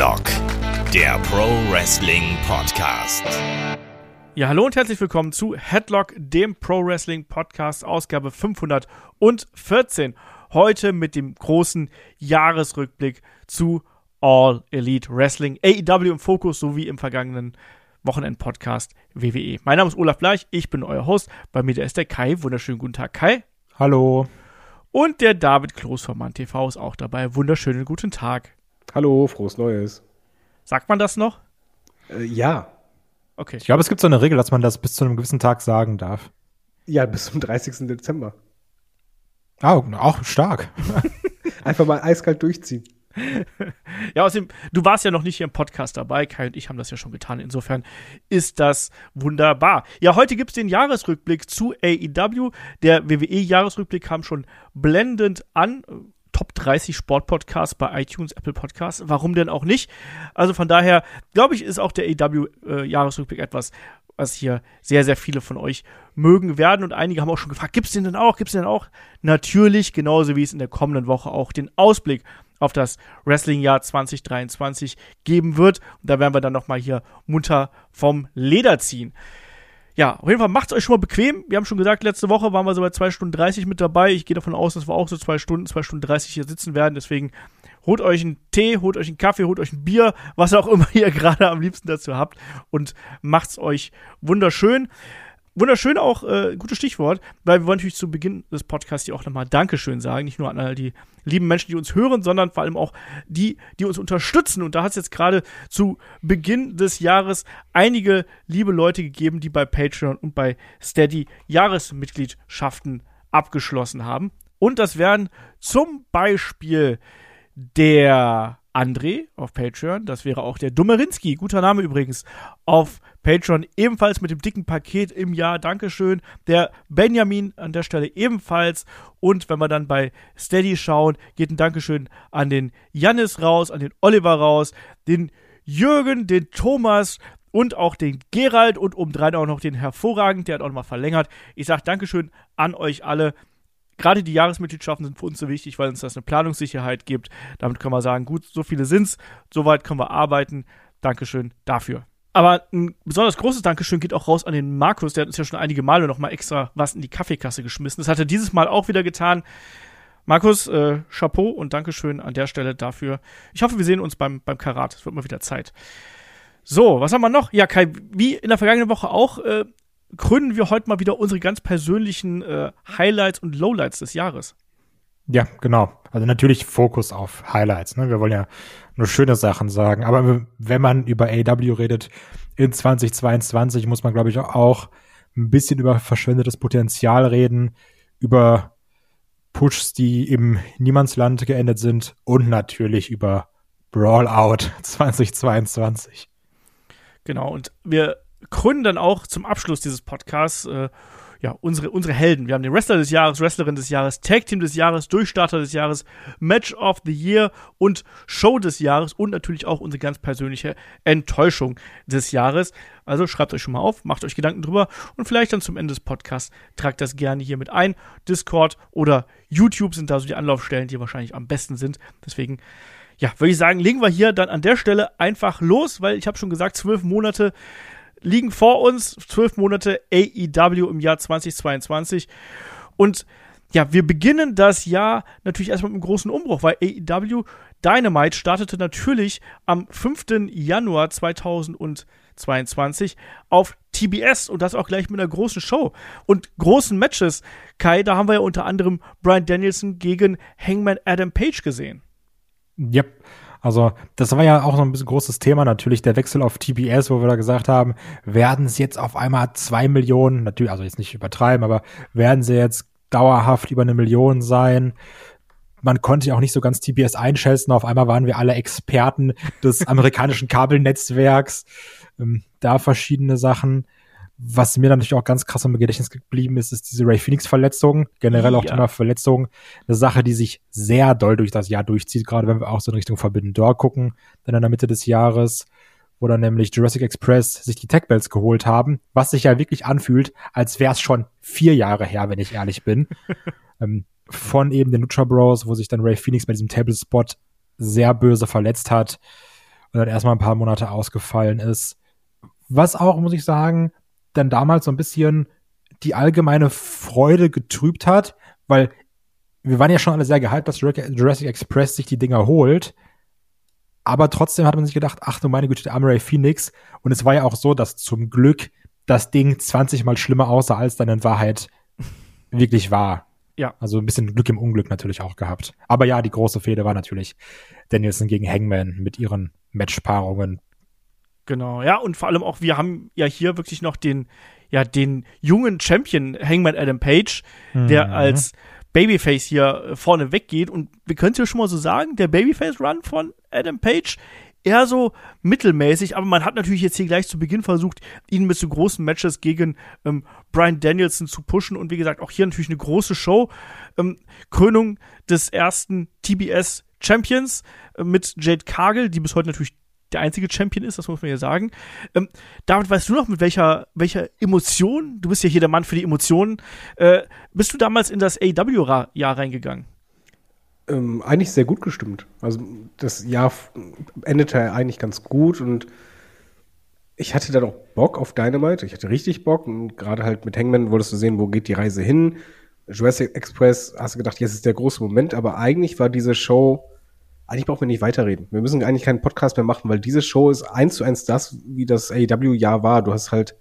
Headlock, der Pro Wrestling Podcast. Ja, hallo und herzlich willkommen zu Headlock, dem Pro Wrestling Podcast, Ausgabe 514. Heute mit dem großen Jahresrückblick zu All Elite Wrestling, AEW im Fokus sowie im vergangenen Wochenend-Podcast WWE. Mein Name ist Olaf Bleich, ich bin euer Host. Bei mir ist der Kai. Wunderschönen guten Tag, Kai. Hallo. Und der David Kloß von Mann TV ist auch dabei. Wunderschönen guten Tag. Hallo, frohes Neues. Sagt man das noch? Äh, ja. Okay. Ich glaube, es gibt so eine Regel, dass man das bis zu einem gewissen Tag sagen darf. Ja, bis zum 30. Dezember. Oh, auch stark. Einfach mal eiskalt durchziehen. ja, außerdem, du warst ja noch nicht hier im Podcast dabei. Kai und ich haben das ja schon getan. Insofern ist das wunderbar. Ja, heute gibt es den Jahresrückblick zu AEW. Der WWE-Jahresrückblick kam schon blendend an. Top 30 Sportpodcasts bei iTunes, Apple Podcasts. Warum denn auch nicht? Also von daher, glaube ich, ist auch der AEW-Jahresrückblick äh, etwas, was hier sehr, sehr viele von euch mögen werden. Und einige haben auch schon gefragt, gibt es den denn auch? Gibt es den denn auch? Natürlich, genauso wie es in der kommenden Woche auch den Ausblick auf das Wrestling-Jahr 2023 geben wird. Und da werden wir dann nochmal hier munter vom Leder ziehen. Ja, auf jeden Fall macht es euch schon mal bequem. Wir haben schon gesagt, letzte Woche waren wir so bei 2 Stunden 30 mit dabei. Ich gehe davon aus, dass wir auch so 2 Stunden, 2 Stunden 30 hier sitzen werden. Deswegen holt euch einen Tee, holt euch einen Kaffee, holt euch ein Bier, was auch immer ihr gerade am liebsten dazu habt und macht es euch wunderschön. Wunderschön auch, äh, gutes Stichwort, weil wir wollen natürlich zu Beginn des Podcasts hier auch nochmal Dankeschön sagen. Nicht nur an all die lieben Menschen, die uns hören, sondern vor allem auch die, die uns unterstützen. Und da hat es jetzt gerade zu Beginn des Jahres einige liebe Leute gegeben, die bei Patreon und bei Steady Jahresmitgliedschaften abgeschlossen haben. Und das wären zum Beispiel der André auf Patreon, das wäre auch der Dummerinski, guter Name übrigens, auf Patreon. Ebenfalls mit dem dicken Paket im Jahr, Dankeschön. Der Benjamin an der Stelle ebenfalls. Und wenn wir dann bei Steady schauen, geht ein Dankeschön an den Jannis raus, an den Oliver raus, den Jürgen, den Thomas, und auch den Gerald und obendrein auch noch den hervorragend, der hat auch nochmal verlängert. Ich sage Dankeschön an euch alle gerade die Jahresmitgliedschaften sind für uns so wichtig, weil uns das eine Planungssicherheit gibt. Damit können wir sagen, gut, so viele sind's, soweit können wir arbeiten. Dankeschön dafür. Aber ein besonders großes Dankeschön geht auch raus an den Markus, der hat uns ja schon einige Male nochmal extra was in die Kaffeekasse geschmissen. Das hat er dieses Mal auch wieder getan. Markus, äh, Chapeau und Dankeschön an der Stelle dafür. Ich hoffe, wir sehen uns beim, beim Karat. Es wird mal wieder Zeit. So, was haben wir noch? Ja, Kai, wie in der vergangenen Woche auch, äh, krönen wir heute mal wieder unsere ganz persönlichen äh, Highlights und Lowlights des Jahres. Ja, genau. Also natürlich Fokus auf Highlights. Ne? Wir wollen ja nur schöne Sachen sagen. Aber wenn man über AW redet in 2022, muss man, glaube ich, auch ein bisschen über verschwendetes Potenzial reden, über Pushs, die im Niemandsland geendet sind und natürlich über Brawlout 2022. Genau, und wir krönen dann auch zum Abschluss dieses Podcasts äh, ja, unsere, unsere Helden. Wir haben den Wrestler des Jahres, Wrestlerin des Jahres, Tag Team des Jahres, Durchstarter des Jahres, Match of the Year und Show des Jahres und natürlich auch unsere ganz persönliche Enttäuschung des Jahres. Also schreibt euch schon mal auf, macht euch Gedanken drüber und vielleicht dann zum Ende des Podcasts tragt das gerne hier mit ein. Discord oder YouTube sind da so die Anlaufstellen, die wahrscheinlich am besten sind. Deswegen ja, würde ich sagen, legen wir hier dann an der Stelle einfach los, weil ich habe schon gesagt, zwölf Monate liegen vor uns, zwölf Monate AEW im Jahr 2022. Und ja, wir beginnen das Jahr natürlich erstmal mit einem großen Umbruch, weil AEW Dynamite startete natürlich am 5. Januar 2022 auf TBS und das auch gleich mit einer großen Show und großen Matches. Kai, da haben wir ja unter anderem Brian Danielson gegen Hangman Adam Page gesehen. Yep. Also, das war ja auch so ein bisschen großes Thema, natürlich der Wechsel auf TBS, wo wir da gesagt haben, werden es jetzt auf einmal zwei Millionen, natürlich, also jetzt nicht übertreiben, aber werden sie jetzt dauerhaft über eine Million sein? Man konnte ja auch nicht so ganz TBS einschätzen. Auf einmal waren wir alle Experten des amerikanischen Kabelnetzwerks. Ähm, da verschiedene Sachen. Was mir natürlich auch ganz krass im Gedächtnis geblieben ist, ist diese Ray Phoenix-Verletzung. Generell auch ja. Thema Verletzung. Eine Sache, die sich sehr doll durch das Jahr durchzieht, gerade wenn wir auch so in Richtung Forbidden Door gucken, dann in der Mitte des Jahres, wo dann nämlich Jurassic Express sich die Tech Bells geholt haben, was sich ja wirklich anfühlt, als wäre es schon vier Jahre her, wenn ich ehrlich bin. ähm, von eben den Lucha Bros, wo sich dann Ray Phoenix bei diesem Table Spot sehr böse verletzt hat. und dann erstmal ein paar Monate ausgefallen ist. Was auch, muss ich sagen, dann damals so ein bisschen die allgemeine Freude getrübt hat, weil wir waren ja schon alle sehr gehypt, dass Jurassic Express sich die Dinger holt. Aber trotzdem hat man sich gedacht, ach du meine Güte, der Armory Phoenix. Und es war ja auch so, dass zum Glück das Ding 20 mal schlimmer aussah, als dann in Wahrheit wirklich war. Ja. Also ein bisschen Glück im Unglück natürlich auch gehabt. Aber ja, die große Fehde war natürlich Danielson gegen Hangman mit ihren Matchpaarungen. Genau, ja, und vor allem auch, wir haben ja hier wirklich noch den, ja, den jungen Champion Hangman Adam Page, der Mhm. als Babyface hier vorne weggeht. Und wir können es ja schon mal so sagen, der Babyface-Run von Adam Page eher so mittelmäßig, aber man hat natürlich jetzt hier gleich zu Beginn versucht, ihn mit so großen Matches gegen ähm, Brian Danielson zu pushen. Und wie gesagt, auch hier natürlich eine große Show. Ähm, Krönung des ersten TBS Champions äh, mit Jade Cargill, die bis heute natürlich der einzige Champion ist, das muss man ja sagen. Ähm, David, weißt du noch, mit welcher, welcher Emotion, du bist ja hier der Mann für die Emotionen, äh, bist du damals in das AW-Jahr reingegangen? Ähm, eigentlich sehr gut gestimmt. Also das Jahr endete eigentlich ganz gut und ich hatte dann auch Bock auf Dynamite. Ich hatte richtig Bock und gerade halt mit Hangman wolltest du sehen, wo geht die Reise hin. Jurassic Express hast du gedacht, jetzt ist der große Moment, aber eigentlich war diese Show, eigentlich brauchen wir nicht weiterreden. Wir müssen eigentlich keinen Podcast mehr machen, weil diese Show ist eins zu eins das, wie das AEW-Jahr war. Du hast halt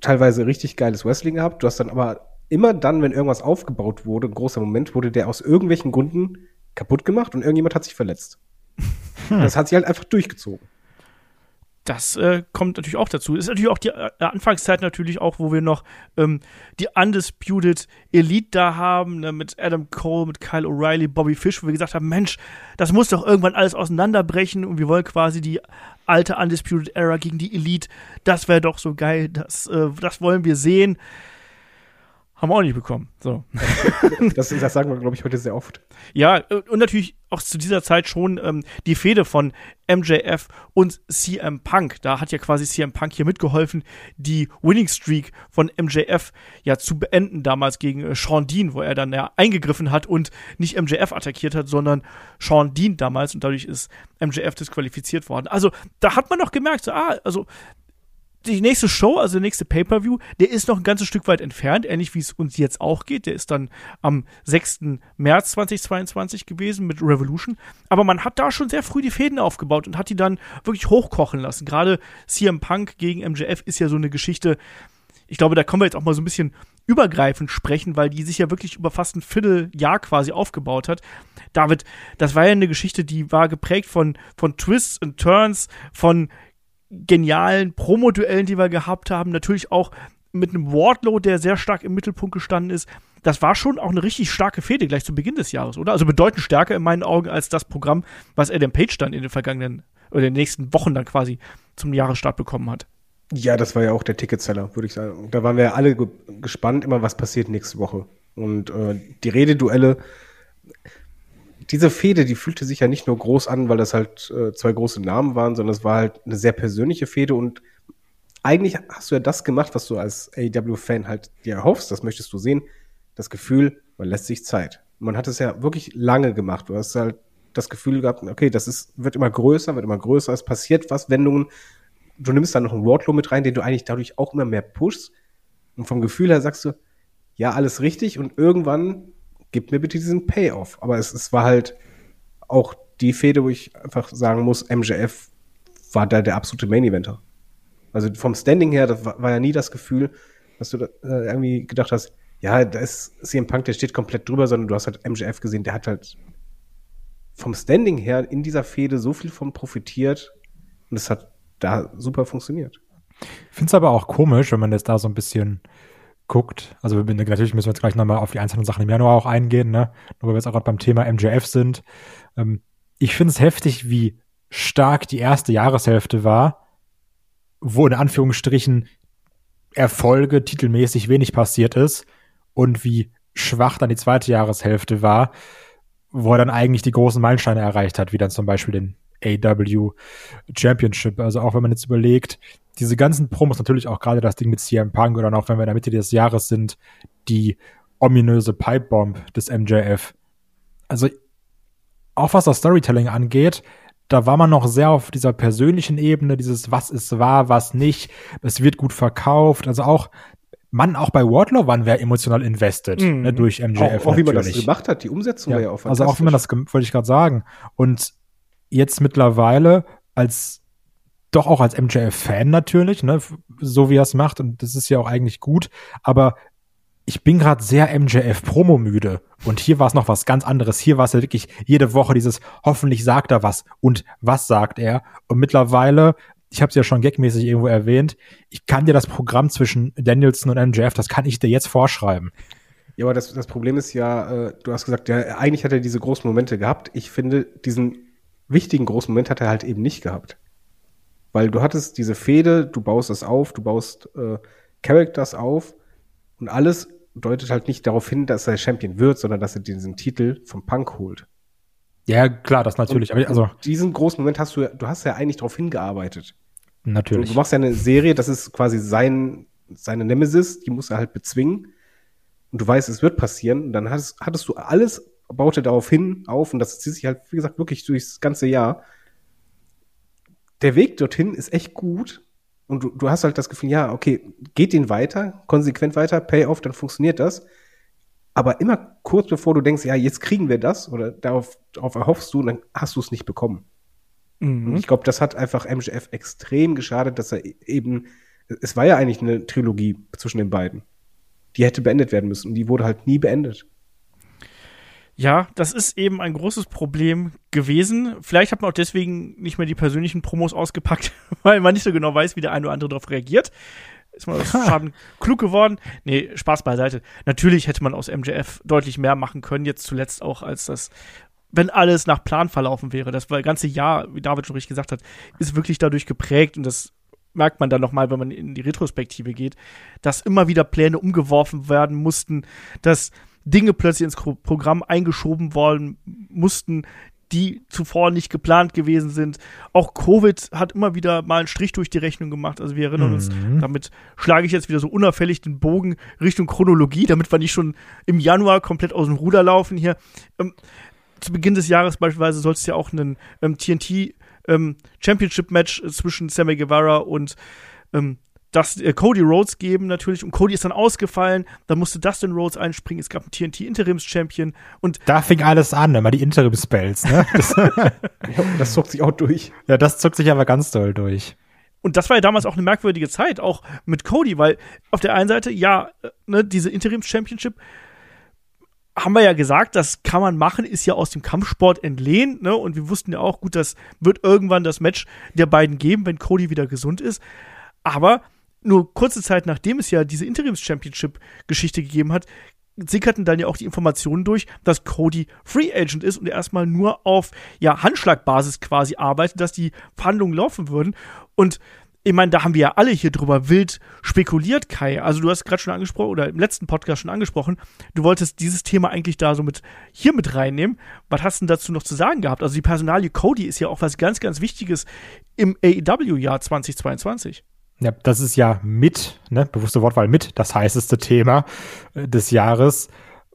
teilweise richtig geiles Wrestling gehabt. Du hast dann aber immer dann, wenn irgendwas aufgebaut wurde, ein großer Moment, wurde der aus irgendwelchen Gründen kaputt gemacht und irgendjemand hat sich verletzt. Das hat sich halt einfach durchgezogen. Das äh, kommt natürlich auch dazu. Ist natürlich auch die äh, Anfangszeit natürlich auch, wo wir noch ähm, die Undisputed Elite da haben, ne, mit Adam Cole, mit Kyle O'Reilly, Bobby Fish, wo wir gesagt haben, Mensch, das muss doch irgendwann alles auseinanderbrechen und wir wollen quasi die alte Undisputed Era gegen die Elite. Das wäre doch so geil, das, äh, das wollen wir sehen. Haben wir auch nicht bekommen. So. Das, das sagen wir, glaube ich, heute sehr oft. Ja, äh, und natürlich auch zu dieser Zeit schon ähm, die Fehde von MJF und CM Punk. Da hat ja quasi CM Punk hier mitgeholfen, die Winning Streak von MJF ja zu beenden, damals gegen äh, Sean Dean, wo er dann ja eingegriffen hat und nicht MJF attackiert hat, sondern Sean Dean damals und dadurch ist MJF disqualifiziert worden. Also da hat man noch gemerkt, so, ah, also die nächste Show, also der nächste Pay-Per-View, der ist noch ein ganzes Stück weit entfernt, ähnlich wie es uns jetzt auch geht. Der ist dann am 6. März 2022 gewesen mit Revolution. Aber man hat da schon sehr früh die Fäden aufgebaut und hat die dann wirklich hochkochen lassen. Gerade CM Punk gegen MJF ist ja so eine Geschichte. Ich glaube, da können wir jetzt auch mal so ein bisschen übergreifend sprechen, weil die sich ja wirklich über fast ein Vierteljahr quasi aufgebaut hat. David, das war ja eine Geschichte, die war geprägt von, von Twists und Turns, von genialen Promo-Duellen, die wir gehabt haben. Natürlich auch mit einem Wardlow, der sehr stark im Mittelpunkt gestanden ist. Das war schon auch eine richtig starke Fehde gleich zu Beginn des Jahres, oder? Also bedeutend stärker in meinen Augen als das Programm, was Adam Page dann in den vergangenen oder in den nächsten Wochen dann quasi zum Jahresstart bekommen hat. Ja, das war ja auch der Ticketseller, würde ich sagen. Da waren wir ja alle ge gespannt, immer was passiert nächste Woche. Und äh, die Rededuelle, diese Fehde, die fühlte sich ja nicht nur groß an, weil das halt äh, zwei große Namen waren, sondern es war halt eine sehr persönliche Fehde und eigentlich hast du ja das gemacht, was du als AEW-Fan halt dir erhoffst, das möchtest du sehen, das Gefühl, man lässt sich Zeit. Man hat es ja wirklich lange gemacht. Du hast halt das Gefühl gehabt, okay, das ist, wird immer größer, wird immer größer, es passiert was, Wendungen. Du nimmst dann noch einen Wardlow mit rein, den du eigentlich dadurch auch immer mehr pushst. Und vom Gefühl her sagst du, ja, alles richtig und irgendwann gib mir bitte diesen Payoff. Aber es, es war halt auch die Fehde, wo ich einfach sagen muss, MJF war da der absolute Main-Eventer. Also vom Standing her, das war, war ja nie das Gefühl, dass du da, äh, irgendwie gedacht hast, ja, da ist CM Punk, der steht komplett drüber, sondern du hast halt MJF gesehen, der hat halt vom Standing her in dieser Fehde so viel von profitiert und es hat da super funktioniert. Ich finde es aber auch komisch, wenn man jetzt da so ein bisschen guckt. Also natürlich müssen wir jetzt gleich nochmal auf die einzelnen Sachen im Januar auch eingehen, ne? Nur weil wir jetzt auch gerade beim Thema MJF sind. Ähm, ich finde es heftig, wie stark die erste Jahreshälfte war, wo in Anführungsstrichen Erfolge titelmäßig wenig passiert ist und wie schwach dann die zweite Jahreshälfte war, wo er dann eigentlich die großen Meilensteine erreicht hat, wie dann zum Beispiel den AW Championship. Also auch wenn man jetzt überlegt, diese ganzen Promos, natürlich auch gerade das Ding mit CM Punk oder auch wenn wir in der Mitte des Jahres sind, die ominöse Pipebomb des MJF. Also auch was das Storytelling angeht, da war man noch sehr auf dieser persönlichen Ebene, dieses was ist wahr, was nicht, es wird gut verkauft, also auch Mann, auch bei Wardlow waren wir emotional invested Mhm. ne, durch MJF. Auch, auch wie man das gemacht hat, die Umsetzung war ja auch Also auch wie man das, wollte ich gerade sagen. Und jetzt mittlerweile als doch auch als MJF-Fan natürlich, ne, so wie er es macht, und das ist ja auch eigentlich gut, aber ich bin gerade sehr MJF-Promo-müde. Und hier war es noch was ganz anderes. Hier war es ja wirklich jede Woche dieses, hoffentlich sagt er was und was sagt er. Und mittlerweile, ich habe es ja schon gagmäßig irgendwo erwähnt, ich kann dir das Programm zwischen Danielson und MJF, das kann ich dir jetzt vorschreiben. Ja, aber das, das Problem ist ja, äh, du hast gesagt, ja, eigentlich hat er diese großen Momente gehabt. Ich finde, diesen wichtigen großen Moment hat er halt eben nicht gehabt. Weil du hattest diese Fehde, du baust das auf, du baust äh, Characters auf und alles deutet halt nicht darauf hin, dass er Champion wird, sondern dass er diesen Titel vom Punk holt. Ja, klar, das natürlich. Und, aber also, diesen großen Moment hast du, ja- du hast ja eigentlich darauf hingearbeitet. Du, natürlich. du machst ja eine Serie, das ist quasi sein, seine Nemesis, die muss er halt bezwingen. Und du weißt, es wird passieren. Und dann hattest, hattest du alles, baute darauf hin, auf. Und das zieht sich halt, wie gesagt, wirklich durchs ganze Jahr. Der Weg dorthin ist echt gut. Und du, du hast halt das Gefühl, ja, okay, geht den weiter, konsequent weiter, Payoff, dann funktioniert das. Aber immer kurz bevor du denkst, ja, jetzt kriegen wir das, oder darauf, darauf erhoffst du, dann hast du es nicht bekommen. Und Mhm. ich glaube, das hat einfach MJF extrem geschadet, dass er e- eben, es war ja eigentlich eine Trilogie zwischen den beiden. Die hätte beendet werden müssen und die wurde halt nie beendet. Ja, das ist eben ein großes Problem gewesen. Vielleicht hat man auch deswegen nicht mehr die persönlichen Promos ausgepackt, weil man nicht so genau weiß, wie der eine oder andere darauf reagiert. Ist man aus Schaden klug geworden? Nee, Spaß beiseite. Natürlich hätte man aus MJF deutlich mehr machen können, jetzt zuletzt auch, als das, wenn alles nach Plan verlaufen wäre. Das war ganze Jahr, wie David schon richtig gesagt hat, ist wirklich dadurch geprägt und das merkt man dann nochmal, wenn man in die Retrospektive geht, dass immer wieder Pläne umgeworfen werden mussten, dass Dinge plötzlich ins Pro- Programm eingeschoben worden mussten, die zuvor nicht geplant gewesen sind. Auch Covid hat immer wieder mal einen Strich durch die Rechnung gemacht. Also wir erinnern uns, Mhm. damit schlage ich jetzt wieder so unauffällig den Bogen Richtung Chronologie, damit wir nicht schon im Januar komplett aus dem Ruder laufen hier. Ähm, zu Beginn des Jahres beispielsweise soll es ja auch einen ähm, TNT ähm, Championship Match äh, zwischen Sammy Guevara und ähm, das, äh, Cody Rhodes geben natürlich und Cody ist dann ausgefallen, dann musste Dustin Rhodes einspringen, es gab einen TNT Interims Champion und Da fing alles an, immer die Interim-Spells, ne? Das, Ja, das zog sich auch durch. ja, das zog sich aber ganz doll durch. Und das war ja damals auch eine merkwürdige Zeit, auch mit Cody, weil auf der einen Seite, ja, äh, ne, diese Interims-Championship haben wir ja gesagt, das kann man machen, ist ja aus dem Kampfsport entlehnt, ne? Und wir wussten ja auch, gut, das wird irgendwann das Match der beiden geben, wenn Cody wieder gesund ist. Aber nur kurze Zeit nachdem es ja diese Interims-Championship-Geschichte gegeben hat, sickerten dann ja auch die Informationen durch, dass Cody Free Agent ist und er erstmal nur auf ja, Handschlagbasis quasi arbeitet, dass die Verhandlungen laufen würden. Und ich meine, da haben wir ja alle hier drüber wild spekuliert, Kai. Also du hast gerade schon angesprochen oder im letzten Podcast schon angesprochen, du wolltest dieses Thema eigentlich da so mit hier mit reinnehmen. Was hast du denn dazu noch zu sagen gehabt? Also die Personalie Cody ist ja auch was ganz, ganz Wichtiges im AEW-Jahr 2022. Ja, das ist ja mit, ne, bewusste Wortwahl mit, das heißeste Thema äh, des Jahres,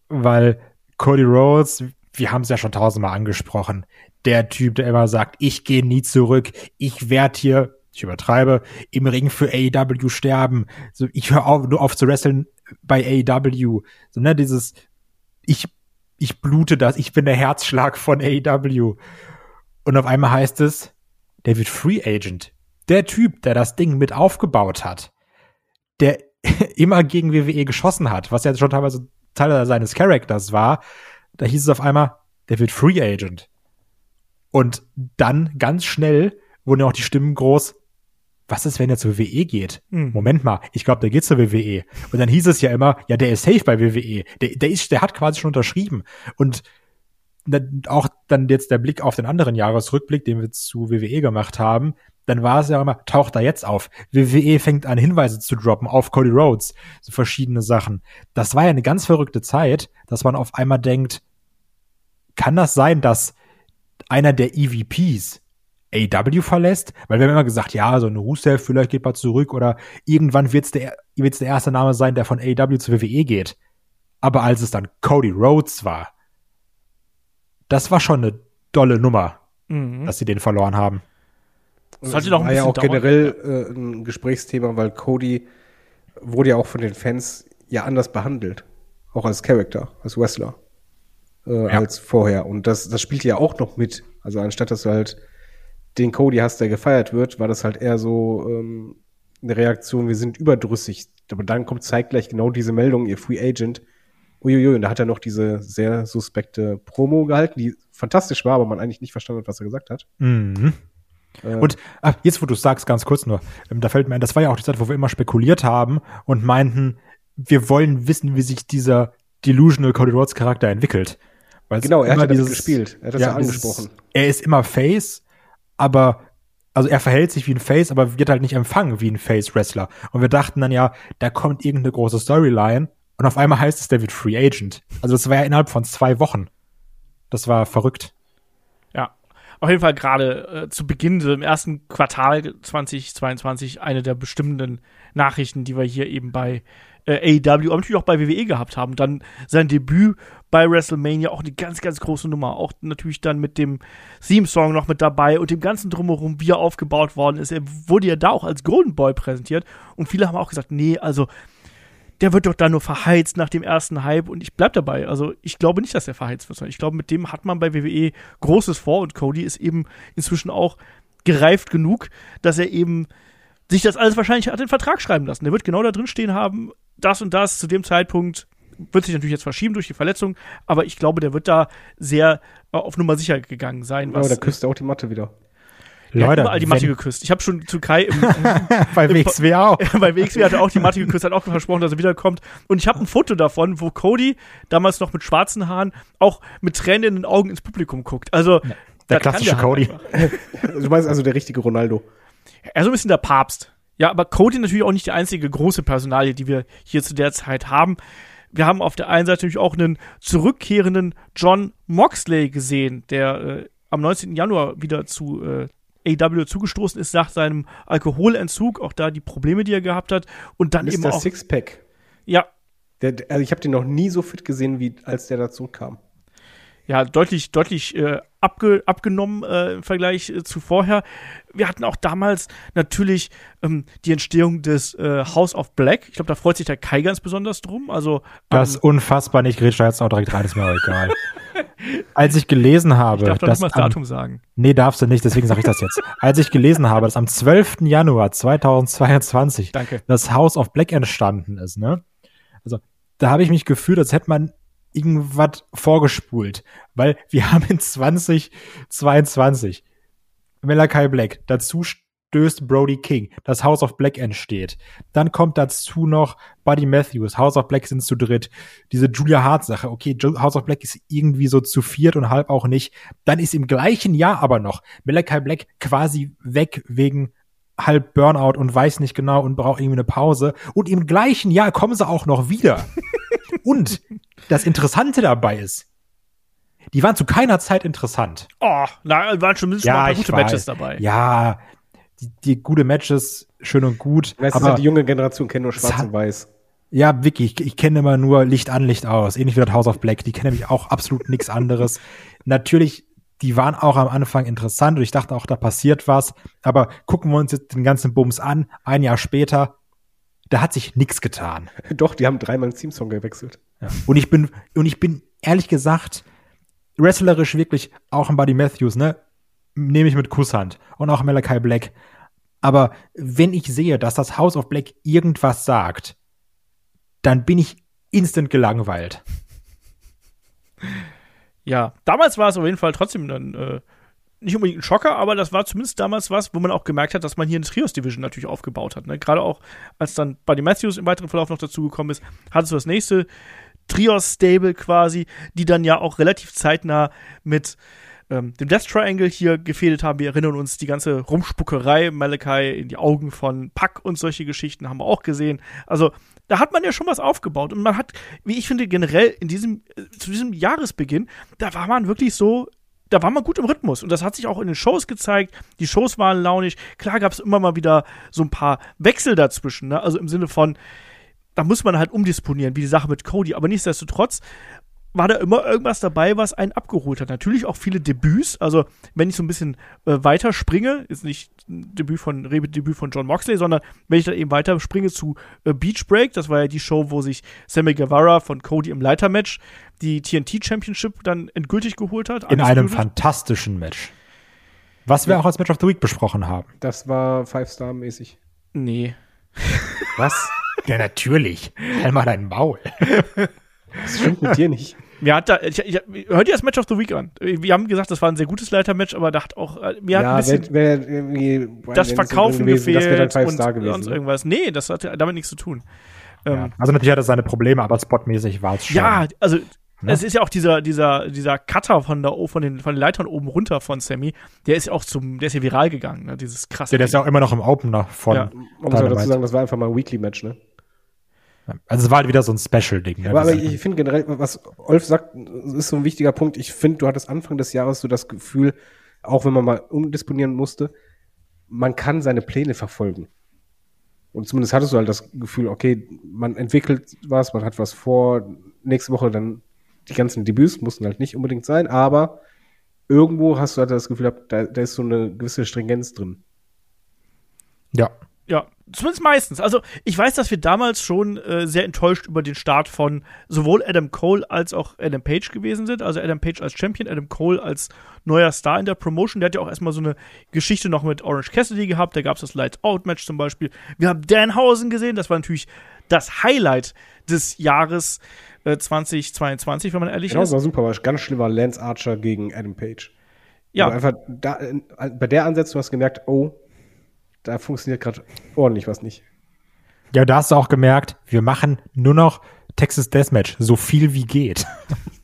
weil Cody Rhodes, wir haben es ja schon tausendmal angesprochen, der Typ, der immer sagt, ich gehe nie zurück, ich werde hier, ich übertreibe, im Ring für AEW sterben, so, ich höre auf, nur auf zu wresteln bei AEW, so, ne, dieses, ich, ich blute das, ich bin der Herzschlag von AEW. Und auf einmal heißt es, der wird Free Agent. Der Typ, der das Ding mit aufgebaut hat, der immer gegen WWE geschossen hat, was ja schon teilweise Teil seines Charakters war, da hieß es auf einmal, der wird Free Agent. Und dann ganz schnell wurden ja auch die Stimmen groß, was ist, wenn er zur WWE geht? Hm. Moment mal, ich glaube, der geht zur WWE. Und dann hieß es ja immer, ja, der ist safe bei WWE. Der, der ist, der hat quasi schon unterschrieben. Und dann auch dann jetzt der Blick auf den anderen Jahresrückblick, den wir zu WWE gemacht haben, dann war es ja immer, taucht da jetzt auf. WWE fängt an, Hinweise zu droppen auf Cody Rhodes, so verschiedene Sachen. Das war ja eine ganz verrückte Zeit, dass man auf einmal denkt, kann das sein, dass einer der EVPs AW verlässt? Weil wir haben immer gesagt, ja, so ein Rusev vielleicht geht mal zurück oder irgendwann wird's der, wird's der erste Name sein, der von AW zu WWE geht. Aber als es dann Cody Rhodes war, das war schon eine dolle Nummer. Mhm. dass sie den verloren haben. Das ein war ja auch dauern. generell äh, ein Gesprächsthema, weil Cody wurde ja auch von den Fans ja anders behandelt. Auch als Charakter, als Wrestler. Äh, Als vorher. Und das, das spielt ja auch noch mit. Also anstatt dass du halt den Cody hast, der gefeiert wird, war das halt eher so ähm, eine Reaktion, wir sind überdrüssig. Aber dann kommt zeitgleich genau diese Meldung, ihr Free Agent. Uiuiui, und da hat er noch diese sehr suspekte Promo gehalten, die fantastisch war, aber man eigentlich nicht verstanden hat, was er gesagt hat. Mhm. Äh, Und ah, jetzt, wo du sagst, ganz kurz nur, ähm, da fällt mir ein, das war ja auch die Zeit, wo wir immer spekuliert haben und meinten, wir wollen wissen, wie sich dieser Delusional Cody Rhodes Charakter entwickelt. Weil Genau, er hat ja damit gespielt. Er hat das ja dieses- angesprochen. Er ist immer Face, aber also er verhält sich wie ein Face, aber wird halt nicht empfangen wie ein Face-Wrestler. Und wir dachten dann ja, da kommt irgendeine große Storyline und auf einmal heißt es, der wird Free Agent. Also das war ja innerhalb von zwei Wochen. Das war verrückt. Auf jeden Fall gerade äh, zu Beginn so im ersten Quartal 2022 eine der bestimmenden Nachrichten, die wir hier eben bei äh, AEW, aber natürlich auch bei WWE gehabt haben. Dann sein Debüt bei WrestleMania, auch eine ganz, ganz große Nummer. Auch natürlich dann mit dem Theme-Song noch mit dabei und dem ganzen Drumherum, wie er aufgebaut worden ist. Er wurde ja da auch als Golden Boy präsentiert und viele haben auch gesagt, nee, also der wird doch da nur verheizt nach dem ersten Hype und ich bleib dabei. Also ich glaube nicht, dass er verheizt wird, sondern ich glaube, mit dem hat man bei WWE Großes vor und Cody ist eben inzwischen auch gereift genug, dass er eben sich das alles wahrscheinlich hat den Vertrag schreiben lassen. Der wird genau da drin stehen haben, das und das zu dem Zeitpunkt wird sich natürlich jetzt verschieben durch die Verletzung, aber ich glaube, der wird da sehr äh, auf Nummer sicher gegangen sein. Aber Was, da küsst er auch die Matte wieder. Der Leute, überall die Matte geküsst. Ich habe schon zu Kai im, bei WXW auch. bei WXW hat er auch die Matte geküsst, hat auch versprochen, dass er wiederkommt. Und ich habe ein Foto davon, wo Cody damals noch mit schwarzen Haaren auch mit Tränen in den Augen ins Publikum guckt. Also Der das kann klassische Cody. einfach. Du meinst also der richtige Ronaldo. Er ist so ein bisschen der Papst. Ja, aber Cody natürlich auch nicht die einzige große Personalie, die wir hier zu der Zeit haben. Wir haben auf der einen Seite natürlich auch einen zurückkehrenden John Moxley gesehen, der äh, am 19. Januar wieder zu äh, AW zugestoßen ist nach seinem Alkoholentzug, auch da die Probleme, die er gehabt hat und dann eben Mr. auch Sixpack. ja, Der, also ich habe den noch nie so fit gesehen, wie als der dazu kam. ja, deutlich, deutlich äh, abge, abgenommen äh, im Vergleich äh, zu vorher. Wir hatten auch damals natürlich ähm, die Entstehung des äh, House of Black. Ich glaube, da freut sich der Kai ganz besonders drum. Also Das ist ähm, unfassbar nicht. Gretsch da jetzt auch direkt rein, ist mir auch egal. Als ich gelesen habe, ich darf doch nicht dass mal das am, Datum sagen. nee, darfst du nicht, deswegen sage ich das jetzt. Als ich gelesen habe, dass am 12. Januar 2022 Danke. das House of Black entstanden ist, ne? Also, da habe ich mich gefühlt, als hätte man irgendwas vorgespult, weil wir haben in 2022 Malachi Black, dazu stößt Brody King, das House of Black entsteht. Dann kommt dazu noch Buddy Matthews, House of Black sind zu dritt. Diese Julia Hart Sache, okay, House of Black ist irgendwie so zu viert und halb auch nicht. Dann ist im gleichen Jahr aber noch Malachi Black quasi weg wegen halb Burnout und weiß nicht genau und braucht irgendwie eine Pause. Und im gleichen Jahr kommen sie auch noch wieder. und das Interessante dabei ist, die waren zu keiner Zeit interessant. Oh, na, waren schon mindestens mal ein paar gute weiß. Matches dabei. Ja, die, die gute Matches, schön und gut. Weißt du, aber die junge Generation kennt nur schwarz und weiß. ja, wirklich, ich, ich kenne immer nur Licht an, Licht aus. Ähnlich wie das House of Black. Die kennen nämlich auch absolut nichts anderes. Natürlich, die waren auch am Anfang interessant und ich dachte auch, da passiert was. Aber gucken wir uns jetzt den ganzen Bums an, ein Jahr später, da hat sich nichts getan. Doch, die haben dreimal den Teamsong gewechselt. Ja. Und ich bin, und ich bin ehrlich gesagt, wrestlerisch wirklich auch ein Buddy Matthews, ne? Nehme ich mit Kusshand. Und auch Malachi Black. Aber wenn ich sehe, dass das House of Black irgendwas sagt, dann bin ich instant gelangweilt. Ja, damals war es auf jeden Fall trotzdem dann äh, nicht unbedingt ein Schocker, aber das war zumindest damals was, wo man auch gemerkt hat, dass man hier eine Trios-Division natürlich aufgebaut hat. Ne? Gerade auch, als dann Buddy Matthews im weiteren Verlauf noch dazugekommen ist, hattest du das nächste Trios-Stable quasi, die dann ja auch relativ zeitnah mit ähm, dem Death Triangle hier gefädelt haben. Wir erinnern uns, die ganze Rumspuckerei, Malachi in die Augen von Pack und solche Geschichten haben wir auch gesehen. Also, da hat man ja schon was aufgebaut. Und man hat, wie ich finde, generell in diesem, äh, zu diesem Jahresbeginn, da war man wirklich so, da war man gut im Rhythmus. Und das hat sich auch in den Shows gezeigt. Die Shows waren launig. Klar gab es immer mal wieder so ein paar Wechsel dazwischen, ne? Also im Sinne von, da muss man halt umdisponieren, wie die Sache mit Cody. Aber nichtsdestotrotz war da immer irgendwas dabei, was einen abgeholt hat. Natürlich auch viele Debüts. Also, wenn ich so ein bisschen äh, weiter springe, ist nicht ein Debüt von, Debüt von John Moxley, sondern wenn ich dann eben weiter springe zu äh, Beach Break, das war ja die Show, wo sich Sammy Guevara von Cody im Leitermatch die TNT Championship dann endgültig geholt hat. In einem fantastischen Match. Was wir ja. auch als Match of the Week besprochen haben. Das war Five-Star-mäßig. Nee. Was? ja, natürlich. Halt mal deinen Maul. Das stimmt mit dir nicht. Mir hat da, ich, ich, hört ihr das Match of the Week an? Wir haben gesagt, das war ein sehr gutes Leitermatch, aber da hat auch, äh, mir hat ja, ein bisschen wär, wär das Verkaufen gewesen, gefehlt und, und ne? irgendwas. Nee, das hat damit nichts zu tun. Ja. Ähm, also natürlich hat er seine Probleme, aber spotmäßig war es schon. Ja, also Ne? Es ist ja auch dieser, dieser, dieser Cutter von, der, von, den, von den Leitern oben runter von Sammy, der ist ja auch zum, der ist ja viral gegangen, ne? Dieses krasse. Ja, der ist ja auch immer noch im Opener von. Ja. Man muss dazu sagen, das war einfach mal ein Weekly-Match, ne? Also es war halt wieder so ein Special-Ding. Ne? Aber, aber ich finde generell, was Olf sagt, ist so ein wichtiger Punkt. Ich finde, du hattest Anfang des Jahres so das Gefühl, auch wenn man mal umdisponieren musste, man kann seine Pläne verfolgen. Und zumindest hattest du halt das Gefühl, okay, man entwickelt was, man hat was vor, nächste Woche dann die ganzen Debüts mussten halt nicht unbedingt sein, aber irgendwo hast du halt das Gefühl, da, da ist so eine gewisse Stringenz drin. Ja. Ja, zumindest meistens. Also ich weiß, dass wir damals schon äh, sehr enttäuscht über den Start von sowohl Adam Cole als auch Adam Page gewesen sind. Also Adam Page als Champion, Adam Cole als neuer Star in der Promotion. Der hat ja auch erstmal so eine Geschichte noch mit Orange Cassidy gehabt. Da gab es das Lights Out Match zum Beispiel. Wir haben Danhausen gesehen. Das war natürlich das Highlight des Jahres. 2022, äh, wenn man ehrlich genau, ist. Genau, war super, war ganz schlimm war Lance Archer gegen Adam Page. Ja. Also einfach da, bei der Ansetzung hast du gemerkt, oh, da funktioniert gerade ordentlich was nicht. Ja, da hast du auch gemerkt, wir machen nur noch Texas Deathmatch, so viel wie geht.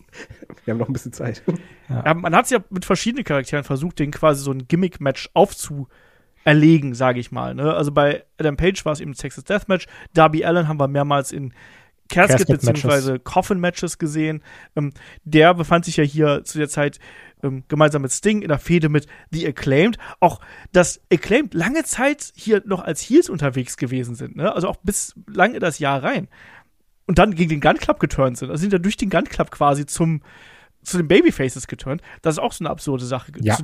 wir haben noch ein bisschen Zeit. Ja. Ja, man hat es ja mit verschiedenen Charakteren versucht, den quasi so ein Gimmick-Match aufzuerlegen, sage ich mal. Ne? Also bei Adam Page war es eben Texas Deathmatch. Darby Allen haben wir mehrmals in Casket, bzw. Coffin-Matches gesehen. Ähm, der befand sich ja hier zu der Zeit ähm, gemeinsam mit Sting in der Fehde mit The Acclaimed. Auch dass Acclaimed lange Zeit hier noch als Heels unterwegs gewesen sind, ne? also auch bis lange in das Jahr rein. Und dann gegen den Gun Club geturnt sind. Also sind ja durch den Gun Club quasi zum zu den Babyfaces geturnt. Das ist auch so eine absurde Sache. Ja. Zu,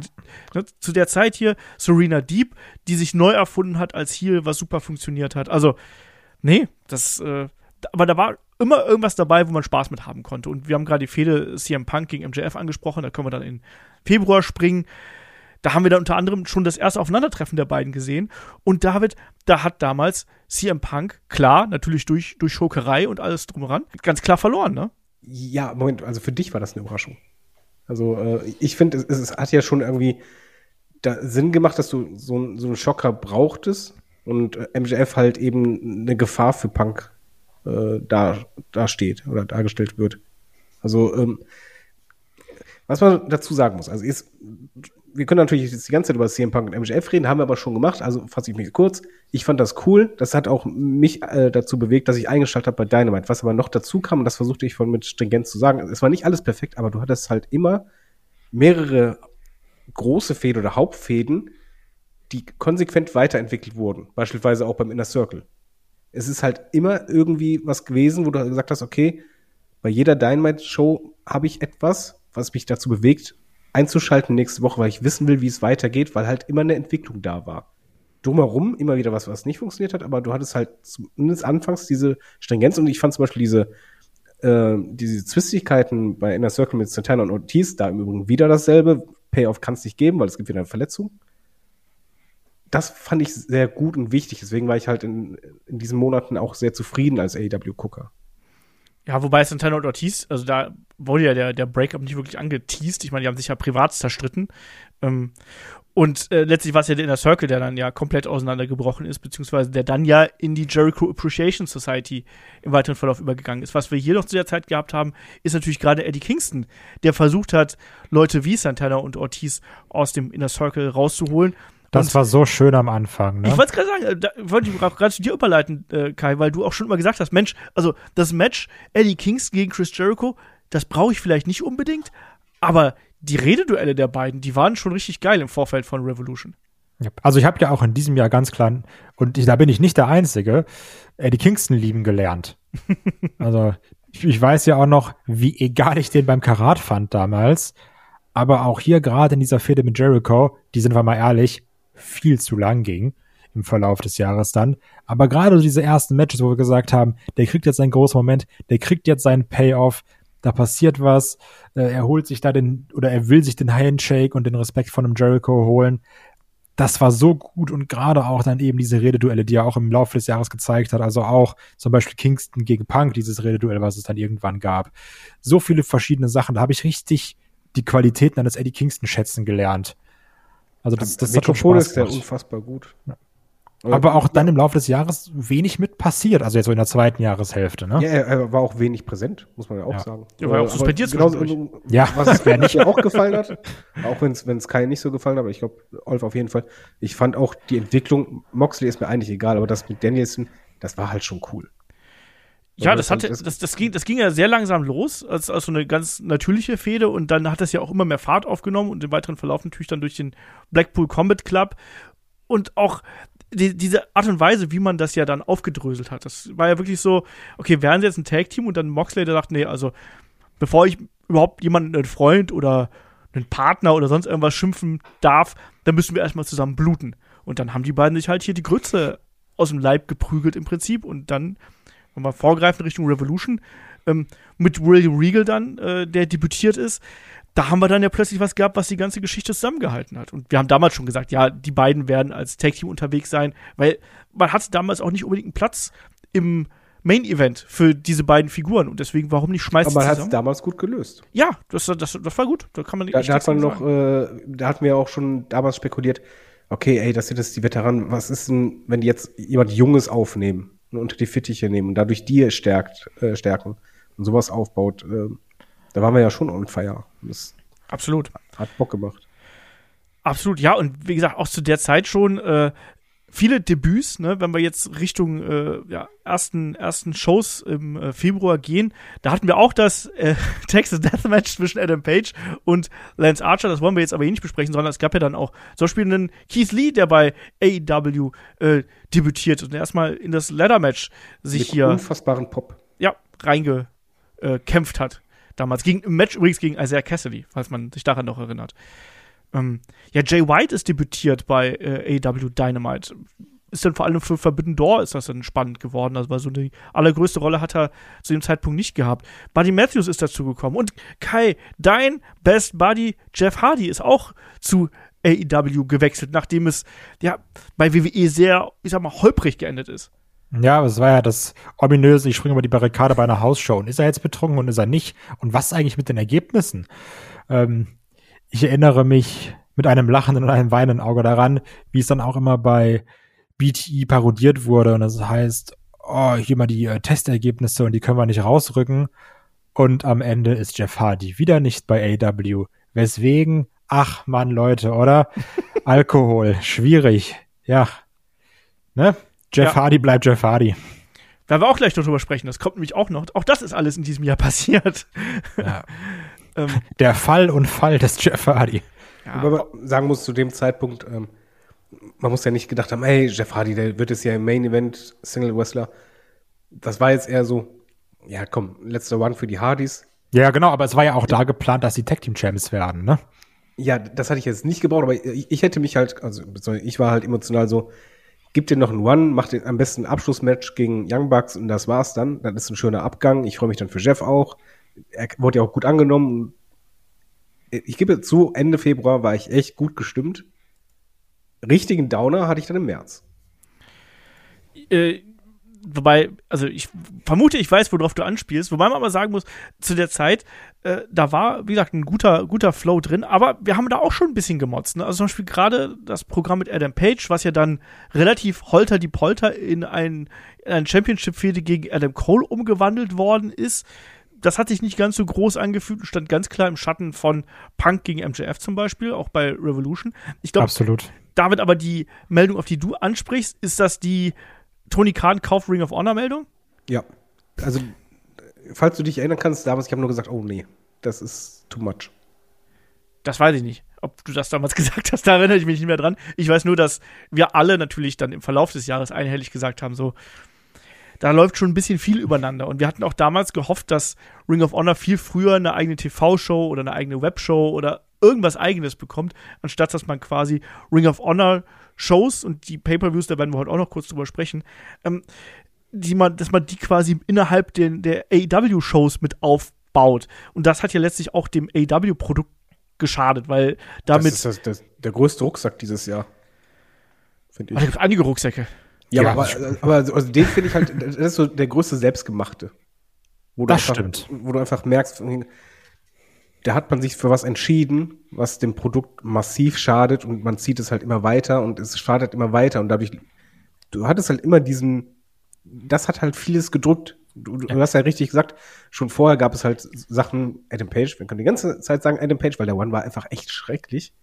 ne, zu, der Zeit hier Serena Deep, die sich neu erfunden hat als Heel, was super funktioniert hat. Also, nee, das äh, aber da war immer irgendwas dabei, wo man Spaß mit haben konnte. Und wir haben gerade die Fehde CM Punk gegen MJF angesprochen, da können wir dann in Februar springen. Da haben wir dann unter anderem schon das erste Aufeinandertreffen der beiden gesehen. Und David, da hat damals CM Punk, klar, natürlich durch, durch Schokerei und alles drumheran, ganz klar verloren, ne? Ja, Moment, also für dich war das eine Überraschung. Also äh, ich finde, es, es, hat ja schon irgendwie Sinn gemacht, dass du so, so einen Schocker brauchtest und äh, MJF halt eben eine Gefahr für Punk äh, da, da steht oder dargestellt wird. Also, ähm, was man dazu sagen muss, also ist, wir können natürlich jetzt die ganze Zeit über CM Punk und MJF reden, haben wir aber schon gemacht, also fasse ich mich kurz. Ich fand das cool, das hat auch mich äh, dazu bewegt, dass ich eingeschaltet habe bei Dynamite. Was aber noch dazu kam, und das versuchte ich von mit Stringenz zu sagen, es war nicht alles perfekt, aber du hattest halt immer mehrere große Fäden oder Hauptfäden, die konsequent weiterentwickelt wurden. Beispielsweise auch beim Inner Circle es ist halt immer irgendwie was gewesen, wo du gesagt hast, okay, bei jeder Dynamite-Show habe ich etwas, was mich dazu bewegt, einzuschalten nächste Woche, weil ich wissen will, wie es weitergeht, weil halt immer eine Entwicklung da war. Drumherum immer wieder was, was nicht funktioniert hat, aber du hattest halt zumindest anfangs diese Stringenz und ich fand zum Beispiel diese, äh, diese Zwistigkeiten bei Inner Circle mit Santana und Ortiz, da im Übrigen wieder dasselbe. Payoff kann es nicht geben, weil es gibt wieder eine Verletzung das fand ich sehr gut und wichtig. Deswegen war ich halt in, in diesen Monaten auch sehr zufrieden als AEW-Gucker. Ja, wobei Santana und Ortiz, also da wurde ja der, der Breakup nicht wirklich angeteased. Ich meine, die haben sich ja privat zerstritten. Ähm, und äh, letztlich war es ja der Inner Circle, der dann ja komplett auseinandergebrochen ist, beziehungsweise der dann ja in die Jericho Appreciation Society im weiteren Verlauf übergegangen ist. Was wir hier noch zu der Zeit gehabt haben, ist natürlich gerade Eddie Kingston, der versucht hat, Leute wie Santana und Ortiz aus dem Inner Circle rauszuholen. Das und war so schön am Anfang. Ne? Ich wollte gerade sagen, äh, da wollte ich gerade zu dir überleiten, äh, Kai, weil du auch schon immer gesagt hast, Mensch, also das Match Eddie Kings gegen Chris Jericho, das brauche ich vielleicht nicht unbedingt, aber die Rededuelle der beiden, die waren schon richtig geil im Vorfeld von Revolution. Also ich habe ja auch in diesem Jahr ganz klar, und ich, da bin ich nicht der Einzige, Eddie Kingston lieben gelernt. also ich weiß ja auch noch, wie egal ich den beim Karat fand damals. Aber auch hier gerade in dieser Fehde mit Jericho, die sind wir mal ehrlich, viel zu lang ging im Verlauf des Jahres dann. Aber gerade diese ersten Matches, wo wir gesagt haben, der kriegt jetzt seinen großen Moment, der kriegt jetzt seinen Payoff, da passiert was, äh, er holt sich da den, oder er will sich den Handshake und den Respekt von einem Jericho holen. Das war so gut und gerade auch dann eben diese Rededuelle, die er auch im Laufe des Jahres gezeigt hat. Also auch zum Beispiel Kingston gegen Punk, dieses Rededuell, was es dann irgendwann gab. So viele verschiedene Sachen. Da habe ich richtig die Qualitäten eines Eddie Kingston schätzen gelernt. Also das, das hat schon Spaß ist ja unfassbar gut. Ja. Aber auch dann im Laufe des Jahres wenig mit passiert, also jetzt so in der zweiten Jahreshälfte, ne? Ja, er war auch wenig präsent, muss man ja auch Ja. sagen. Er war ja auch Aber suspendiert genauso. Ja, was es mir nicht auch gefallen hat, auch wenn es Kai nicht so gefallen hat, aber ich glaube, Olf auf jeden Fall. Ich fand auch die Entwicklung, Moxley ist mir eigentlich egal, aber das mit Danielson, das war halt schon cool. Ja, das hatte, das- das, ging, das ging ja sehr langsam los, als, als so eine ganz natürliche Fehde und dann hat das ja auch immer mehr Fahrt aufgenommen und im weiteren Verlauf natürlich dann durch den Blackpool Combat Club und auch die, diese Art und Weise, wie man das ja dann aufgedröselt hat. Das war ja wirklich so, okay, wären sie jetzt ein Tag-Team und dann Moxley, der sagt, nee, also bevor ich überhaupt jemanden, einen Freund oder einen Partner oder sonst irgendwas schimpfen darf, dann müssen wir erstmal zusammen bluten. Und dann haben die beiden sich halt hier die Grütze aus dem Leib geprügelt im Prinzip und dann wenn wir vorgreifen Richtung Revolution, ähm, mit William Regal dann, äh, der debütiert ist, da haben wir dann ja plötzlich was gehabt, was die ganze Geschichte zusammengehalten hat. Und wir haben damals schon gesagt, ja, die beiden werden als Tag-Team unterwegs sein, weil man hatte damals auch nicht unbedingt einen Platz im Main-Event für diese beiden Figuren. Und deswegen, warum nicht schmeißen Aber man hat es damals gut gelöst. Ja, das, das, das war gut. Da kann man nicht Da, da hat man noch, äh, da hatten wir auch schon damals spekuliert, okay, ey, das sind jetzt die Veteranen, was ist denn, wenn die jetzt jemand Junges aufnehmen und unter die Fittiche nehmen und dadurch die stärkt, äh, stärken und sowas aufbaut, äh, da waren wir ja schon on fire. Das Absolut. hat Bock gemacht. Absolut, ja, und wie gesagt, auch zu der Zeit schon äh, viele Debüts, ne, wenn wir jetzt Richtung äh, ja, ersten, ersten Shows im äh, Februar gehen, da hatten wir auch das äh, Texas Deathmatch zwischen Adam Page und Lance Archer, das wollen wir jetzt aber hier nicht besprechen, sondern es gab ja dann auch zum Beispiel einen Keith Lee, der bei AEW äh, debütiert und erstmal in das Ladder-Match sich Mit hier unfassbaren Pop. ja, reingekämpft hat. Damals. Gegen, Im Match übrigens gegen Isaiah Cassidy, falls man sich daran noch erinnert. Ähm, ja, Jay White ist debütiert bei äh, AEW Dynamite. Ist dann vor allem für Forbidden Door ist das dann spannend geworden. Also, weil so die allergrößte Rolle hat er zu dem Zeitpunkt nicht gehabt. Buddy Matthews ist dazu gekommen. Und Kai, dein Best Buddy Jeff Hardy ist auch zu AEW gewechselt, nachdem es ja bei WWE sehr, ich sag mal, holprig geendet ist. Ja, aber es war ja das ominöse, ich springe über die Barrikade bei einer Hausshow. Und ist er jetzt betrunken und ist er nicht? Und was eigentlich mit den Ergebnissen? Ähm, ich erinnere mich mit einem lachenden und einem weinenden Auge daran, wie es dann auch immer bei BTE parodiert wurde. Und das heißt, oh, hier mal die äh, Testergebnisse und die können wir nicht rausrücken. Und am Ende ist Jeff Hardy wieder nicht bei AW. Weswegen? Ach man, Leute, oder? Alkohol, schwierig. Ja. Ne? Jeff Ja. Hardy bleibt Jeff Hardy. Werden wir auch gleich noch drüber sprechen. Das kommt nämlich auch noch. Auch das ist alles in diesem Jahr passiert. Ja. ähm, Der Fall und Fall des Jeff Hardy. ja, Wobei man sagen muss, zu dem Zeitpunkt, ähm, man muss ja nicht gedacht haben, hey, Jeff Hardy, der wird es ja im Main Event Single Wrestler. Das war jetzt eher so, ja komm, letzter One für die Hardys. Ja, genau, aber es war ja auch da geplant, dass die Tag Team Champs werden, ne? Ja, das hatte ich jetzt nicht gebraucht, aber ich, ich hätte mich halt, also ich war halt emotional so, gib dir noch einen One, mach den am besten ein Abschlussmatch gegen Young Bucks und das war's dann. Das ist ein schöner Abgang. Ich freue mich dann für Jeff auch. Er wurde ja auch gut angenommen. Ich gebe zu, Ende Februar war ich echt gut gestimmt. Richtigen Downer hatte ich dann im März. äh, wobei, also ich vermute, ich weiß, worauf du anspielst, wobei man aber sagen muss, zu der Zeit, äh, da war, wie gesagt, ein guter, guter Flow drin, aber wir haben da auch schon ein bisschen gemotzt. Ne? Also zum Beispiel gerade das Programm mit Adam Page, was ja dann relativ holter die Polter in ein, in ein Championship-Fehde gegen Adam Cole umgewandelt worden ist. Das hat sich nicht ganz so groß angefühlt und stand ganz klar im Schatten von Punk gegen MJF zum Beispiel, auch bei Revolution. Ich glaube, Absolut. David, aber die Meldung, auf die du ansprichst, ist das die Tony Khan Kauf Ring of Honor Meldung? Ja. Also, falls du dich erinnern kannst, damals, ich habe nur gesagt, oh nee, das ist too much. Das weiß ich nicht. Ob du das damals gesagt hast, da erinnere ich mich nicht mehr dran. Ich weiß nur, dass wir alle natürlich dann im Verlauf des Jahres einhellig gesagt haben, so, da läuft schon ein bisschen viel übereinander. Und wir hatten auch damals gehofft, dass Ring of Honor viel früher eine eigene TV-Show oder eine eigene Webshow oder irgendwas eigenes bekommt, anstatt dass man quasi Ring of Honor Shows und die Pay-per-Views, da werden wir heute auch noch kurz drüber sprechen, ähm, die man, dass man die quasi innerhalb den, der AEW-Shows mit aufbaut. Und das hat ja letztlich auch dem AEW-Produkt geschadet, weil damit. Das ist das, das, der größte Rucksack dieses Jahr. Finde ich. Da gibt einige Rucksäcke. Ja, ja aber, aber also den finde ich halt, das ist so der größte Selbstgemachte. Wo das einfach, stimmt. Wo du einfach merkst, da hat man sich für was entschieden, was dem Produkt massiv schadet und man zieht es halt immer weiter und es schadet immer weiter und dadurch, du hattest halt immer diesen, das hat halt vieles gedrückt. Du, du ja. hast ja richtig gesagt, schon vorher gab es halt Sachen, Adam Page, wir können die ganze Zeit sagen Adam Page, weil der One war einfach echt schrecklich.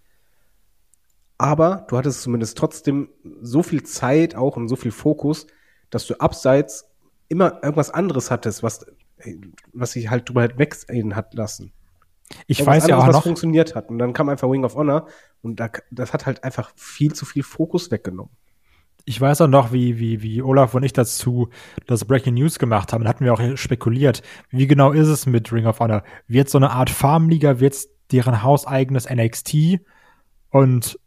Aber du hattest zumindest trotzdem so viel Zeit auch und so viel Fokus, dass du abseits immer irgendwas anderes hattest, was, was sich halt drüber halt wegsehen hat lassen. Ich weiß ja auch was noch. funktioniert hat. Und dann kam einfach Wing of Honor und da, das hat halt einfach viel zu viel Fokus weggenommen. Ich weiß auch noch, wie, wie, wie Olaf und ich dazu das Breaking News gemacht haben. Da hatten wir auch spekuliert. Wie genau ist es mit Ring of Honor? Wird so eine Art Farmliga, wird deren hauseigenes NXT? Und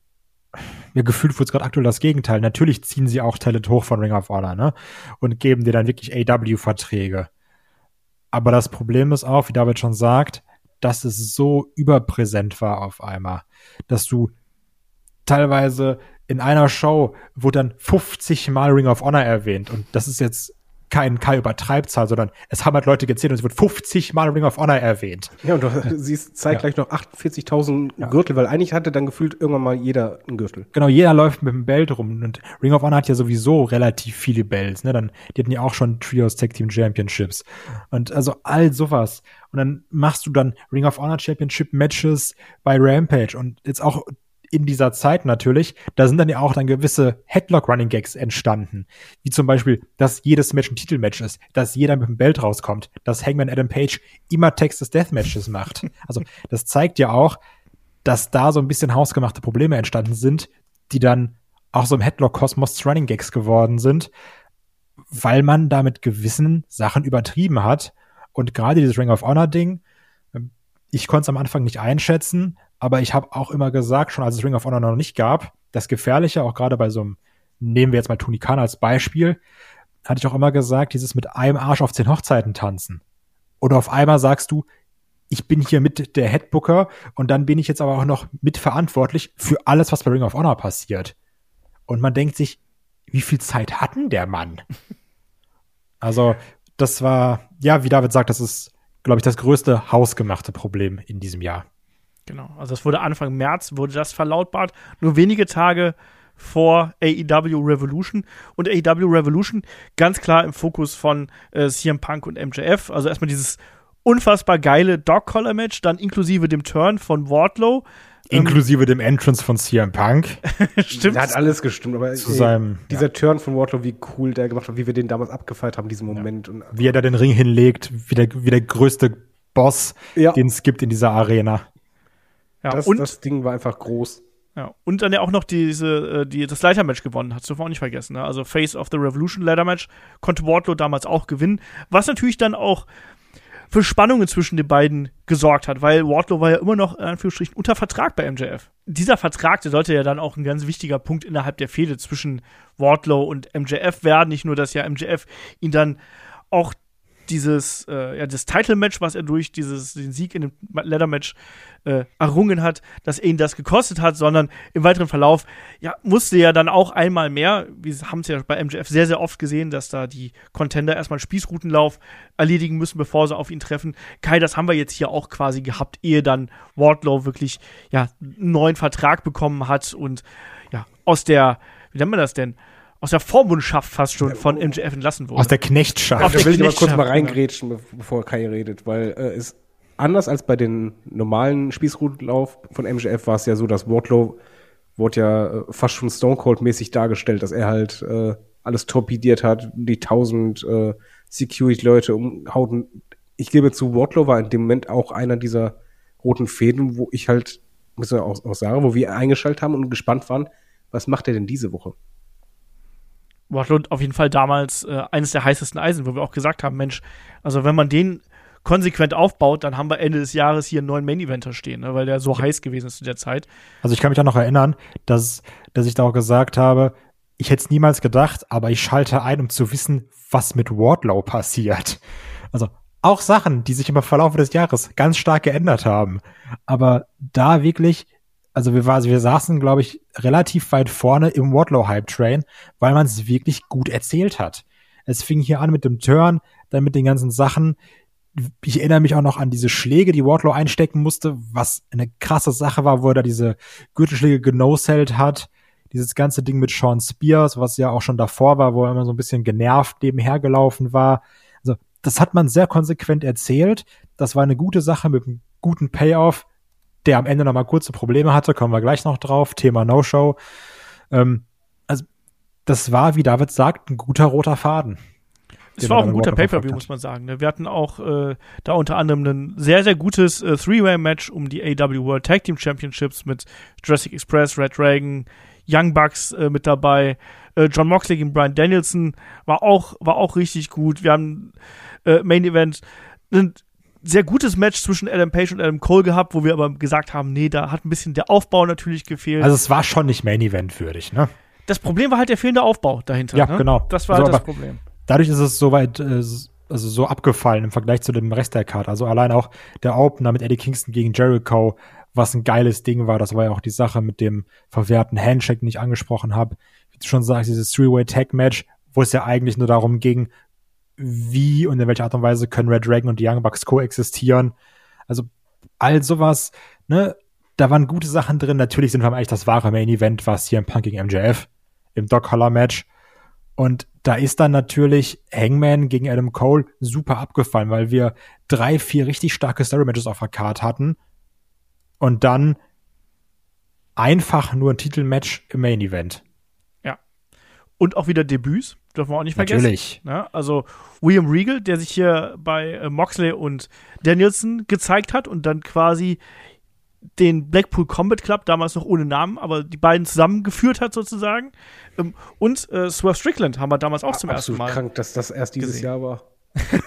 mir gefühlt wird es gerade aktuell das Gegenteil. Natürlich ziehen sie auch Talent hoch von Ring of Honor, ne? Und geben dir dann wirklich AW-Verträge. Aber das Problem ist auch, wie David schon sagt, dass es so überpräsent war auf einmal, dass du teilweise in einer Show wurde dann 50 Mal Ring of Honor erwähnt und das ist jetzt kein Kai Übertreibzahl, sondern es haben halt Leute gezählt und es wird 50 Mal Ring of Honor erwähnt. Ja, und du siehst zeitgleich ja. noch 48.000 ja. Gürtel, weil eigentlich hatte dann gefühlt irgendwann mal jeder einen Gürtel. Genau, jeder läuft mit dem Belt rum und Ring of Honor hat ja sowieso relativ viele Belts, ne? Dann, die hatten ja auch schon Trios Tag Team Championships und also all sowas. Und dann machst du dann Ring of Honor Championship Matches bei Rampage und jetzt auch in dieser Zeit natürlich, da sind dann ja auch dann gewisse Headlock-Running-Gags entstanden. Wie zum Beispiel, dass jedes Match ein Titelmatch ist, dass jeder mit dem Belt rauskommt, dass Hangman Adam Page immer Texas Deathmatches macht. Also, das zeigt ja auch, dass da so ein bisschen hausgemachte Probleme entstanden sind, die dann auch so im Headlock-Kosmos Running Gags geworden sind, weil man da mit gewissen Sachen übertrieben hat. Und gerade dieses Ring of Honor-Ding, ähm, ich konnte es am Anfang nicht einschätzen, aber ich habe auch immer gesagt, schon als es Ring of Honor noch nicht gab, das Gefährliche, auch gerade bei so einem, nehmen wir jetzt mal Tony Khan als Beispiel, hatte ich auch immer gesagt, dieses mit einem Arsch auf zehn Hochzeiten tanzen. Oder auf einmal sagst du, ich bin hier mit der Headbooker und dann bin ich jetzt aber auch noch mitverantwortlich für alles, was bei Ring of Honor passiert. Und man denkt sich, wie viel Zeit hatten der Mann? Also, das war, ja, wie David sagt, das ist, glaube ich, das größte hausgemachte Problem in diesem Jahr. Genau, also es wurde Anfang März, wurde das verlautbart, nur wenige Tage vor AEW Revolution. Und AEW Revolution ganz klar im Fokus von äh, CM Punk und MJF. Also erstmal dieses unfassbar geile Dog-Collar-Match, dann inklusive dem Turn von Wardlow. Ähm, inklusive ähm, dem Entrance von CM Punk. Stimmt. Der hat alles gestimmt, aber Zu ey, seinem, dieser ja. Turn von Wardlow, wie cool der gemacht hat, wie wir den damals abgefeiert haben, diesen Moment. Ja. Und, wie er da den Ring hinlegt, wie der, wie der größte Boss, ja. den es gibt in dieser Arena. Ja, das, und das Ding war einfach groß. Ja, und dann ja auch noch diese, äh, die, das Leitermatch gewonnen, hast du auch nicht vergessen. Ne? Also Face of the Revolution Leitermatch konnte Wardlow damals auch gewinnen, was natürlich dann auch für Spannungen zwischen den beiden gesorgt hat, weil Wardlow war ja immer noch in Anführungsstrichen unter Vertrag bei MJF. Dieser Vertrag, der sollte ja dann auch ein ganz wichtiger Punkt innerhalb der Fehde zwischen Wardlow und MJF werden. Nicht nur, dass ja MJF ihn dann auch dieses, äh, ja, das Title-Match, was er durch dieses, den Sieg in dem Leather-Match äh, errungen hat, dass er ihn das gekostet hat, sondern im weiteren Verlauf, ja, musste ja dann auch einmal mehr, wir haben es ja bei MJF sehr, sehr oft gesehen, dass da die Contender erstmal einen Spießrutenlauf erledigen müssen, bevor sie auf ihn treffen. Kai, das haben wir jetzt hier auch quasi gehabt, ehe dann Wardlow wirklich, ja, einen neuen Vertrag bekommen hat und, ja, aus der, wie nennt man das denn? Aus der Vormundschaft fast schon von MJF entlassen wurde. Aus der Knechtschaft. Da will ich aber kurz mal reingrätschen, bevor Kai redet, weil äh, es anders als bei den normalen Spießrutenlauf von MJF war es ja so, dass Wardlow wurde ja äh, fast schon Stone Cold mäßig dargestellt, dass er halt äh, alles torpediert hat, die tausend äh, Security-Leute umhaut. Ich gebe zu, Wardlow war in dem Moment auch einer dieser roten Fäden, wo ich halt, muss ich auch, auch sagen, wo wir eingeschaltet haben und gespannt waren, was macht er denn diese Woche? Wardlow auf jeden Fall damals äh, eines der heißesten Eisen, wo wir auch gesagt haben, Mensch, also wenn man den konsequent aufbaut, dann haben wir Ende des Jahres hier einen neuen Main-Eventer stehen, ne, weil der so heiß gewesen ist zu der Zeit. Also ich kann mich auch noch erinnern, dass, dass ich da auch gesagt habe, ich hätte es niemals gedacht, aber ich schalte ein, um zu wissen, was mit Wardlow passiert. Also auch Sachen, die sich im Verlauf des Jahres ganz stark geändert haben. Aber da wirklich, also wir, also wir saßen, glaube ich, relativ weit vorne im Wardlow-Hype-Train, weil man es wirklich gut erzählt hat. Es fing hier an mit dem Turn, dann mit den ganzen Sachen. Ich erinnere mich auch noch an diese Schläge, die Wardlow einstecken musste, was eine krasse Sache war, wo er da diese Gürtelschläge genosellt hat. Dieses ganze Ding mit Sean Spears, was ja auch schon davor war, wo er immer so ein bisschen genervt nebenher gelaufen war das hat man sehr konsequent erzählt. Das war eine gute Sache mit einem guten Payoff, der am Ende noch mal kurze Probleme hatte. Kommen wir gleich noch drauf. Thema No-Show. Ähm, also, das war, wie David sagt, ein guter roter Faden. Es war auch ein guter Pay-Per-View, muss man sagen. Ne? Wir hatten auch äh, da unter anderem ein sehr, sehr gutes äh, Three-Way-Match um die AW World Tag Team Championships mit Jurassic Express, Red Dragon, Young Bucks äh, mit dabei. Äh, John Moxley gegen Brian Danielson war auch, war auch richtig gut. Wir haben äh, Main Event ein sehr gutes Match zwischen Adam Page und Adam Cole gehabt, wo wir aber gesagt haben, nee, da hat ein bisschen der Aufbau natürlich gefehlt. Also es war schon nicht Main Event würdig, ne? Das Problem war halt der fehlende Aufbau dahinter. Ja, ne? genau. Das war so, halt das Problem. Dadurch ist es soweit, äh, also so abgefallen im Vergleich zu dem Rest der Card. Also allein auch der Opener mit Eddie Kingston gegen Jericho, was ein geiles Ding war. Das war ja auch die Sache mit dem verwehrten Handshake, den ich angesprochen habe. Wie du schon sagst, dieses Three-Way-Tag-Match, wo es ja eigentlich nur darum ging, wie und in welcher Art und Weise können Red Dragon und die Young Bucks koexistieren. Also all sowas, ne, da waren gute Sachen drin. Natürlich sind wir eigentlich das wahre Main Event, was hier im Punk gegen MJF im Doc Holler Match. Und da ist dann natürlich Hangman gegen Adam Cole super abgefallen, weil wir drei, vier richtig starke Story Matches auf der Card hatten. Und dann einfach nur ein Titelmatch im Main Event. Und auch wieder Debüts. Dürfen wir auch nicht vergessen. Natürlich. Ja, also William Regal, der sich hier bei äh, Moxley und Danielson gezeigt hat und dann quasi den Blackpool Combat Club, damals noch ohne Namen, aber die beiden zusammengeführt hat sozusagen. Ähm, und äh, Swerve Strickland haben wir damals auch zum Absolut ersten Mal. krank, dass das erst dieses gesehen. Jahr war.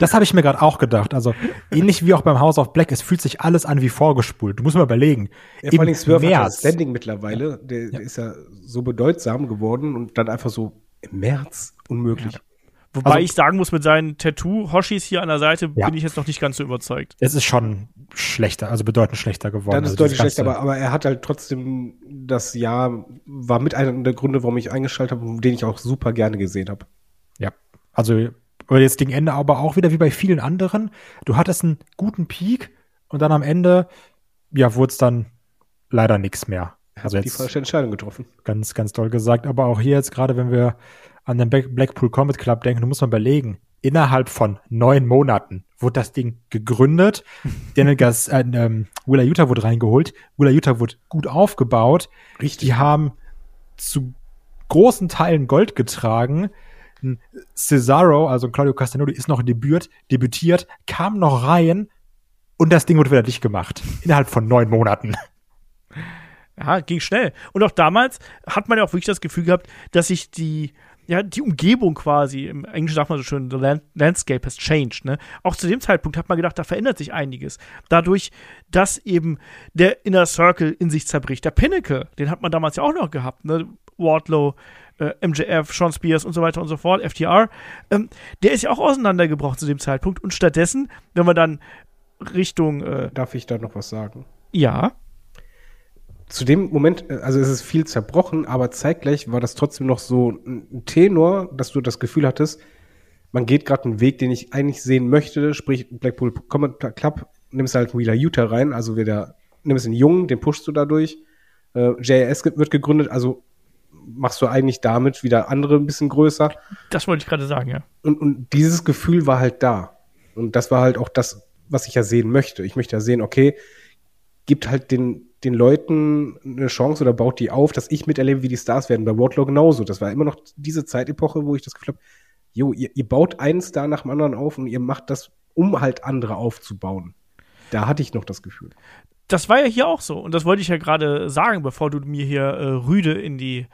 Das habe ich mir gerade auch gedacht. Also ähnlich wie auch beim House of Black, es fühlt sich alles an wie vorgespult. Du musst mal überlegen. Ja, vor allem Im Swerve hat März. das Standing mittlerweile. Der, der ist ja so bedeutsam geworden und dann einfach so im März unmöglich. Wobei Also- ich sagen muss, mit seinen Tattoo-Hoshis hier an der Seite Ja. bin ich jetzt noch nicht ganz so überzeugt. Es ist schon schlechter, also bedeutend schlechter geworden. Dann ist also es deutlich schlechter, aber, aber er hat halt trotzdem das Jahr, war mit einer der Gründe, warum ich eingeschaltet habe, den ich auch super gerne gesehen habe. Ja, also aber jetzt gegen Ende aber auch wieder wie bei vielen anderen. Du hattest einen guten Peak und dann am Ende, ja, wurde es dann leider nichts mehr. Also Die jetzt falsche Entscheidung getroffen. ganz, ganz doll gesagt. Aber auch hier jetzt gerade, wenn wir an den Black- Blackpool Combat Club denken, du musst mal überlegen, innerhalb von neun Monaten wurde das Ding gegründet. Daniel Gas, äh, ähm, Willa Utah wurde reingeholt. Willa Utah wurde gut aufgebaut. Richtig. Die haben zu großen Teilen Gold getragen. Cesaro, also Claudio Castagnoli, ist noch debütiert, debütiert, kam noch rein und das Ding wurde wieder dicht gemacht. Innerhalb von neun Monaten. Ja, ging schnell. Und auch damals hat man ja auch wirklich das Gefühl gehabt, dass sich die, ja, die Umgebung quasi, im Englischen sagt man so schön, the land landscape has changed, ne? Auch zu dem Zeitpunkt hat man gedacht, da verändert sich einiges. Dadurch, dass eben der Inner Circle in sich zerbricht. Der Pinnacle, den hat man damals ja auch noch gehabt, ne? Wardlow, äh, MJF, Sean Spears und so weiter und so fort, FTR. Ähm, der ist ja auch auseinandergebrochen zu dem Zeitpunkt. Und stattdessen, wenn wir dann Richtung, äh, Darf ich da noch was sagen? ja, Zu dem Moment, äh, also es ist viel zerbrochen, aber zeitgleich war das trotzdem noch so ein Tenor, dass du das Gefühl hattest, man geht gerade einen Weg, den ich eigentlich sehen möchte, sprich Blackpool Combat Club, nimmst halt wieder Utah rein, also wieder, nimmst den Jungen, den pushst du dadurch. Äh, JS wird gegründet, also machst du eigentlich damit wieder andere ein bisschen größer. das wollte ich gerade sagen, ja. Und, und dieses Gefühl war halt da. Und das war halt auch das, was ich ja sehen möchte. Ich möchte ja sehen, okay, gibt halt den, den Leuten eine Chance oder baut die auf, dass ich miterlebe, wie die Stars werden. Bei Wardlow genauso. Das war immer noch diese Zeitepoche, wo ich das Gefühl habe, jo, ihr, ihr baut einen Star nach dem anderen auf und ihr macht das, um halt andere aufzubauen. Da hatte ich noch das Gefühl. das war ja hier auch so. Und das wollte ich ja gerade sagen, bevor du mir hier äh, Rüde in die,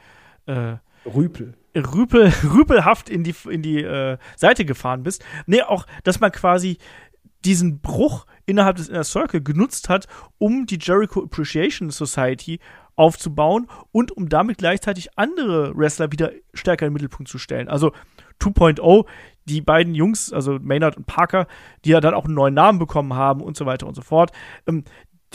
äh, Rüpel. Rüpel, rüpelhaft in die, in die äh, Seite gefahren bist. Nee, auch, dass man quasi diesen Bruch innerhalb des Inner Circle genutzt hat, um die Jericho Appreciation Society aufzubauen und um damit gleichzeitig andere Wrestler wieder stärker in den Mittelpunkt zu stellen. Also 2.0, die beiden Jungs, also Maynard und Parker, die ja dann auch einen neuen Namen bekommen haben und so weiter und so fort, ähm,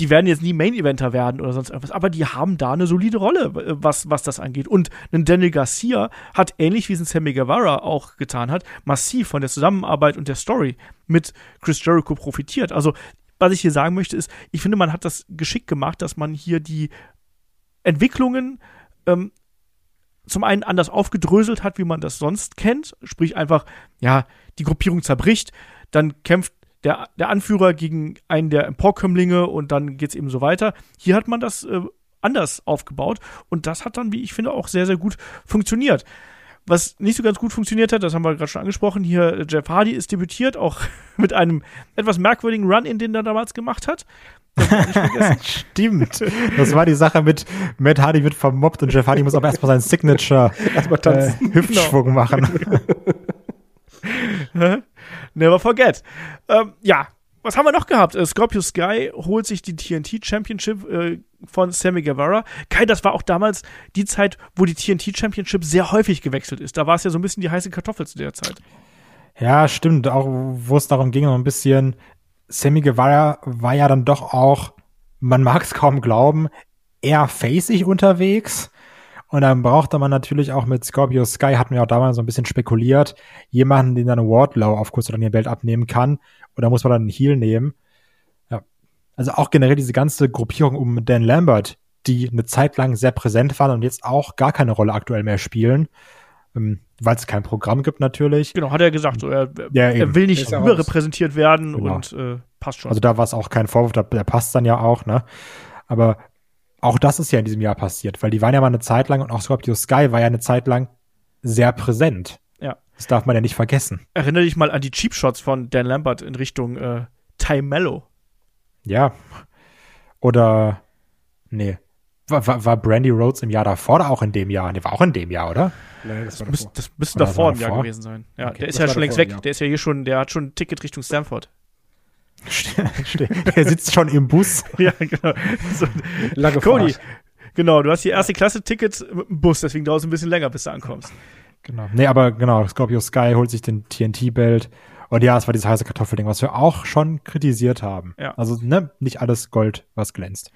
die werden jetzt nie Main-Eventer werden oder sonst irgendwas, aber die haben da eine solide Rolle, äh, was, was das angeht. Und ein Daniel Garcia hat, ähnlich wie es ein Sammy Guevara auch getan hat, massiv von der Zusammenarbeit und der Story mit Chris Jericho profitiert. Also, was ich hier sagen möchte, ist, ich finde, man hat das geschickt gemacht, dass man hier die Entwicklungen ähm, zum einen anders aufgedröselt hat, wie man das sonst kennt. Sprich einfach, ja, die Gruppierung zerbricht, dann kämpft der, der Anführer gegen einen der Emporkömmlinge und dann geht es eben so weiter. Hier hat man das äh, anders aufgebaut und das hat dann, wie ich finde, auch sehr, sehr gut funktioniert. Was nicht so ganz gut funktioniert hat, das haben wir gerade schon angesprochen, hier äh, Jeff Hardy ist debütiert, auch mit einem etwas merkwürdigen Run, in den er damals gemacht hat. Stimmt. Das war die Sache mit Matt Hardy wird vermobbt und Jeff Hardy muss aber erstmal seinen Signature äh, Hüftschwung genau. machen. Never forget. Ähm, ja, was haben wir noch gehabt? Äh, Scorpio Sky holt sich die TNT Championship äh, von Sammy Guevara. Kai, das war auch damals die Zeit, wo die TNT Championship sehr häufig gewechselt ist. Da war es ja so ein bisschen die heiße Kartoffel zu der Zeit. Ja, stimmt. Auch wo es darum ging, so ein bisschen, Sammy Guevara war ja dann doch auch, man mag es kaum glauben, eher facig unterwegs. Und dann brauchte man natürlich auch mit Scorpio Sky, hatten wir auch damals so ein bisschen spekuliert, jemanden, den dann Wardlow auf kurz oder lange Welt abnehmen kann. Oder muss man dann einen Heal nehmen. Ja. Also auch generell diese ganze Gruppierung um Dan Lambert, die eine Zeit lang sehr präsent waren und jetzt auch gar keine Rolle aktuell mehr spielen. Ähm, Weil es kein Programm gibt natürlich. Genau, hat er gesagt. So, er, ja, er will nicht überrepräsentiert werden genau. und äh, passt schon. Also da war es auch kein Vorwurf, der passt dann ja auch, ne? Aber auch das ist ja in diesem Jahr passiert, weil die waren ja mal eine Zeit lang und auch Scorpio Sky war ja eine Zeit lang sehr präsent. Ja. Das darf man ja nicht vergessen. Erinnere dich mal an die Cheap Shots von Dan Lambert in Richtung äh, Ty Mello. Ja. Oder nee. War, war, war Brandy Rhodes im Jahr davor oder auch in dem Jahr? Nee, war auch in dem Jahr, oder? Nein, das, war das, müsste, das müsste davor im Jahr gewesen sein. Ja, okay, der ist ja schon längst weg. Ja. Der ist ja hier schon, der hat schon ein Ticket Richtung Stanford. Der sitzt schon im Bus. ja, genau. So, Lange Cody, Fahrt. genau, du hast die erste Klasse Ticket im Bus, deswegen dauert es ein bisschen länger, bis du ankommst. Genau. Nee, aber genau, Scorpio Sky holt sich den TNT-Belt. Und ja, es war dieses heiße Kartoffelding, was wir auch schon kritisiert haben. Ja. Also, ne, nicht alles Gold, was glänzt.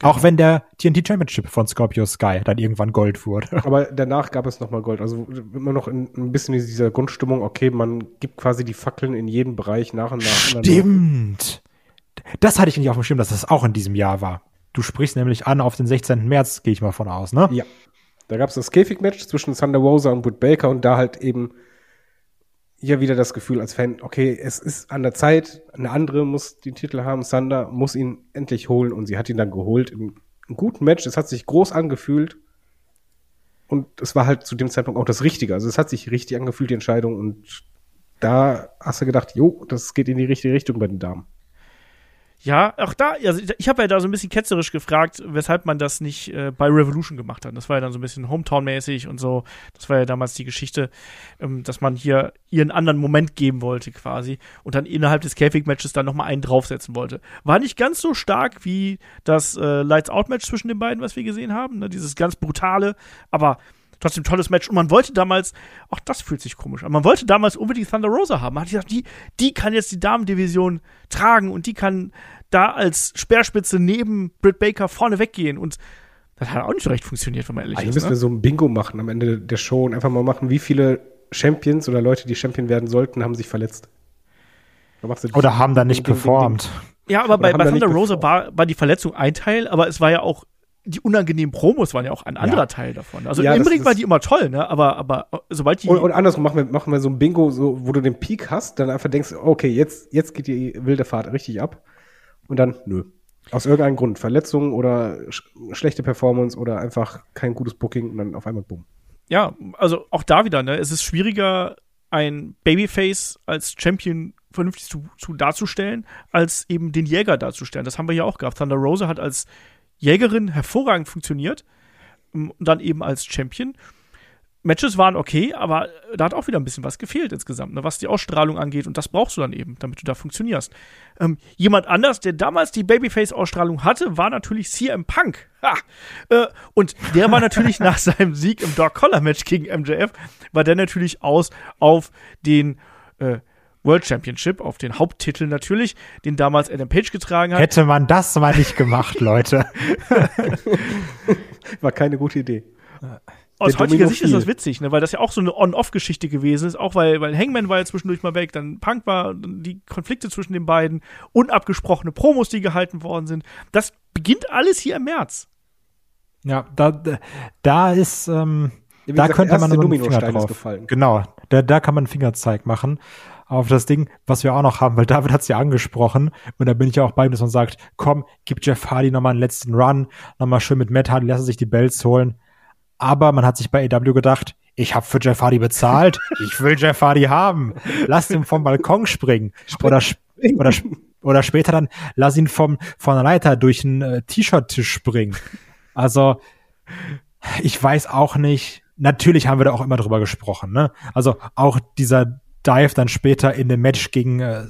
Genau. Auch wenn der TNT Championship von Scorpio Sky dann irgendwann Gold wurde. Aber danach gab es nochmal Gold. Also immer noch in, ein bisschen in dieser Grundstimmung, okay, man gibt quasi die Fackeln in jedem Bereich nach und nach. Stimmt. Das hatte ich nicht auf dem Schirm, dass das auch in diesem Jahr war. Du sprichst nämlich an auf den 16. März, gehe ich mal von aus, ne? Ja. Da gab es das Käfig-Match zwischen Thunder Rosa und Britt Baker und da halt eben hier wieder das Gefühl als Fan, okay, es ist an der Zeit, eine andere muss den Titel haben, Sander muss ihn endlich holen und sie hat ihn dann geholt im guten Match. Es hat sich groß angefühlt und es war halt zu dem Zeitpunkt auch das Richtige. Also es hat sich richtig angefühlt, die Entscheidung und da hast du gedacht, jo, das geht in die richtige Richtung bei den Damen. Ja, auch da, also ich habe ja da so ein bisschen ketzerisch gefragt, weshalb man das nicht äh, bei Revolution gemacht hat. Das war ja dann so ein bisschen Hometown-mäßig und so. Das war ja damals die Geschichte, ähm, dass man hier ihren anderen Moment geben wollte quasi und dann innerhalb des Käfig-Matches dann nochmal einen draufsetzen wollte. War nicht ganz so stark wie das äh, Lights-Out-Match zwischen den beiden, was wir gesehen haben. Ne? Dieses ganz brutale, aber trotzdem tolles Match. Und man wollte damals, auch das fühlt sich komisch an, man wollte damals unbedingt Thunder Rosa haben. Man hat gesagt, die, die kann jetzt die Damendivision tragen und die kann da als Speerspitze neben Britt Baker vorne weggehen. Und das hat auch nicht so recht funktioniert, wenn man ehrlich Eigentlich ist. müssen ne? wir so ein Bingo machen am Ende der Show und einfach mal machen, wie viele Champions oder Leute, die Champion werden sollten, haben sich verletzt. Oder haben da nicht performt. Ja, aber bei, bei Thunder Rosa war, war die Verletzung ein Teil, aber es war ja auch die unangenehmen Promos waren ja auch ein anderer ja. Teil davon. Also ja, im Ring war die immer toll, ne? Aber, aber sobald die. Und, und, andersrum machen wir, machen wir so ein Bingo, so, wo du den Peak hast, dann einfach denkst, okay, jetzt, jetzt geht die wilde Fahrt richtig ab. Und dann, nö. Aus irgendeinem Grund. Verletzung oder sch schlechte Performance oder einfach kein gutes Booking und dann auf einmal bumm. Ja, also auch da wieder, ne? Es ist schwieriger, ein Babyface als Champion vernünftig zu, zu darzustellen, als eben den Jäger darzustellen. Das haben wir ja auch gehabt. Thunder Rosa hat als Jägerin hervorragend funktioniert und dann eben als Champion. Matches waren okay, aber da hat auch wieder ein bisschen was gefehlt insgesamt, ne, was die Ausstrahlung angeht. Und das brauchst du dann eben, damit du da funktionierst. Ähm, jemand anders, der damals die Babyface-Ausstrahlung hatte, war natürlich CM Punk. Ha! Äh, und der war natürlich nach seinem Sieg im Dog Collar Match gegen MJF, war der natürlich aus auf den äh, World Championship, auf den Haupttitel natürlich, den damals Adam Page getragen hat. Hätte man das mal nicht gemacht, Leute. War keine gute Idee. Aus Der heutiger Domino Sicht ist das witzig, ne? weil das ja auch so eine On-Off-Geschichte gewesen ist, auch weil, weil Hangman war ja zwischendurch mal weg, dann Punk war, die Konflikte zwischen den beiden, unabgesprochene Promos, die gehalten worden sind. Das beginnt alles hier im März. Ja, da, da ist, ähm, Ja, da gesagt, könnte man einen Finger drauf. gefallen. Genau, da, da kann man einen Fingerzeig machen auf das Ding, was wir auch noch haben, weil David hat es ja angesprochen und da bin ich ja auch bei ihm, dass man sagt, komm, gib Jeff Hardy nochmal einen letzten Run, nochmal schön mit Matt Hardy, lass er sich die Bells holen. Aber man hat sich bei AW gedacht, ich habe für Jeff Hardy bezahlt, ich will Jeff Hardy haben, lass ihn vom Balkon springen oder sp- oder sp- oder später dann lass ihn vom von der Leiter durch einen äh, T-Shirt-Tisch springen. Also ich weiß auch nicht. Natürlich haben wir da auch immer drüber gesprochen, ne? Also auch dieser Dive dann später in dem Match gegen äh,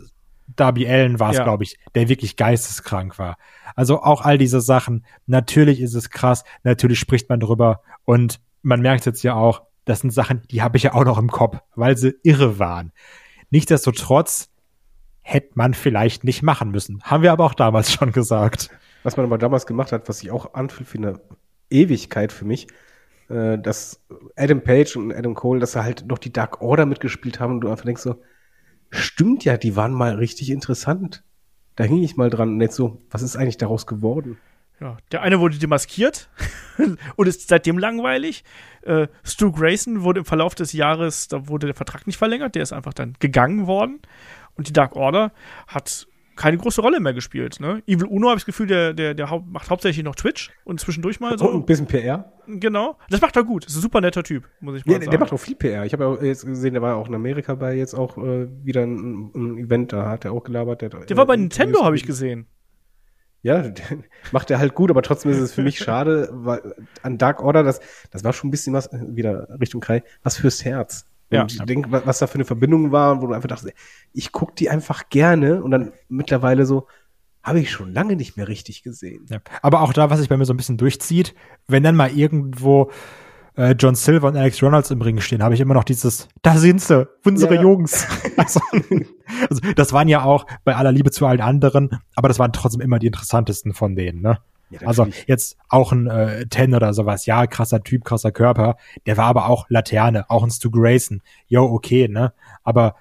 Darby Allen war es, Ja. glaube ich, der wirklich geisteskrank war. Also auch all diese Sachen. Natürlich ist es krass. Natürlich spricht man drüber und man merkt jetzt ja auch, das sind Sachen, die habe ich ja auch noch im Kopf, weil sie irre waren. Nichtsdestotrotz hätte man vielleicht nicht machen müssen. Haben wir aber auch damals schon gesagt. Was man aber damals gemacht hat, was sich auch anfühlt wie eine Ewigkeit für mich, äh, dass Adam Page und Adam Cole, dass sie halt noch die Dark Order mitgespielt haben und du einfach denkst so, stimmt ja, die waren mal richtig interessant. Da hing ich mal dran und jetzt so, was ist eigentlich daraus geworden? Ja, der eine wurde demaskiert und ist seitdem langweilig. Äh, Stu Grayson wurde im Verlauf des Jahres, da wurde der Vertrag nicht verlängert, der ist einfach dann gegangen worden. Und die Dark Order hat keine große Rolle mehr gespielt. Ne? Evil Uno habe ich das Gefühl, der, der, der hau macht hauptsächlich noch Twitch und zwischendurch mal Und so. ein bisschen PR. Genau. Das macht er gut. Das ist ein super netter Typ, muss ich mal Ja, der, sagen. der macht auch viel PR. Ich habe ja auch jetzt gesehen, der war auch in Amerika bei jetzt auch äh, wieder ein, ein Event, da hat er auch gelabert. Der, der war bei Nintendo, habe ich gesehen. Ja, macht er halt gut, aber trotzdem ist es für mich schade, weil an Dark Order, das, das war schon ein bisschen was, äh, wieder Richtung Kai, was fürs Herz. Ja. Und ich denke, was, da für eine Verbindung war, wo du einfach dachtest, ich guck die einfach gerne und dann mittlerweile so, habe ich schon lange nicht mehr richtig gesehen. Ja. Aber auch da, was sich bei mir so ein bisschen durchzieht, wenn dann mal irgendwo äh, John Silver und Alex Ronalds im Ring stehen, habe ich immer noch dieses, da sind sie, unsere Ja. Jungs. Also, also, das waren ja auch bei aller Liebe zu allen anderen, aber das waren trotzdem immer die interessantesten von denen, ne? Ja, Also jetzt auch ein äh, Ten oder sowas, ja, krasser Typ, krasser Körper, der war aber auch Laterne, auch ein Stu Grayson, jo, okay, ne? Aber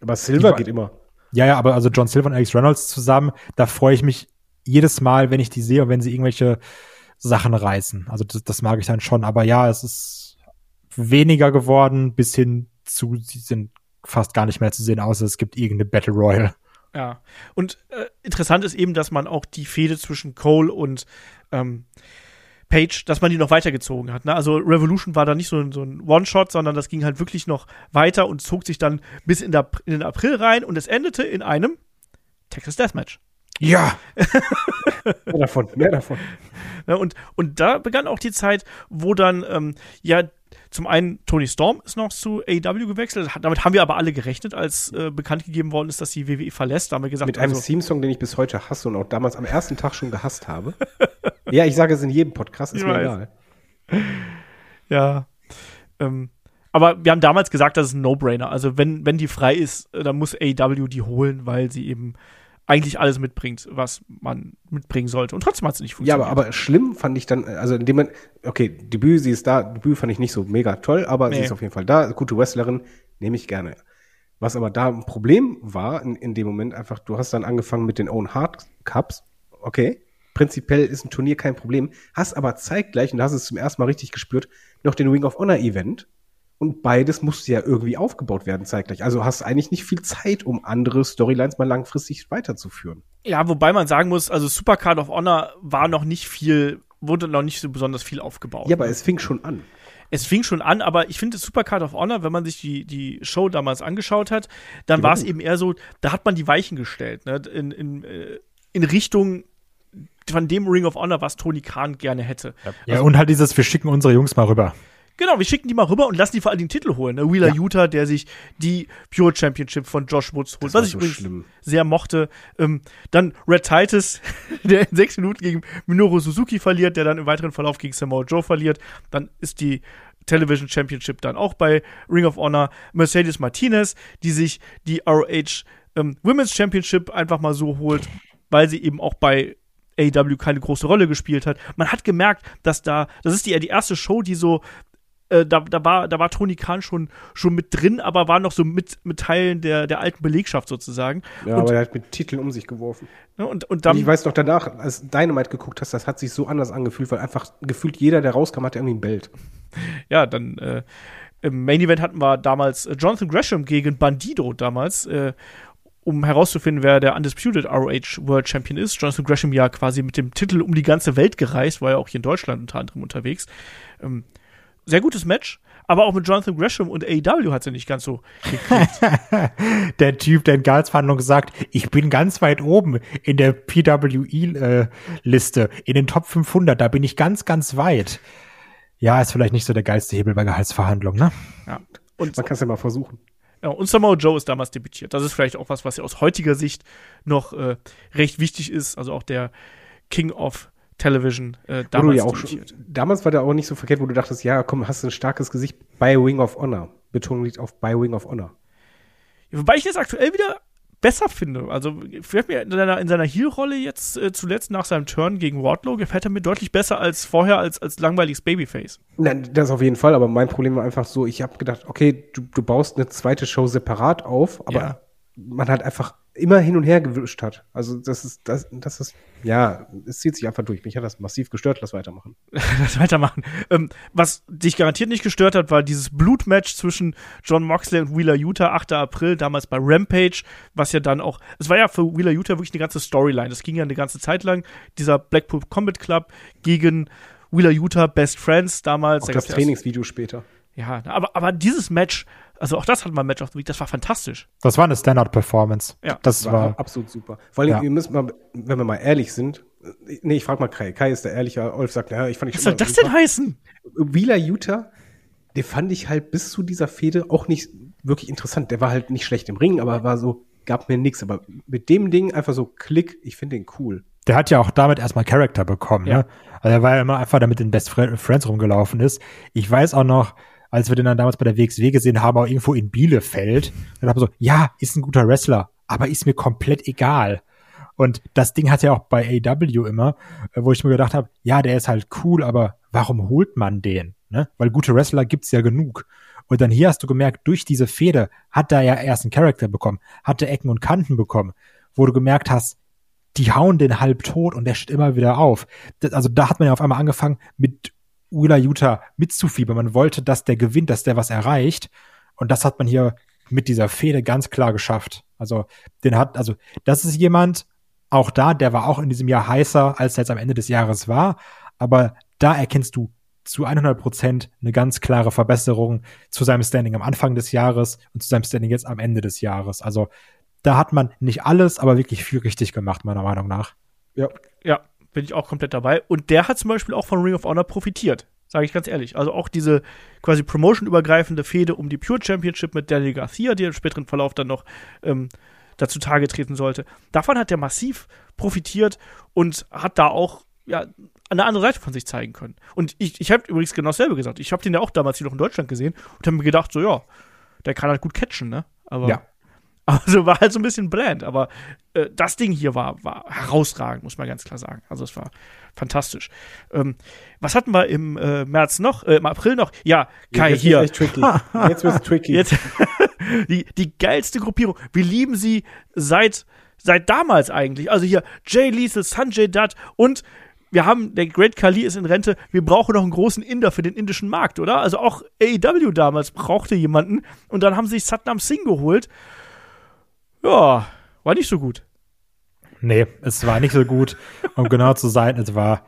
aber Silver die- geht immer. ja, ja, aber also John Silver und Alex Reynolds zusammen, da freue ich mich jedes Mal, wenn ich die sehe und wenn sie irgendwelche Sachen reißen. Also das, das mag ich dann schon. Aber ja, es ist weniger geworden, bis hin zu, sie sind fast gar nicht mehr zu sehen, außer es gibt irgendeine Battle Royale. Ja. Und äh, interessant ist eben, dass man auch die Fehde zwischen Cole und ähm, Page, dass man die noch weitergezogen hat. Ne? Also Revolution war da nicht so ein, so ein One-Shot, sondern das ging halt wirklich noch weiter und zog sich dann bis in, der, in den April rein und es endete in einem Texas Deathmatch. Ja, Mehr davon, mehr davon. Ne? Und, und da begann auch die Zeit, wo dann, ähm, ja, zum einen Tony Storm ist noch zu AEW gewechselt. Damit haben wir aber alle gerechnet, als äh, bekannt gegeben worden ist, dass die WWE verlässt. Da haben wir gesagt, Mit einem also, Theme-Song, den ich bis heute hasse und auch damals am ersten Tag schon gehasst habe. ja, ich sage es in jedem Podcast, ist Ich mir weiß. egal. Ja. Ähm, aber wir haben damals gesagt, das ist ein No-Brainer. Also wenn, wenn die frei ist, äh, dann muss AEW die holen, weil sie eben eigentlich alles mitbringt, was man mitbringen sollte. Und trotzdem hat es nicht Ja, funktioniert. aber, aber schlimm fand ich dann, also in dem Moment, okay, Debüt, sie ist da, Debüt fand ich nicht so mega toll, aber sie Nee. ist auf jeden Fall da, gute Wrestlerin, nehme ich gerne. Was aber da ein Problem war, in, in dem Moment einfach, du hast dann angefangen mit den Own Heart Cups, okay, prinzipiell ist ein Turnier kein Problem, hast aber zeitgleich, und da hast du es zum ersten Mal richtig gespürt, noch den Ring of Honor Event, und beides musste ja irgendwie aufgebaut werden zeitgleich. Also hast eigentlich nicht viel Zeit, um andere Storylines mal langfristig weiterzuführen. Ja, wobei man sagen muss, also Supercard of Honor war noch nicht viel, wurde noch nicht so besonders viel aufgebaut. Ja, aber es fing schon an. es fing schon an, aber ich finde Supercard of Honor, wenn man sich die, die Show damals angeschaut hat, dann war es eben eher so, da hat man die Weichen gestellt, ne? in, in, äh, in Richtung von dem Ring of Honor, was Tony Khan gerne hätte. ja, und halt dieses, wir schicken unsere Jungs mal rüber. Genau, wir schicken die mal rüber und lassen die vor allem den Titel holen. Ne? Wheeler Ja. Utah, der sich die Pure Championship von Josh Woods holt, was ich so übrigens schlimm. sehr mochte. Ähm, dann Red Titus, der in sechs Minuten gegen Minoru Suzuki verliert, der dann im weiteren Verlauf gegen Samoa Joe verliert. Dann ist die Television Championship dann auch bei Ring of Honor. Mercedes Martinez, die sich die ROH ähm, Women's Championship einfach mal so holt, weil sie eben auch bei AEW keine große Rolle gespielt hat. Man hat gemerkt, dass da, das ist die, die erste Show, die so, äh, da, da, war, da war Tony Khan schon, schon mit drin, aber war noch so mit, mit Teilen der, der alten Belegschaft sozusagen. Ja, und, aber er hat mit Titeln um sich geworfen. ne, und, und Und dann, ich weiß noch danach, als Dynamite geguckt hast, das hat sich so anders angefühlt, weil einfach gefühlt jeder, der rauskam, hatte irgendwie ein Belt. ja, dann äh, im Main Event hatten wir damals äh, Jonathan Gresham gegen Bandido damals, äh, um herauszufinden, wer der Undisputed ROH World Champion ist. Jonathan Gresham ja quasi mit dem Titel um die ganze Welt gereist, war ja auch hier in Deutschland unter anderem unterwegs. Ähm, sehr gutes Match, aber auch mit Jonathan Gresham und AEW hat sie nicht ganz so gekriegt. Der Typ, der in Gehaltsverhandlungen sagt, ich bin ganz weit oben in der PWE-Liste, in den Top 500, da bin ich ganz, ganz weit. Ja, ist vielleicht nicht so der geilste Hebel bei Gehaltsverhandlungen, ne? ja. Und, Man kann es ja mal versuchen. ja, und Samoa Joe ist damals debütiert. Das ist vielleicht auch was, was ja aus heutiger Sicht noch äh, recht wichtig ist. Also auch der King of Television äh, Wo damals ja auch schon, damals war der auch nicht so verkehrt, wo du dachtest, ja, komm, hast du ein starkes Gesicht bei Wing of Honor. Betonung liegt auf bei Wing of Honor. Wobei ich das aktuell wieder besser finde. Also gefällt mir in seiner, in seiner Heel-Rolle jetzt äh, zuletzt nach seinem Turn gegen Wardlow, gefällt er mir deutlich besser als vorher als, als langweiliges Babyface. Nein, das auf jeden Fall, aber mein Problem war einfach so, ich habe gedacht, okay, du, du baust eine zweite Show separat auf, aber Ja. man hat einfach immer hin und her gewischt hat. Also das ist, das, das ist, ja, es zieht sich einfach durch. Mich hat das massiv gestört, lass weitermachen. Lass weitermachen. Ähm, was dich garantiert nicht gestört hat, war dieses Blutmatch zwischen John Moxley und Wheeler Utah, 8. April, damals bei Rampage, was ja dann auch, es war ja für Wheeler Utah wirklich eine ganze Storyline. Das ging ja eine ganze Zeit lang. Dieser Blackpool Combat Club gegen Wheeler Utah Best Friends damals. Auch Da das Trainingsvideo später. Ja, aber, aber dieses Match, also auch das hatten wir Match of the Week, das war fantastisch. Das war eine Standard-Performance. Ja, das War, war, absolut super. Vor allem, Ja. wir müssen mal, wenn wir mal ehrlich sind, äh, nee, ich frage mal Kai. Kai ist der ehrliche. Olf sagt, ja, ich fand ich Was soll das denn heißen? Wheeler Utah, den fand ich halt bis zu dieser Fehde auch nicht wirklich interessant. Der war halt nicht schlecht im Ring, aber war so, gab mir nichts. Aber mit dem Ding einfach so Klick, ich finde den cool. der hat ja auch damit erstmal Charakter bekommen, Ja. ne? Also er war ja immer einfach damit in Best Fri- Friends rumgelaufen ist. Ich weiß auch noch, als wir den dann damals bei der WXW gesehen haben, auch irgendwo in Bielefeld, dann habe ich so, ja, ist ein guter Wrestler, aber ist mir komplett egal. Und das Ding hat ja auch bei AW immer, äh, wo ich mir gedacht habe, ja, der ist halt cool, aber warum holt man den? Ne? Weil gute Wrestler gibt's ja genug. Und dann hier hast du gemerkt, durch diese Fehde hat er ja erst einen Charakter bekommen, hatte Ecken und Kanten bekommen, wo du gemerkt hast, die hauen den halb tot und der steht immer wieder auf. Das, also da hat man ja auf einmal angefangen, mit Wheeler Utah mitzufiebern. Man wollte, dass der gewinnt, dass der was erreicht. Und das hat man hier mit dieser Fehde ganz klar geschafft. Also, den hat, also, das ist jemand, auch da, der war auch in diesem Jahr heißer, als er jetzt am Ende des Jahres war. Aber da erkennst du zu 100 Prozent eine ganz klare Verbesserung zu seinem Standing am Anfang des Jahres und zu seinem Standing jetzt am Ende des Jahres. Also, da hat man nicht alles, aber wirklich viel richtig gemacht, meiner Meinung nach. Ja. Ja, bin ich auch komplett dabei. Und der hat zum Beispiel auch von Ring of Honor profitiert. Sage ich ganz ehrlich. Also auch diese quasi promotion-übergreifende Fehde um die Pure Championship mit Daniel Garcia, die im späteren Verlauf dann noch ähm, dazu Tage treten sollte. Davon hat er massiv profitiert und hat da auch ja, eine andere Seite von sich zeigen können. Und ich, ich habe übrigens genau dasselbe gesagt. Ich habe den ja auch damals hier noch in Deutschland gesehen und habe mir gedacht, so ja, der kann halt gut catchen, ne? Aber Ja. Also war halt so ein bisschen bland, aber äh, das Ding hier war, war herausragend, muss man ganz klar sagen. Also es war fantastisch. Ähm, was hatten wir im äh, März noch, äh, im April noch? Ja, Kai Jetzt hier. wird's tricky. Jetzt wird's tricky. Jetzt die, die geilste Gruppierung. Wir lieben sie seit, seit damals eigentlich. Also hier Jay Lethal, Sanjay Dutt und wir haben, der Great Kali ist in Rente, wir brauchen noch einen großen Inder für den indischen Markt, oder? Also auch AEW damals brauchte jemanden und dann haben sie sich Satnam Singh geholt. Ja, war nicht so gut. Nee, es war nicht so gut, um genau zu sein. Es war,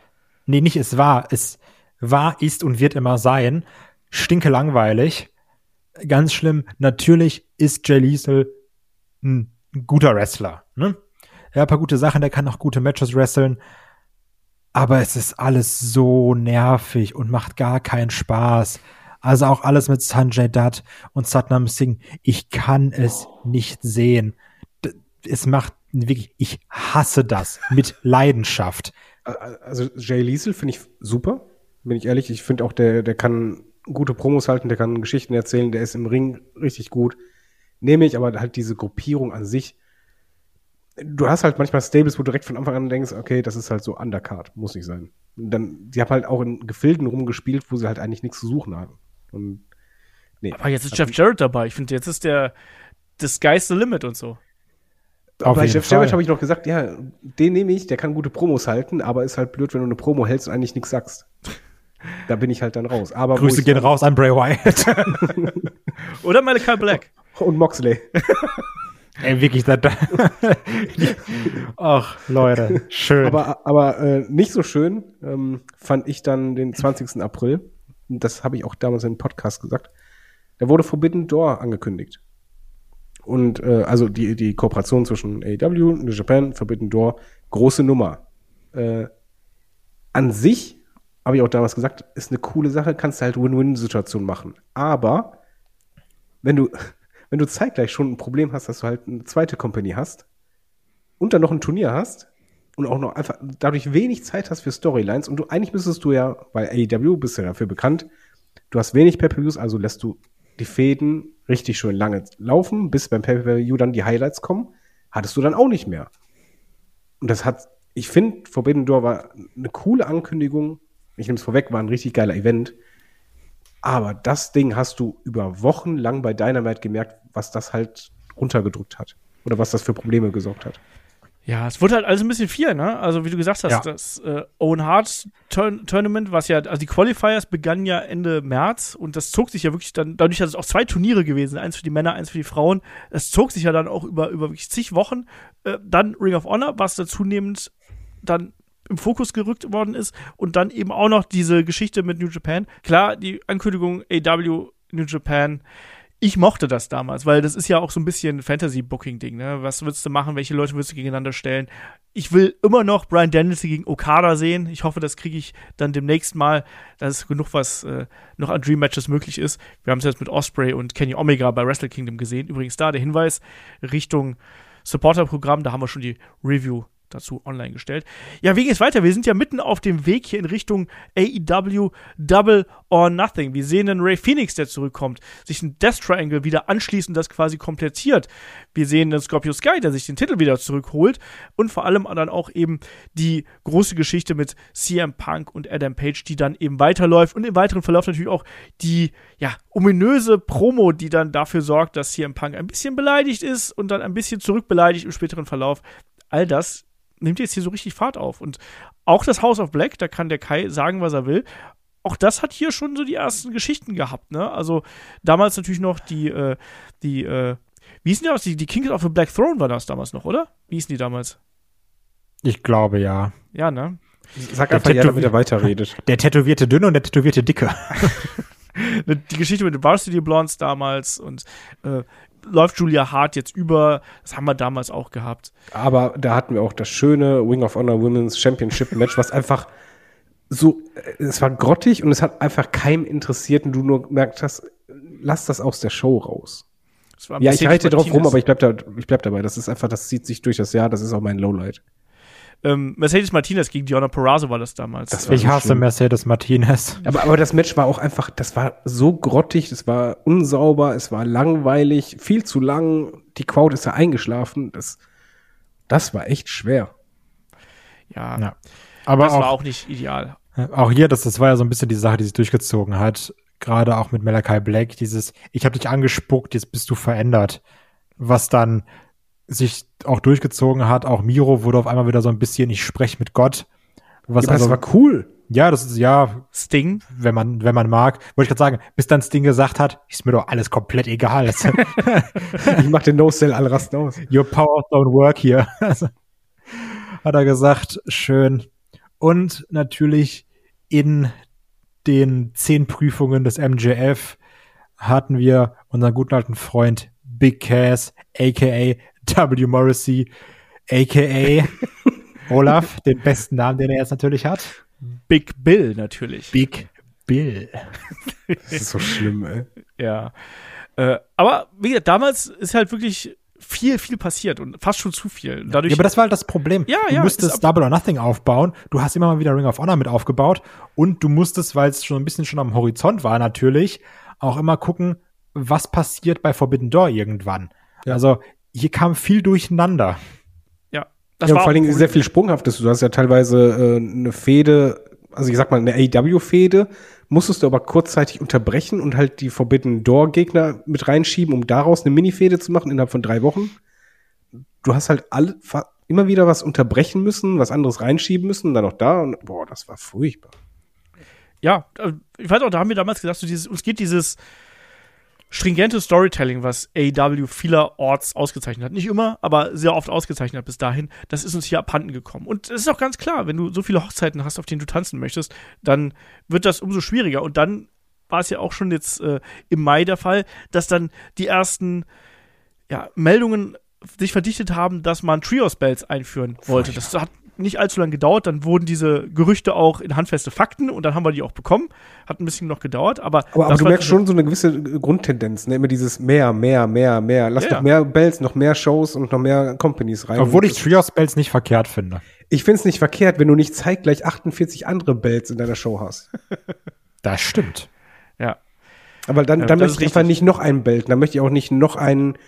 nee, nicht es war, es war, ist und wird immer sein. Stinke langweilig. Ganz schlimm. Natürlich ist Jay Lethal ein guter Wrestler. Ne? Er hat ein paar gute Sachen, der kann auch gute Matches wresteln. Aber es ist alles so nervig und macht gar keinen Spaß. Also auch alles mit Sanjay Dutt und Satnam Singh. Ich kann es nicht sehen. Es macht wirklich, ich hasse das mit Leidenschaft. Also Jay Liesel finde ich super, bin ich ehrlich. Ich finde auch, der, der kann gute Promos halten, der kann Geschichten erzählen, der ist im Ring richtig gut. Nehme ich, aber halt diese Gruppierung an sich. Du hast halt manchmal Stables, wo du direkt von Anfang an denkst, okay, das ist halt so Undercard, muss nicht sein. Und dann, die haben halt auch in Gefilden rumgespielt, wo sie halt eigentlich nichts zu suchen haben. Und nee. Aber jetzt ist Jeff Jarrett dabei. Ich finde, jetzt ist der das Sky's the limit und so. Auf bei jeden Jeff. Jarrett habe ich noch gesagt, ja, den nehme ich, der kann gute Promos halten, aber ist halt blöd, wenn du eine Promo hältst und eigentlich nichts sagst. Da bin ich halt dann raus. Aber Grüße gehen raus an Bray Wyatt. Oder Malachi Black. Und Moxley. Ey, wirklich, da, da. Ach, Leute, schön. Aber, aber äh, nicht so schön ähm, fand ich dann den 20. April. Das habe ich auch damals im Podcast gesagt. Da wurde Forbidden Door angekündigt. Und äh, also die, die Kooperation zwischen AEW, New Japan, Forbidden Door, große Nummer. Äh, an sich, habe ich auch damals gesagt, ist eine coole Sache, kannst du halt Win-Win-Situation machen. Aber wenn du, wenn du zeitgleich schon ein Problem hast, dass du halt eine zweite Company hast und dann noch ein Turnier hast und auch noch einfach dadurch wenig Zeit hast für Storylines und du eigentlich müsstest du ja, weil AEW bist ja dafür bekannt, du hast wenig Pay-Per-Views, also lässt du die Fäden richtig schön lange laufen, bis beim Pay-Per-View dann die Highlights kommen, hattest du dann auch nicht mehr. Und das hat, ich finde, Forbidden Door war eine coole Ankündigung. Ich nehme es vorweg, war ein richtig geiler Event. Aber das Ding hast du über Wochen lang bei Dynamite gemerkt, was das halt runtergedrückt hat. Oder was das für Probleme gesorgt hat. Ja, es wurde halt alles ein bisschen viel, ne? Also, wie du gesagt hast, Ja. das äh, Owen Hart Turn Tournament, was ja, also die Qualifiers begannen ja Ende März und das zog sich ja wirklich dann, dadurch, dass es auch zwei Turniere gewesen, eins für die Männer, eins für die Frauen, es zog sich ja dann auch über, über wirklich zig Wochen. Äh, dann Ring of Honor, was da zunehmend dann im Fokus gerückt worden ist und dann eben auch noch diese Geschichte mit New Japan. Klar, die Ankündigung AW New Japan, ich mochte das damals, weil das ist ja auch so ein bisschen Fantasy-Booking-Ding, ne? Was würdest du machen? Welche Leute würdest du gegeneinander stellen? Ich will immer noch Brian Danielson gegen Okada sehen. Ich hoffe, das kriege ich dann demnächst mal. Da ist genug, was äh, noch an Dream-Matches möglich ist. Wir haben es jetzt mit Osprey und Kenny Omega bei Wrestle Kingdom gesehen. Übrigens da der Hinweis Richtung Supporter-Programm, da haben wir schon die Review dazu online gestellt. Ja, wie geht's weiter? Wir sind ja mitten auf dem Weg hier in Richtung AEW Double or Nothing. Wir sehen einen Ray Phoenix, der zurückkommt, sich ein Death Triangle wieder anschließend das quasi komplettiert. Wir sehen einen Scorpio Sky, der sich den Titel wieder zurückholt und vor allem dann auch eben die große Geschichte mit CM Punk und Adam Page, die dann eben weiterläuft und im weiteren Verlauf natürlich auch die, ja, ominöse Promo, die dann dafür sorgt, dass CM Punk ein bisschen beleidigt ist und dann ein bisschen zurückbeleidigt im späteren Verlauf. All das nimmt jetzt hier so richtig Fahrt auf. Und auch das House of Black, da kann der Kai sagen, was er will. Auch das hat hier schon so die ersten Geschichten gehabt, ne? Also damals natürlich noch die, äh, die, äh, wie hießen die damals? Die, die Kings of the Black Throne war das damals noch, oder? Wie hießen die damals? Ich glaube, ja. Ja, ne? Sag Der einfach ja, damit er weiterredet. Der tätowierte Dünne und der tätowierte Dicke. Die Geschichte mit den Varsity Blondes damals und äh, läuft Julia Hart jetzt über. Das haben wir damals auch gehabt. Aber da hatten wir auch das schöne Wing of Honor Women's Championship Match, was einfach so, äh, es war grottig und es hat einfach keinem interessiert und du nur gemerkt hast, lass das aus der Show raus. Ja, ich reite drauf rum, aber ich bleib, da, ich bleib dabei. Das ist einfach, das zieht sich durch das Jahr, das ist auch mein Lowlight. Ähm, Mercedes Martinez gegen Diona Peraza war das damals. Das war Ich so hasse schlimm. Mercedes Martinez. Aber, aber das Match war auch einfach, das war so grottig, das war unsauber, es war langweilig, viel zu lang, die Crowd ist da eingeschlafen. Das, das war echt schwer. ja, Ja. Aber das war auch, auch nicht ideal. auch hier, das, das war ja so ein bisschen die Sache, die sich durchgezogen hat. Gerade auch mit Malachi Black, dieses, ich habe dich angespuckt, jetzt bist du verändert. Was dann sich auch durchgezogen hat. Auch Miro wurde auf einmal wieder so ein bisschen, ich spreche mit Gott. Was aber also, das war cool. ja, das ist, ja, Sting. wenn man, wenn man mag. Wollte ich gerade sagen, bis dann Sting gesagt hat, ist mir doch alles komplett egal. Ich mach den No-Sell alle rasten aus. Your powers don't work here. Hat er gesagt, schön. Und natürlich in den zehn Prüfungen des MJF hatten wir unseren guten alten Freund Big Cass, aka W. Morrissey, aka Olaf, den besten Namen, den er jetzt natürlich hat. Big Bill natürlich. Big Bill. Das ist so schlimm, ey. Ja. Äh, aber wie gesagt, damals ist halt wirklich viel, viel passiert und fast schon zu viel. Dadurch, Ja, aber das war halt das Problem. Ja, du ja, ab- Double or Nothing aufbauen. Du hast immer mal wieder Ring of Honor mit aufgebaut. Und du musstest, weil es schon ein bisschen schon am Horizont war, natürlich, auch immer gucken, was passiert bei Forbidden Door irgendwann. Ja. Also, hier kam viel durcheinander. ja, das ja, und war vor allen Dingen auch sehr viel Sprunghaftes. Du hast ja teilweise äh, eine Fehde, also ich sag mal eine AEW-Fehde, musstest du aber kurzzeitig unterbrechen und halt die Forbidden Door-Gegner mit reinschieben, um daraus eine Mini-Fehde zu machen innerhalb von drei Wochen. Du hast halt alle, immer wieder was unterbrechen müssen, was anderes reinschieben müssen, dann noch da und boah, das war furchtbar. ja, äh, ich weiß auch, da haben wir damals gesagt, so dieses, uns geht dieses stringente Storytelling, was AEW vielerorts ausgezeichnet hat. Nicht immer, aber sehr oft ausgezeichnet hat bis dahin. Das ist uns hier abhanden gekommen. Und es ist auch ganz klar, wenn du so viele Hochzeiten hast, auf denen du tanzen möchtest, dann wird das umso schwieriger. Und dann war es ja auch schon jetzt äh, im Mai der Fall, dass dann die ersten ja, Meldungen sich verdichtet haben, dass man Trios-Bells einführen wollte. Das hat nicht allzu lange gedauert, dann wurden diese Gerüchte auch in handfeste Fakten und dann haben wir die auch bekommen. Hat ein bisschen noch gedauert, aber. Aber, aber du merkst schon so eine gewisse Grundtendenz, ne? Immer dieses mehr, mehr, mehr, mehr. Lass Ja, noch ja. mehr Bells, noch mehr Shows und noch mehr Companies rein. Obwohl ich Trios Bells nicht verkehrt finde. Ich find's nicht verkehrt, wenn du nicht zeitgleich 48 andere Bells in deiner Show hast. Das stimmt. Ja. Aber dann, Ja, dann möchte ich einfach nicht noch einen Belt. Dann möchte ich auch nicht noch einen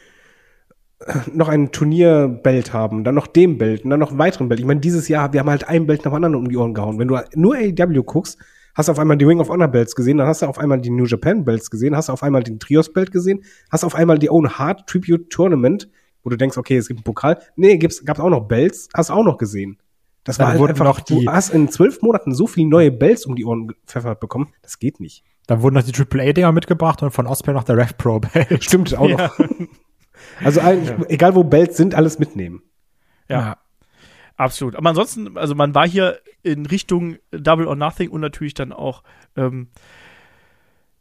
noch ein Turnierbelt haben, dann noch den Belt und dann noch einen weiteren Belt. Ich meine, dieses Jahr, wir haben halt ein Belt nach dem anderen um die Ohren gehauen. Wenn du nur AEW guckst, hast du auf einmal die Ring of Honor Belts gesehen, dann hast du auf einmal die New Japan Belts gesehen, hast du auf einmal den Trios Belt gesehen, hast auf einmal die Own Heart Tribute Tournament, wo du denkst, okay, es gibt einen Pokal. Nee, gibt's, gab's auch noch Belts, hast du auch noch gesehen. Das Dann war halt einfach, noch die- du hast in zwölf Monaten so viele neue Belts um die Ohren gepfeffert bekommen, das geht nicht. Dann wurden noch die AAA-Dinger mitgebracht und von Osprey noch der Rev Pro Belt. Stimmt auch noch. Also eigentlich, egal wo Belts sind, alles mitnehmen. Ja. Absolut. Aber ansonsten, also man war hier in Richtung Double or Nothing und natürlich dann auch ähm,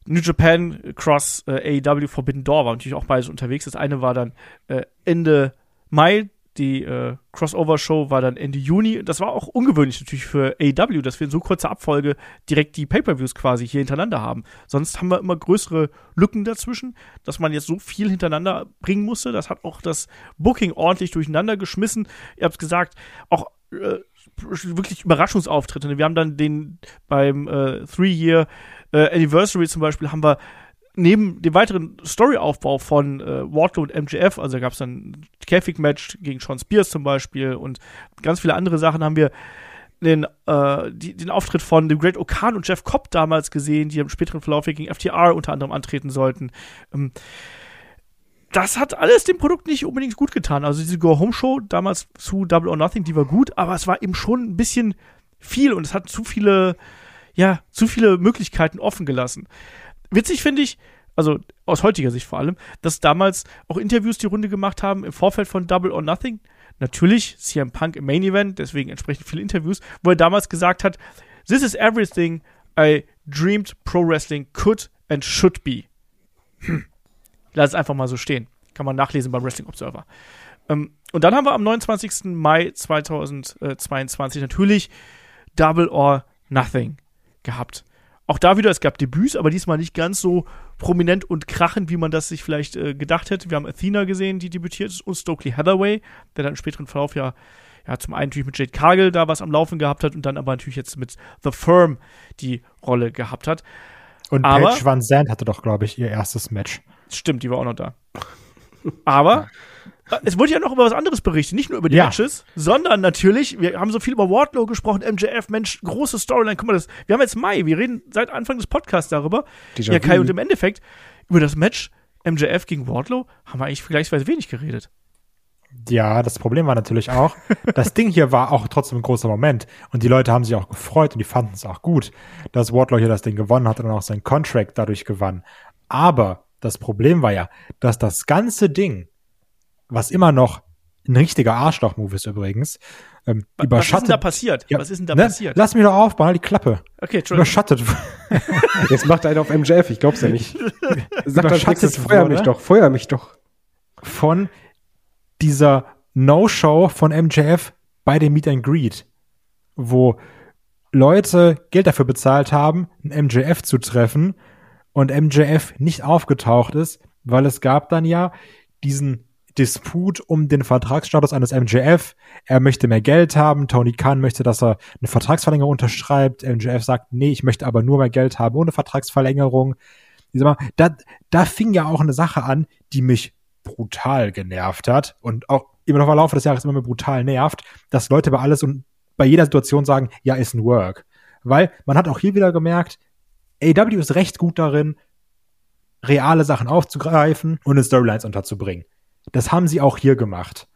New Japan Cross äh, AEW Forbidden Door war natürlich auch beides unterwegs. Das eine war dann äh, Ende Mai, die äh, Crossover-Show war dann Ende Juni. Das war auch ungewöhnlich natürlich für AEW, dass wir in so kurzer Abfolge direkt die Pay-Per-Views quasi hier hintereinander haben. Sonst haben wir immer größere Lücken dazwischen, dass man jetzt so viel hintereinander bringen musste. Das hat auch das Booking ordentlich durcheinander geschmissen. Ihr habt gesagt, auch äh, wirklich Überraschungsauftritte. Wir haben dann den beim äh, Three-Year äh, Anniversary zum Beispiel haben wir neben dem weiteren Storyaufbau von äh, Wardlow und MJF, also gab es dann ein Käfig-Match gegen Sean Spears zum Beispiel und ganz viele andere Sachen haben wir den, äh, die, den Auftritt von dem Great Okan und Jeff Cobb damals gesehen, die im späteren Verlauf gegen FTR unter anderem antreten sollten. Ähm, das hat alles dem Produkt nicht unbedingt gut getan. Also diese Go-Home-Show damals zu Double or Nothing, die war gut, aber es war eben schon ein bisschen viel und es hat zu viele, ja, zu viele Möglichkeiten offen gelassen. Witzig finde ich, also aus heutiger Sicht vor allem, dass damals auch Interviews die Runde gemacht haben im Vorfeld von Double or Nothing. Natürlich CM Punk im Main Event, deswegen entsprechend viele Interviews, wo er damals gesagt hat, This is everything I dreamed Pro Wrestling could and should be. Hm. Lass es einfach mal so stehen. Kann man nachlesen beim Wrestling Observer. Ähm, und dann haben wir am 29. Mai 2022 natürlich Double or Nothing gehabt. Auch da wieder, es gab Debüts, aber diesmal nicht ganz so prominent und krachend, wie man das sich vielleicht äh, gedacht hätte. Wir haben Athena gesehen, die debütiert ist, und Stokely Hathaway, der dann im späteren Verlauf ja, ja zum einen natürlich mit Jade Cargill da was am Laufen gehabt hat und dann aber natürlich jetzt mit The Firm die Rolle gehabt hat. Und Aber- Paige Van Zandt hatte doch, glaube ich, ihr erstes Match. Stimmt, die war auch noch da. Aber es wurde ja noch über was anderes berichtet, nicht nur über die Ja. Matches, sondern natürlich, wir haben so viel über Wardlow gesprochen, MJF, Mensch, große Storyline, guck mal, das, wir haben jetzt Mai, wir reden seit Anfang des Podcasts darüber. Déjà ja, Kai, und im Endeffekt, über das Match MJF gegen Wardlow haben wir eigentlich vergleichsweise wenig geredet. Ja, das Problem war natürlich auch, das Ding hier war auch trotzdem ein großer Moment. Und die Leute haben sich auch gefreut und die fanden es auch gut, dass Wardlow hier das Ding gewonnen hat und auch sein Contract dadurch gewann. Aber das Problem war ja, dass das ganze Ding, was immer noch ein richtiger Arschloch-Move ist übrigens, ähm, Was ist denn überschattet. da passiert? Ja, was ist denn da ne? passiert? Lass mich doch aufbauen, halt die Klappe. Okay, Entschuldigung. Überschattet. Jetzt macht einer auf MJF, ich glaub's ja nicht. Sag als Überschattet nächstes, feuer mich doch, feuer mich doch. von dieser No-Show von MJF bei dem Meet and Greet, wo Leute Geld dafür bezahlt haben, einen MJF zu treffen und MJF nicht aufgetaucht ist, weil es gab dann ja diesen Disput um den Vertragsstatus eines MJF. Er möchte mehr Geld haben. Tony Khan möchte, dass er eine Vertragsverlängerung unterschreibt. MJF sagt, nee, ich möchte aber nur mehr Geld haben ohne Vertragsverlängerung. Da, da fing ja auch eine Sache an, die mich brutal genervt hat und auch immer noch im Laufe des Jahres immer mehr brutal nervt, dass Leute bei alles und bei jeder Situation sagen, ja, ist ein Work. Weil man hat auch hier wieder gemerkt, AW ist recht gut darin, reale Sachen aufzugreifen und in Storylines unterzubringen. Das haben sie auch hier gemacht.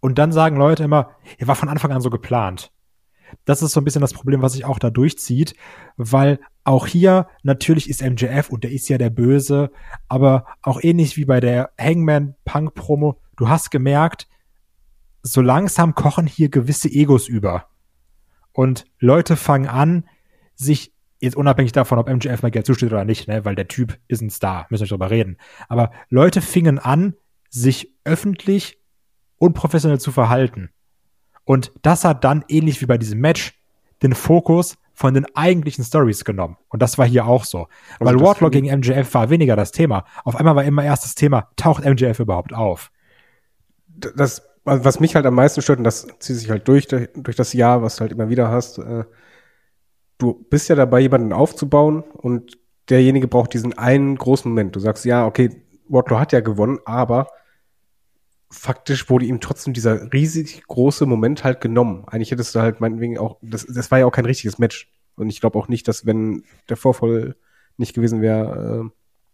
Und dann sagen Leute immer, er war von Anfang an so geplant. Das ist so ein bisschen das Problem, was sich auch da durchzieht, weil auch hier natürlich ist MJF und der ist ja der Böse, aber auch ähnlich wie bei der Hangman Punk Promo, du hast gemerkt, so langsam kochen hier gewisse Egos über. Und Leute fangen an, sich jetzt unabhängig davon, ob MJF mal Geld zusteht oder nicht, ne, weil der Typ ist ein Star, müssen wir nicht drüber reden. Aber Leute fingen an, sich öffentlich unprofessionell zu verhalten. Und das hat dann, ähnlich wie bei diesem Match, den Fokus von den eigentlichen Stories genommen. Und das war hier auch so. Also Weil Wardlow gegen MJF war weniger das Thema. Auf einmal war immer erst das Thema, taucht MJF überhaupt auf? Das, was mich halt am meisten stört, und das zieht sich halt durch, durch das Jahr, was du halt immer wieder hast, äh, du bist ja dabei, jemanden aufzubauen und derjenige braucht diesen einen großen Moment. Du sagst, ja, okay, Wardlow hat ja gewonnen, aber faktisch wurde ihm trotzdem dieser riesig große Moment halt genommen. Eigentlich hättest du halt meinetwegen auch, das, das war ja auch kein richtiges Match. Und ich glaube auch nicht, dass wenn der Vorfall nicht gewesen wäre, äh,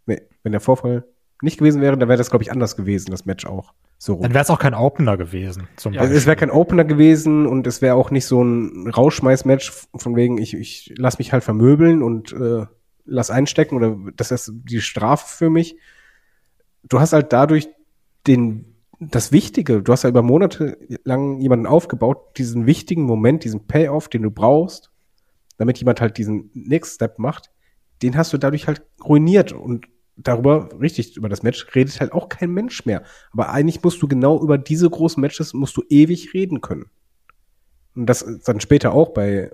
nee, wenn der Vorfall nicht gewesen wäre, dann wäre das, glaube ich, anders gewesen, das Match auch. So rum. Dann wäre es auch kein Opener gewesen. Zum ja, es wäre kein Opener gewesen und es wäre auch nicht so ein Rauschmeiß-Match von wegen, ich, ich lass mich halt vermöbeln und äh, lass einstecken oder das ist die Strafe für mich. Du hast halt dadurch den das Wichtige, du hast ja über Monate lang jemanden aufgebaut, diesen wichtigen Moment, diesen Payoff, den du brauchst, damit jemand halt diesen Next Step macht, den hast du dadurch halt ruiniert und darüber, richtig, über das Match redet halt auch kein Mensch mehr. Aber eigentlich musst du genau über diese großen Matches musst du ewig reden können. Und das dann später auch bei,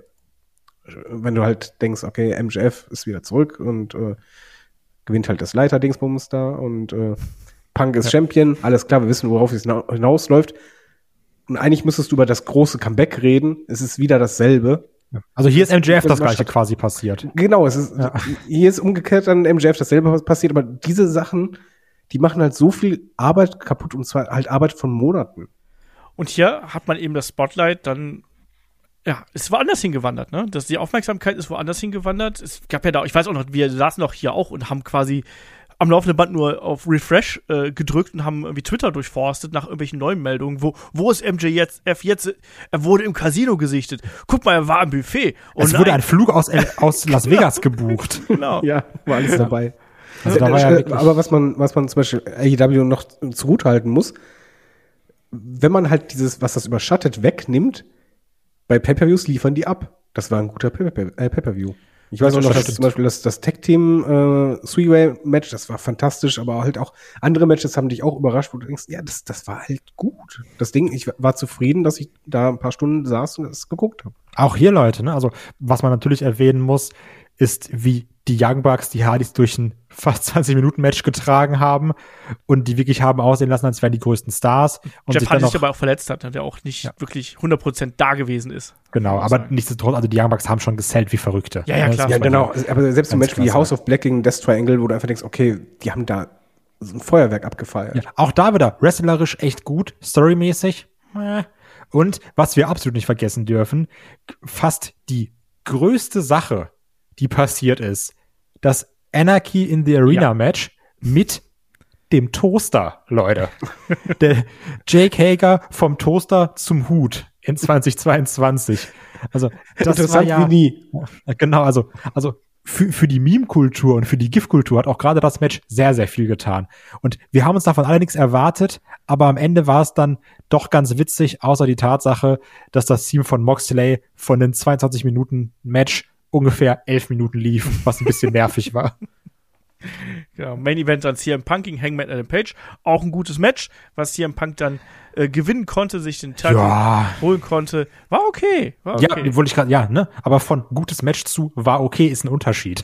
wenn du halt denkst, okay, MJF ist wieder zurück und äh, gewinnt halt das Leiter-Dingsbums da und äh, Punk ist ja. Champion, alles klar, wir wissen, worauf es hinausläuft. Und eigentlich müsstest du über das große Comeback reden. Es ist wieder dasselbe. Also hier ist MJF das gleiche quasi passiert. Genau, es ist, ja. hier ist umgekehrt dann MJF dasselbe passiert, aber diese Sachen, die machen halt so viel Arbeit kaputt und zwar halt Arbeit von Monaten. Und hier hat man eben das Spotlight dann ja, es war anders hingewandert, ne? Das, die Aufmerksamkeit ist woanders hingewandert. Es gab ja da, ich weiß auch noch, wir saßen doch hier auch und haben quasi am laufenden Band nur auf Refresh äh, gedrückt und haben irgendwie Twitter durchforstet nach irgendwelchen neuen Meldungen. Wo, wo ist MJ jetzt? F jetzt? Er wurde im Casino gesichtet. Guck mal, er war am Buffet. Und es wurde ein Flug aus, aus Las Vegas gebucht. Genau. ja, war alles dabei. Also, da war ja äh, aber was man, was man zum Beispiel AEW noch zugutehalten muss, wenn man halt dieses, was das überschattet, wegnimmt, bei Pay-Per-Views liefern die ab. Das war ein guter äh, Pay-Per-View. Ich weiß auch noch, dass zum Beispiel das, das Tech-Team äh, Three-Way-Match, das war fantastisch, aber halt auch andere Matches haben dich auch überrascht, wo du denkst, ja, das, das war halt gut. Das Ding, ich war zufrieden, dass ich da ein paar Stunden saß und das geguckt habe. Auch hier, Leute, ne? Also, was man natürlich erwähnen muss, ist, wie die Young Bucks die Hardys durch ein fast 20 Minuten Match getragen haben und die wirklich haben aussehen lassen, als wären die größten Stars. Und Jeff sich Hardy sich aber auch verletzt hat, der auch nicht ja. wirklich 100% da gewesen ist. Genau, aber nichtsdestotrotz, also die Young Bucks haben schon gesellt wie Verrückte. Ja, ja, klar. Ja, genau. Aber selbst ein Match wie House of Black gegen Death Triangle, wo du einfach denkst, okay, die haben da so ein Feuerwerk abgefeiert. Ja, auch da wieder wrestlerisch echt gut, storymäßig. Und was wir absolut nicht vergessen dürfen, fast die größte Sache, die passiert ist, das Anarchy in the Arena ja. Match mit dem Toaster, Leute. Der Jake Hager vom Toaster zum Hut in 2022. Also das war ja nie. Genau, also also für, für die Meme-Kultur und für die GIF-Kultur hat auch gerade das Match sehr, sehr viel getan. Und wir haben uns davon allerdings erwartet, aber am Ende war es dann doch ganz witzig, außer die Tatsache, dass das Team von Moxley von den 22 Minuten Match ungefähr elf Minuten lief, was ein bisschen nervig war. Genau, Main Event dann CM Punk gegen Hangman Adam Page. Auch ein gutes Match, was CM Punk dann äh, gewinnen konnte, sich den Titel Ja. holen konnte. War okay. War okay. Ja, wollte ich gerade, ja, ne? Aber von gutes Match zu war okay ist ein Unterschied.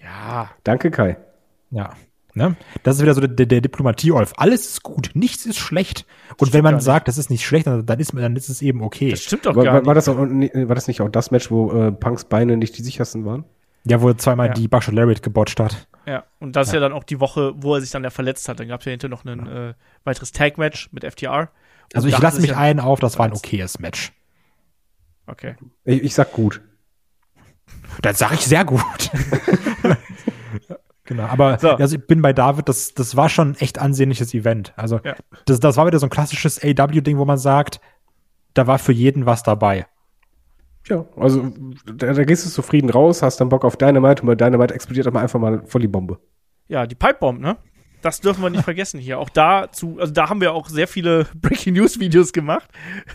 ja. Danke, Kai. Ja. Ne? Das ist wieder so der, der Diplomatie-Olf. Alles ist gut, nichts ist schlecht. Und wenn man sagt, das ist nicht schlecht, dann dann ist, dann ist es eben okay. Das stimmt doch War, gar war, nicht. war, das auch, war das nicht auch das Match, wo äh, Punks Beine nicht die sichersten waren? Ja, wo er zweimal Ja. die Buckshot Lariat gebotcht hat. Ja, und das ist ja dann auch die Woche, wo er sich dann ja verletzt hat. Dann gab es ja hinterher noch ein äh, weiteres Tag-Match mit FTR. Also ich lasse mich ja- ein auf, das war ein okayes Match. Okay. Ich, ich sag gut. Das sage ich sehr gut. genau, aber So. also ich bin bei David, das, das war schon ein echt ansehnliches Event. Also Ja. das, das war wieder so ein klassisches AW-Ding, wo man sagt, da war für jeden was dabei. Ja, also da, da gehst du zufrieden raus, hast dann Bock auf Dynamite und bei Dynamite explodiert aber einfach mal voll die Bombe. Ja, die Pipebomb, ne? Das dürfen wir nicht vergessen hier. Auch dazu, also da haben wir auch sehr viele Breaking News Videos gemacht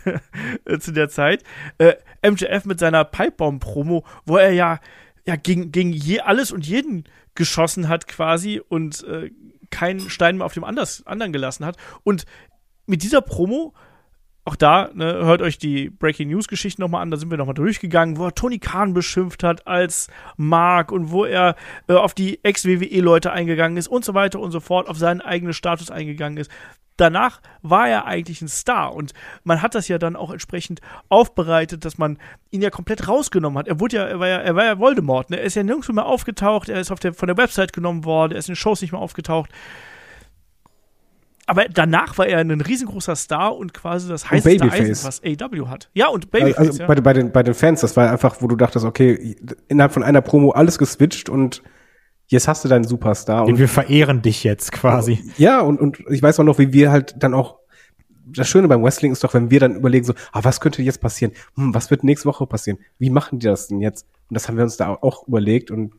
äh, zu der Zeit. Äh, MJF mit seiner Pipebomb Promo, wo er ja, ja gegen, gegen je, alles und jeden geschossen hat quasi und äh, keinen Stein mehr auf dem anders, anderen gelassen hat. Und mit dieser Promo, auch da, ne, hört euch die Breaking News Geschichten nochmal an, da sind wir nochmal durchgegangen, wo er Tony Khan beschimpft hat als Mark und wo er äh, auf die Ex-WWE-Leute eingegangen ist und so weiter und so fort, auf seinen eigenen Status eingegangen ist. Danach war er eigentlich ein Star und man hat das ja dann auch entsprechend aufbereitet, dass man ihn ja komplett rausgenommen hat. Er wurde ja, er war ja, er war ja Voldemort, ne? Er ist ja nirgendwo mehr aufgetaucht, er ist auf der, von der Website genommen worden, er ist in Shows nicht mehr aufgetaucht. Aber danach war er ein riesengroßer Star und quasi das heißeste. Eisen, was AW hat. Ja, und Babyface, also ja. bei, bei, den, bei den Fans, das war einfach, wo du dachtest, okay, innerhalb von einer Promo alles geswitcht und jetzt hast du deinen Superstar. Und wir verehren dich jetzt quasi. ja, und, und ich weiß auch noch, wie wir halt dann auch das Schöne beim Wrestling ist doch, wenn wir dann überlegen so, ah, was könnte jetzt passieren? Hm, was wird nächste Woche passieren? Wie machen die das denn jetzt? Und das haben wir uns da auch überlegt und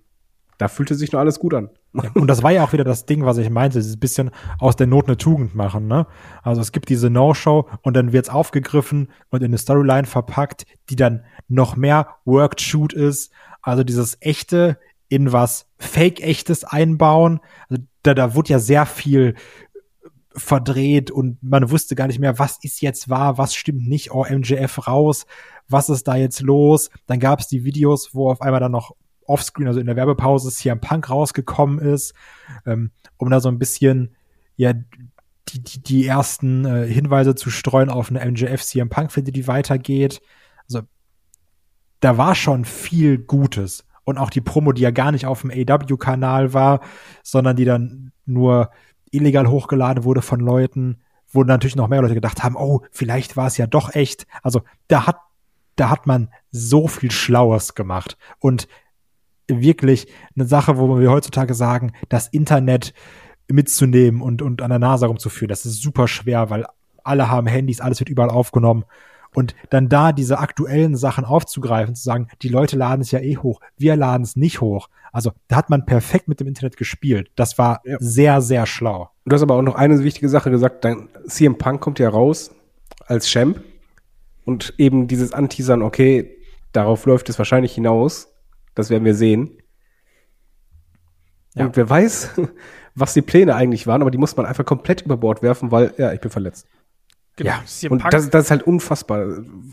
da fühlte sich nur alles gut an. Und das war ja auch wieder das Ding, was ich meinte, dieses bisschen aus der Not eine Tugend machen, ne? Also es gibt diese No-Show und dann wird's aufgegriffen und in eine Storyline verpackt, die dann noch mehr Worked Shoot ist. Also dieses echte in was Fake-echtes einbauen. Also da, da wurde ja sehr viel verdreht und man wusste gar nicht mehr, was ist jetzt wahr, was stimmt nicht, oh, MJF raus, was ist da jetzt los? Dann gab's die Videos, wo auf einmal dann noch offscreen, also in der Werbepause, CM Punk rausgekommen ist, ähm, um da so ein bisschen, ja, die, die, die ersten äh, Hinweise zu streuen auf eine MJF CM Punk, finde die weitergeht. Also da war schon viel Gutes. Und auch die Promo, die ja gar nicht auf dem AW-Kanal war, sondern die dann nur illegal hochgeladen wurde von Leuten, wo natürlich noch mehr Leute gedacht haben, oh, vielleicht war es ja doch echt. Also da hat, da hat man so viel Schlaues gemacht. Und wirklich eine Sache, wo wir heutzutage sagen, das Internet mitzunehmen und, und an der Nase rumzuführen, das ist super schwer, weil alle haben Handys, alles wird überall aufgenommen. Und dann da diese aktuellen Sachen aufzugreifen, zu sagen, die Leute laden es ja eh hoch, wir laden es nicht hoch. Also da hat man perfekt mit dem Internet gespielt. Das war Ja. sehr, sehr schlau. Du hast aber auch noch eine wichtige Sache gesagt, dann CM Punk kommt ja raus als Champ und eben dieses Anteasern, okay, darauf läuft es wahrscheinlich hinaus, das werden wir sehen. Ja. Und wer weiß, was die Pläne eigentlich waren, aber die muss man einfach komplett über Bord werfen, weil, ja, ich bin verletzt. Genau. Ja, Und das, das ist halt unfassbar.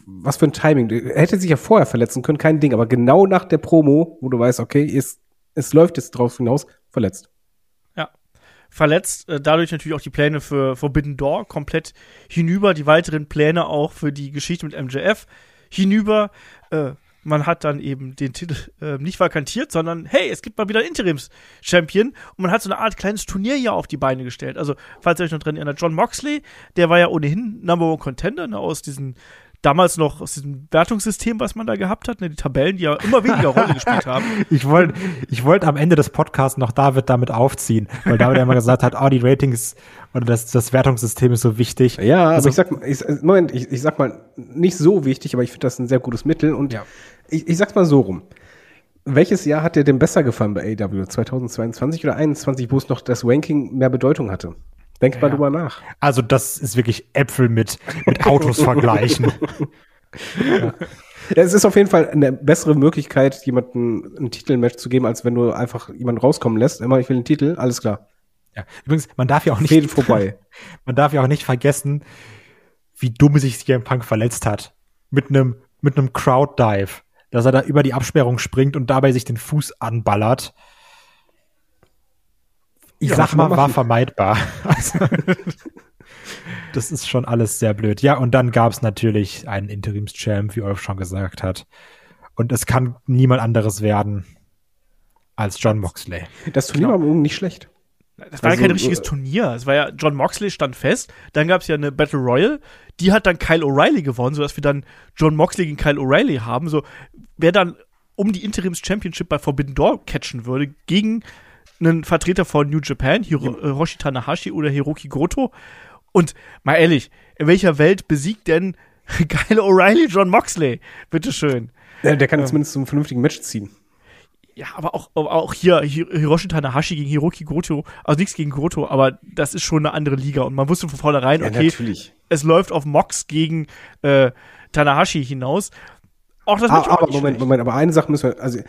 Was für ein Timing. Er hätte sich ja vorher verletzen können, kein Ding, aber genau nach der Promo, wo du weißt, okay, es, es läuft jetzt drauf hinaus, verletzt. Ja. Verletzt, äh, dadurch natürlich auch die Pläne für Forbidden Door komplett hinüber, die weiteren Pläne auch für die Geschichte mit MJF hinüber. Äh, man hat dann eben den Titel äh, nicht vakantiert, sondern hey, es gibt mal wieder einen Interims-Champion und man hat so eine Art kleines Turnier hier auf die Beine gestellt. Also, falls ihr euch noch dran erinnert, John Moxley, der war ja ohnehin Number One Contender ne, aus diesen damals noch aus diesem Wertungssystem, was man da gehabt hat, ne, die Tabellen, die ja immer weniger Rolle gespielt haben. Ich wollte ich wollte am Ende des Podcasts noch David damit aufziehen, weil David ja immer gesagt hat, oh, die Ratings oder das, das Wertungssystem ist so wichtig. Ja, Also- aber ich sag mal, ich, Moment, ich, ich sag mal, nicht so wichtig, aber ich finde das ein sehr gutes Mittel und Ja. Ich, ich sag's mal so rum. Welches Jahr hat dir denn besser gefallen bei AW? 2022 oder 2021, wo es noch das Ranking mehr Bedeutung hatte? Denk mal Ja. drüber nach. Also das ist wirklich Äpfel mit, mit Autos vergleichen. ja. Es ist auf jeden Fall eine bessere Möglichkeit, jemandem ein Titelmatch zu geben, als wenn du einfach jemanden rauskommen lässt. Immer, ich will einen Titel, alles klar. Ja. Übrigens, man darf ja auch nicht. Fäden vorbei. man darf ja auch nicht vergessen, wie dumm sich CM Punk verletzt hat. Mit einem, mit einem Crowd Dive. Dass er da über die Absperrung springt und dabei sich den Fuß anballert. Ich Ja, sag mal, war vermeidbar. Also, das ist schon alles sehr blöd. Ja, und dann gab es natürlich einen Interimschamp, wie Olf schon gesagt hat. Und es kann niemand anderes werden als John Moxley. Das Turnier war im Übrigen nicht schlecht. Das war Also, ja kein richtiges äh, Turnier. Es war ja, John Moxley stand fest. Dann gab es ja eine Battle Royal. Die hat dann Kyle O'Reilly gewonnen, sodass wir dann John Moxley gegen Kyle O'Reilly haben. So, wer dann um die Interims-Championship bei Forbidden Door catchen würde, gegen einen Vertreter von New Japan, Hiro äh, Hiroshi Tanahashi oder Hiroki Goto. Und mal ehrlich, in welcher Welt besiegt denn Kyle O'Reilly John Moxley? Bitteschön. Der, der kann zumindest zum vernünftigen Match ziehen. Ja, aber auch, aber auch hier Hi- Hiroshi Tanahashi gegen Hiroki Goto, also nichts gegen Goto, aber das ist schon eine andere Liga und man wusste von vornherein, okay, natürlich. es läuft auf Mox gegen äh, Tanahashi hinaus. Auch das Ah, aber Moment, schlecht. Moment, aber eine Sache müssen wir, also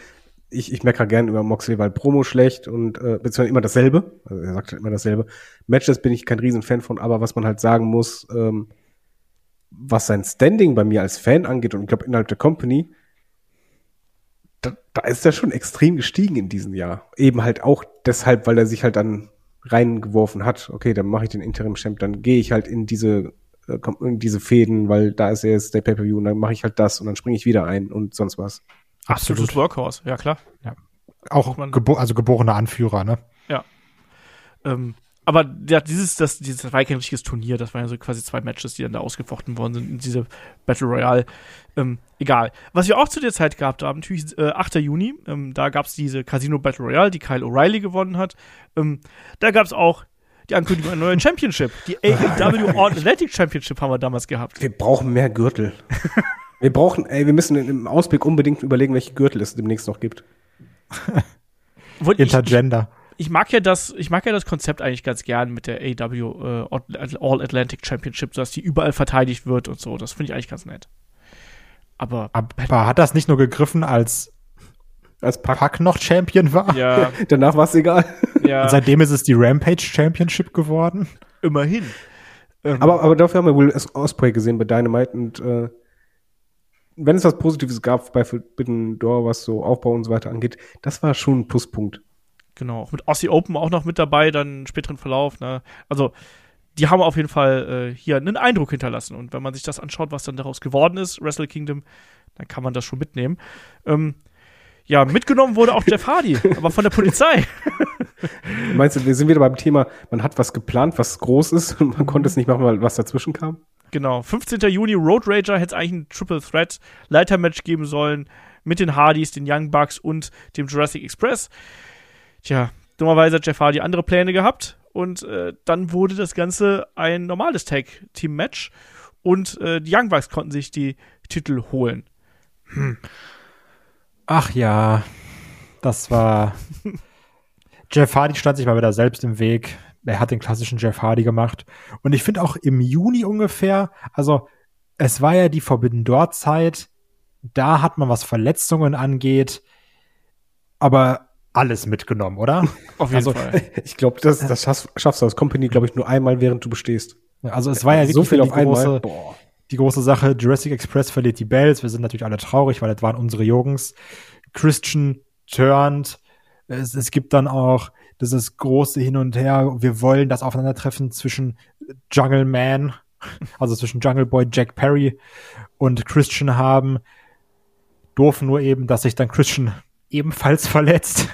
ich, ich meckere gern über Moxley, weil Promo schlecht und äh, beziehungsweise immer dasselbe. Also er sagt halt immer dasselbe. Matches bin ich kein Riesenfan von, aber was man halt sagen muss, ähm, was sein Standing bei mir als Fan angeht und ich glaube innerhalb der Company, da, da ist er schon extrem gestiegen in diesem Jahr. Eben halt auch deshalb, weil er sich halt dann reingeworfen hat. Okay, dann mache ich den Interim-Champ, dann gehe ich halt in diese äh, in diese Fäden, weil da ist jetzt der Pay-Per-View und dann mache ich halt das und dann springe ich wieder ein und sonst was. Absolutes Workhorse, ja klar. Auch Man- gebo also geborener Anführer, ne? Ähm, aber ja, dieses, das, dieses war ja kein richtiges Turnier, das waren ja so quasi zwei Matches, die dann da ausgefochten worden sind in diese Battle Royale. Ähm, egal. Was wir auch zu der Zeit gehabt haben, natürlich äh, 8. Juni, ähm, da gab es diese Casino Battle Royale, die Kyle O'Reilly gewonnen hat. Ähm, da gab es auch die Ankündigung einer neuen Championship. Die AEW All Athletic Championship haben wir damals gehabt. Wir brauchen mehr Gürtel. wir brauchen, ey, wir müssen im Ausblick unbedingt überlegen, welche Gürtel es demnächst noch gibt. Obwohl ich, ich, mag ja das, ich mag ja das Konzept eigentlich ganz gern mit der AEW äh, All Atlantic Championship, dass die überall verteidigt wird und so. Das finde ich eigentlich ganz nett. Aber Aber hat das nicht nur gegriffen, als Als Pack. Pack noch Champion war? ja, Danach war es egal. ja, Und seitdem ist es die Rampage Championship geworden. immerhin. Ähm, Aber, aber dafür haben wir Will Osprey gesehen bei Dynamite und äh, wenn es was Positives gab bei Forbidden Door, was so Aufbau und so weiter angeht, das war schon ein Pluspunkt. Genau, auch mit Aussie Open auch noch mit dabei, dann im späteren Verlauf. Ne? Also, die haben auf jeden Fall äh, hier einen Eindruck hinterlassen. Und wenn man sich das anschaut, was dann daraus geworden ist, Wrestle Kingdom, dann kann man das schon mitnehmen. Ähm, ja, mitgenommen wurde auch Jeff Hardy, aber von der Polizei. Meinst du, wir sind wieder beim Thema, man hat was geplant, was groß ist und man konnte es nicht machen, weil was dazwischen kam? Genau, 15. Juni, Road Rager hätte es eigentlich ein Triple Threat Leitermatch geben sollen mit den Hardys, den Young Bucks und dem Jurassic Express. Tja, dummerweise hat Jeff Hardy andere Pläne gehabt und äh, dann wurde das Ganze ein normales Tag-Team-Match und äh, die Young Bucks konnten sich die Titel holen. Ach ja, das war. Jeff Hardy stand sich mal wieder selbst im Weg. Er hat den klassischen Jeff Hardy gemacht. Und ich finde auch im Juni ungefähr, also es war ja die Forbidden Door Zeit. Da hat man, was Verletzungen angeht, aber alles mitgenommen, oder? Auf jeden Also, Fall. Ich glaube, das, das schaffst, schaffst du als Company, glaube ich, nur einmal, während du bestehst. Also es war ja so wirklich viel die auf einmal. große, Boah. die große Sache. Jurassic Express verliert die Bells. Wir sind natürlich alle traurig, weil das waren unsere Jungs. Christian turned. Es, es gibt dann auch dieses große Hin und Her. Wir wollen das Aufeinandertreffen zwischen Jungle Man, also zwischen Jungle Boy Jack Perry und Christian haben. Doof nur eben, dass sich dann Christian ebenfalls verletzt.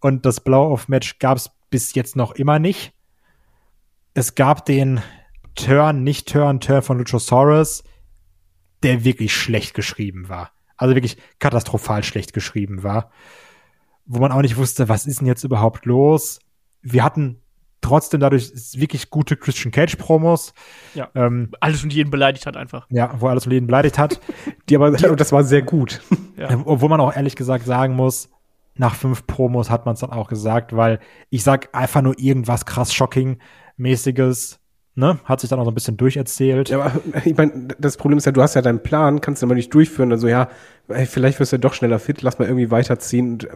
Und das Blow-Off-Match gab es bis jetzt noch immer nicht. Es gab den Turn, nicht Turn, Turn von Luchasaurus, der wirklich schlecht geschrieben war. Also wirklich katastrophal schlecht geschrieben war. Wo man auch nicht wusste, was ist denn jetzt überhaupt los? Wir hatten trotzdem dadurch wirklich gute Christian Cage Promos, Ja. ähm, Alles und jeden beleidigt hat einfach. ja, wo alles und jeden beleidigt hat. Die aber, und das war sehr gut. Ja. Obwohl man auch ehrlich gesagt sagen muss, nach fünf Promos hat man es dann auch gesagt, weil ich sag einfach nur irgendwas krass Shocking-mäßiges ne, hat sich dann auch so ein bisschen durcherzählt. Ja, aber ich meine, das Problem ist ja, du hast ja deinen Plan, kannst du aber nicht durchführen. Also ja, vielleicht wirst du ja doch schneller fit, lass mal irgendwie weiterziehen. Und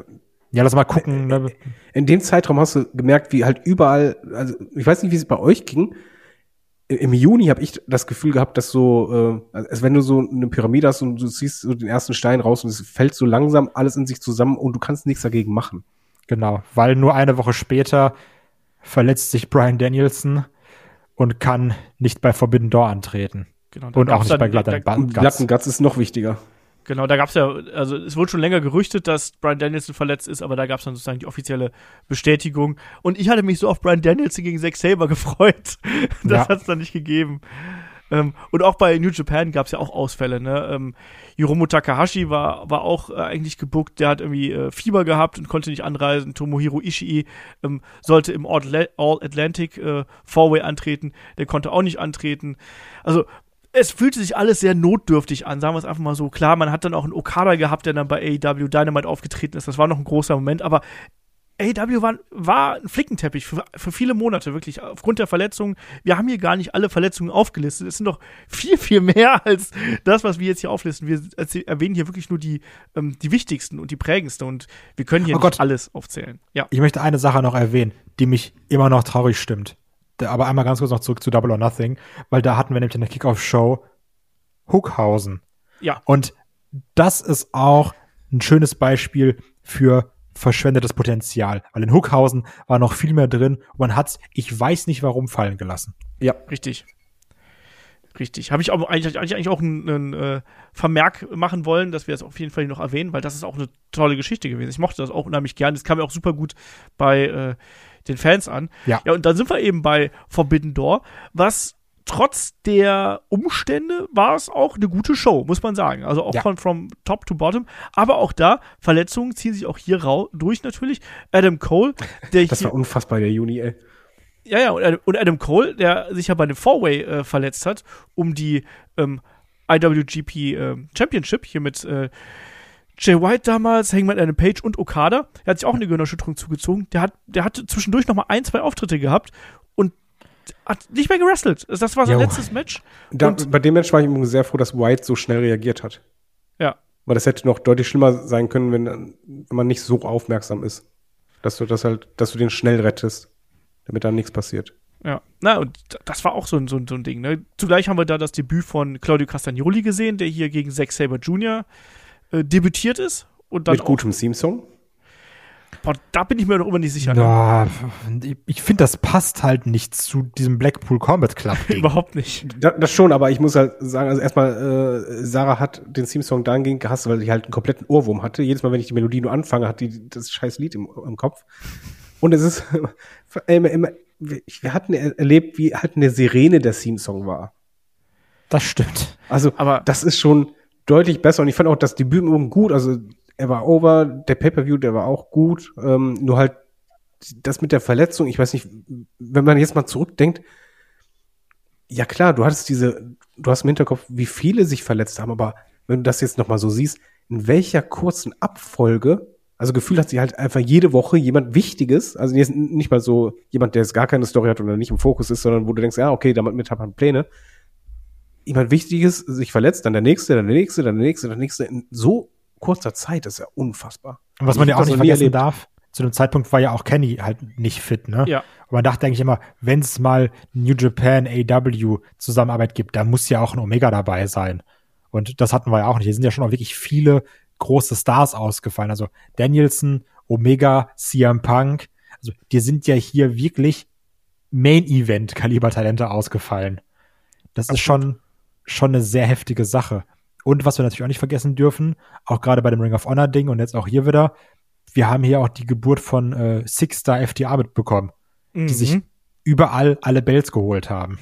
Ja, lass mal gucken. Ne? in dem Zeitraum hast du gemerkt, wie halt überall, also ich weiß nicht, wie es bei euch ging. Im Juni habe ich das Gefühl gehabt, dass so, äh, als wenn du so eine Pyramide hast und du ziehst so den ersten Stein raus und es fällt so langsam alles in sich zusammen und du kannst nichts dagegen machen. Genau, weil nur eine Woche später verletzt sich Brian Danielson und kann nicht bei Forbidden Door antreten. Genau, Und auch nicht dann- bei and Guts. And Guts ist noch wichtiger. Genau, da gab es ja, also es wurde schon länger gerüchtet, dass Brian Danielson verletzt ist, aber da gab es dann sozusagen die offizielle Bestätigung. Und ich hatte mich so auf Brian Danielson gegen Zack Saber gefreut. das Ja. hat es dann nicht gegeben. Ähm, und auch bei New Japan gab es ja auch Ausfälle. Ne? Ähm, Hiromu Takahashi war, war auch äh, eigentlich gebuckt, der hat irgendwie äh, Fieber gehabt und konnte nicht anreisen. Tomohiro Ishii ähm, sollte im All, All Atlantic äh, Four-Way antreten, der konnte auch nicht antreten. Also es fühlte sich alles sehr notdürftig an, sagen wir es einfach mal so. Klar, man hat dann auch einen Okada gehabt, der dann bei AEW Dynamite aufgetreten ist. Das war noch ein großer Moment, aber AEW war, war ein Flickenteppich für, für viele Monate, wirklich, aufgrund der Verletzungen. Wir haben hier gar nicht alle Verletzungen aufgelistet. Es sind doch viel, viel mehr als das, was wir jetzt hier auflisten. Wir erwähnen hier wirklich nur die, ähm, die wichtigsten und die prägendsten und wir können hier Oh nicht Gott. alles aufzählen. Ja. Ich möchte eine Sache noch erwähnen, die mich immer noch traurig stimmt. Aber einmal ganz kurz noch zurück zu Double or Nothing, weil da hatten wir nämlich in der Kickoff-Show Hookhausen. Ja. Und das ist auch ein schönes Beispiel für verschwendetes Potenzial. Weil in Hookhausen war noch viel mehr drin und man hat's, ich weiß nicht warum, fallen gelassen. Ja. Richtig. Richtig. Habe ich auch eigentlich, eigentlich auch einen, einen äh, Vermerk machen wollen, dass wir das auf jeden Fall noch erwähnen, weil das ist auch eine tolle Geschichte gewesen. Ich mochte das auch unheimlich gern. Das kam mir auch super gut bei äh, den Fans an. Ja. Ja, und dann sind wir eben bei Forbidden Door, was trotz der Umstände war es auch eine gute Show, muss man sagen. Also auch Ja. von from top to bottom. Aber auch da, Verletzungen ziehen sich auch hier rau durch natürlich. Adam Cole, der Das war unfassbar, der Juni, ey. ja, ja, und Adam, Cole, der sich ja bei dem Four-Way äh, verletzt hat, um die ähm, IWGP äh, Championship hier mit äh, Jay White damals, Hangman Adam Page und Okada. Der hat sich auch eine Gehirnerschütterung zugezogen. Der hat, der hatte zwischendurch noch mal ein, zwei Auftritte gehabt und hat nicht mehr gewrestelt. Das war sein Jo. letztes Match. Da, bei dem Match war ich übrigens sehr froh, dass White so schnell reagiert hat. Ja, Weil das hätte noch deutlich schlimmer sein können, wenn, wenn man nicht so aufmerksam ist. Dass du das halt, dass du den schnell rettest, damit da nichts passiert. ja. Na, und das war auch so ein, so ein, so ein Ding. Ne? Zugleich haben wir da das Debüt von Claudio Castagnoli gesehen, der hier gegen Zack Saber Jr. Äh, debütiert ist. Und dann Mit gutem Theme-Song. Boah, da bin ich mir noch immer nicht sicher. Ja, ich finde, das passt halt nicht zu diesem Blackpool Combat Club. Überhaupt nicht. Da, das schon, aber ich muss halt sagen, also erstmal, äh, Sarah hat den Theme-Song dahingehend gehasst, weil sie halt einen kompletten Ohrwurm hatte. Jedes Mal, wenn ich die Melodie nur anfange, hat die das scheiß Lied im, im Kopf. Und es ist immer, immer, wir hatten er- erlebt, wie halt eine Sirene der Theme-Song war. Das stimmt. Also, Aber- das ist schon deutlich besser. Und ich fand auch das Debüt gut. Also, er war over, der Pay-Per-View, der war auch gut. Ähm, nur halt das mit der Verletzung, ich weiß nicht, wenn man jetzt mal zurückdenkt, ja klar, du hattest diese, du hast im Hinterkopf, wie viele sich verletzt haben, aber wenn du das jetzt noch mal so siehst, in welcher kurzen Abfolge, also Gefühl hat sie halt einfach jede Woche jemand Wichtiges, also nicht mal so jemand, der jetzt gar keine Story hat oder nicht im Fokus ist, sondern wo du denkst, ja, okay, damit hat man Pläne. Jemand Wichtiges sich verletzt, dann der nächste, dann der nächste, dann der nächste, dann der nächste, in so kurzer Zeit, das ist ja unfassbar. Und was man Ich ja auch nicht vergessen darf, zu dem Zeitpunkt war ja auch Kenny halt nicht fit, ne? Ja. Und man dachte eigentlich immer, wenn es mal New Japan AW Zusammenarbeit gibt, da muss ja auch ein Omega dabei sein. Und das hatten wir ja auch nicht. Hier sind ja schon auch wirklich viele große Stars ausgefallen. Also Danielson, Omega, CM Punk. Also die sind ja hier wirklich Main-Event-Kaliber-Talente ausgefallen. Das ist schon, schon eine sehr heftige Sache. Und was wir natürlich auch nicht vergessen dürfen, auch gerade bei dem Ring of Honor Ding und jetzt auch hier wieder, wir haben hier auch die Geburt von äh, Six Star FDA mitbekommen, Mhm. die sich überall alle Belts geholt haben.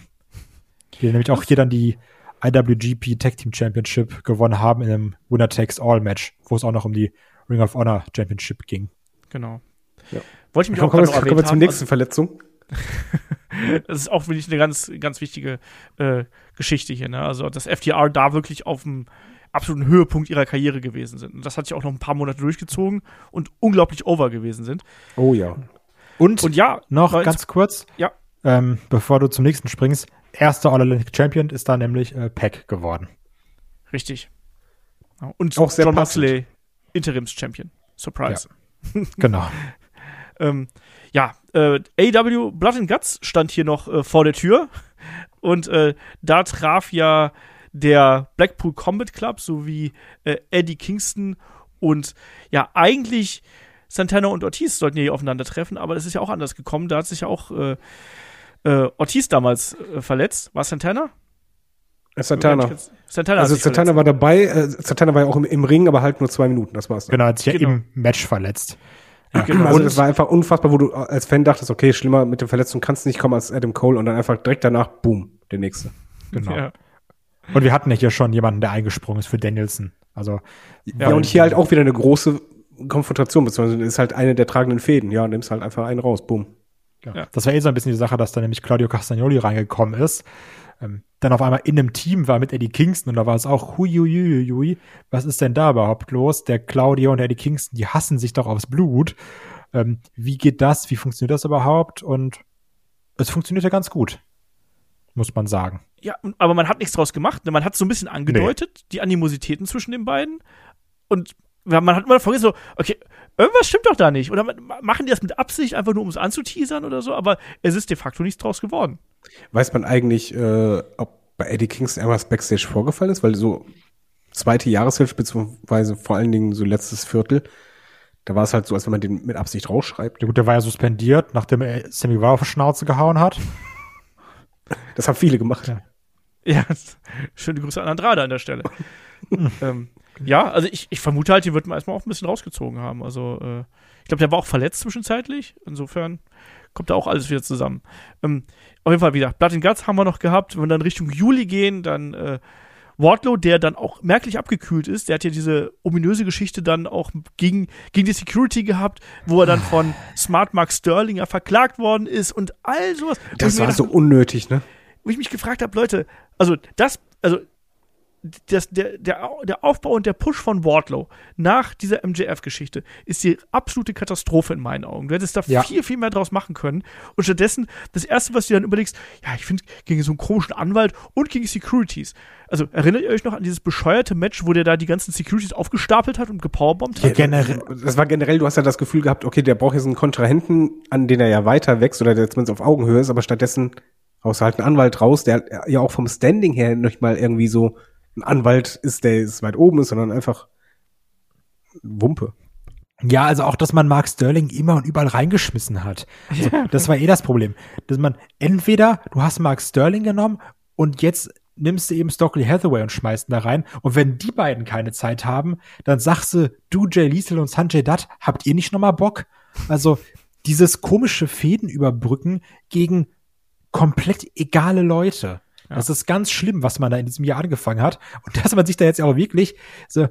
Die nämlich auch hier dann die IWGP Tag Team Championship gewonnen haben in einem Winner Takes All Match, wo es auch noch um die Ring of Honor Championship ging. Genau. Ja. Wollte ich mich Komm, auch kommen wir, kommen wir zur nächsten Verletzung. Das ist auch wirklich eine ganz, ganz wichtige äh, Geschichte hier. Ne? Also, dass FTR da wirklich auf dem absoluten Höhepunkt ihrer Karriere gewesen sind. Und das hat sich auch noch ein paar Monate durchgezogen und unglaublich over gewesen sind. Oh ja. Und, Und ja, noch ganz kurz, ja, ähm, bevor du zum nächsten springst, erster All-Atlantic Champion ist da nämlich äh, Pack geworden. Richtig. Und Auch sehr John. Moxley, Interims-Champion. Surprise. Genau. Ähm, ja, äh, AW Blood and Guts stand hier noch äh, vor der Tür. Und äh, da traf ja der Blackpool Combat Club sowie äh, Eddie Kingston und ja, eigentlich Santana und Ortiz sollten ja hier aufeinandertreffen, aber das ist ja auch anders gekommen. Da hat sich ja auch äh, äh, Ortiz damals äh, verletzt. War es Santana? Santana. Santana Also Santana verletzt. war dabei, äh, Santana war ja auch im, im Ring, aber halt nur zwei Minuten, das war's. dann. Genau, hat sich ja Genau. im Match verletzt. Genau. Also das war einfach unfassbar, wo du als Fan dachtest, okay, schlimmer mit der Verletzung kannst du nicht kommen als Adam Cole und dann einfach direkt danach, boom, der nächste. Genau. Ja. Und wir hatten ja hier schon jemanden, der eingesprungen ist für Danielson. Also, Ja, und hier halt auch wieder eine große Konfrontation, beziehungsweise ist halt eine der tragenden Fäden. Ja, nimmst halt einfach einen raus, boom. Ja. Ja. Das war eh so ein bisschen die Sache, dass da nämlich Claudio Castagnoli reingekommen ist. Ähm, dann auf einmal in einem Team war mit Eddie Kingston und da war es auch, hui, hui, hui, hui, was ist denn da überhaupt los? Der Claudio und der Eddie Kingston, die hassen sich doch aufs Blut. Ähm, wie geht das? Wie funktioniert das überhaupt? Und es funktioniert ja ganz gut, muss man sagen. Ja, aber man hat nichts draus gemacht. ne? Man hat so ein bisschen angedeutet, die Animositäten zwischen den beiden. Und man hat immer vergessen, so, okay, irgendwas stimmt doch da nicht. Oder machen die das mit Absicht, einfach nur um es anzuteasern oder so, aber es ist de facto nichts draus geworden. Weiß man eigentlich, äh, ob bei Eddie Kingston irgendwas Backstage vorgefallen ist? Weil so zweite Jahreshälfte, beziehungsweise vor allen Dingen so letztes Viertel, da war es halt so, als wenn man den mit Absicht rausschreibt. Ja gut, der war ja suspendiert, nachdem er Sammy Guevara auf die Schnauze gehauen hat. Das haben viele gemacht. Ja. Ja, schöne Grüße an Andrade an der Stelle. ähm, ja, also ich, ich vermute halt, die wird man erstmal auch ein bisschen rausgezogen haben. Also, äh, ich glaube, der war auch verletzt zwischenzeitlich. Insofern kommt da auch alles wieder zusammen. Ähm, auf jeden Fall, wie gesagt, Blood and Guts haben wir noch gehabt. Wenn wir dann Richtung Juli gehen, dann äh, Wardlow, der dann auch merklich abgekühlt ist. Der hat ja diese ominöse Geschichte dann auch gegen, gegen die Security gehabt, wo er dann von Smart Mark Sterling ja verklagt worden ist und all sowas. Das war so dachte, unnötig, ne? wo ich mich gefragt habe, Leute, also das, also das, der, der, der Aufbau und der Push von Wardlow nach dieser MJF-Geschichte ist die absolute Katastrophe in meinen Augen. Du hättest da Ja. viel, viel mehr draus machen können. Und stattdessen, das Erste, was du dann überlegst, ja, ich finde, gegen so einen komischen Anwalt und gegen Securities. Also erinnert ihr euch noch an dieses bescheuerte Match, wo der da die ganzen Securities aufgestapelt hat und gepowerbombt hat? Ja, generell, Das war generell, du hast ja das Gefühl gehabt, okay, der braucht jetzt einen Kontrahenten, an den er ja weiter wächst oder der zumindest auf Augenhöhe ist, aber stattdessen haust du halt einen Anwalt raus, der ja auch vom Standing her nicht mal irgendwie so ein Anwalt ist, der jetzt weit oben ist, sondern einfach Wumpe. Ja, also auch, dass man Mark Sterling immer und überall reingeschmissen hat. Also, das war eh das Problem. Dass man entweder, du hast Mark Sterling genommen und jetzt nimmst du eben Stockley Hathaway und schmeißt ihn da rein. Und wenn die beiden keine Zeit haben, dann sagst du, du, Jay Liesel und Sanjay Dutt, habt ihr nicht nochmal Bock? Also dieses komische Fäden überbrücken gegen komplett egale Leute. Das ist ganz schlimm, was man da in diesem Jahr angefangen hat. Und dass man sich da jetzt auch wirklich so,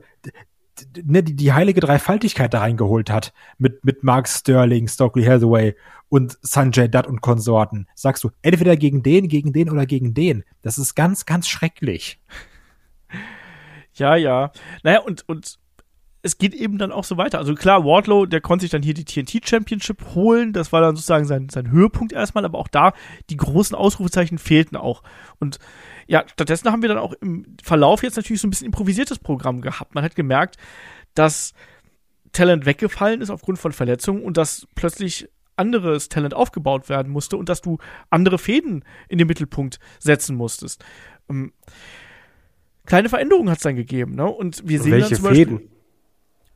ne, die, die heilige Dreifaltigkeit da reingeholt hat mit, mit Mark Sterling, Stockley Hathaway und Sanjay Dutt und Konsorten. Sagst du, entweder gegen den, gegen den oder gegen den. Das ist ganz, ganz schrecklich. Ja, ja. Naja, und, und es geht eben dann auch so weiter. Also klar, Wardlow, der konnte sich dann hier die TNT Championship holen. Das war dann sozusagen sein, sein Höhepunkt erstmal, aber auch da, die großen Ausrufezeichen fehlten auch. Und ja, stattdessen haben wir dann auch im Verlauf jetzt natürlich so ein bisschen improvisiertes Programm gehabt. Man hat gemerkt, dass Talent weggefallen ist aufgrund von Verletzungen und dass plötzlich anderes Talent aufgebaut werden musste und dass du andere Fäden in den Mittelpunkt setzen musstest. Ähm, kleine Veränderungen hat es dann gegeben, ne? Und wir sehen Welche dann zum Beispiel, Fäden?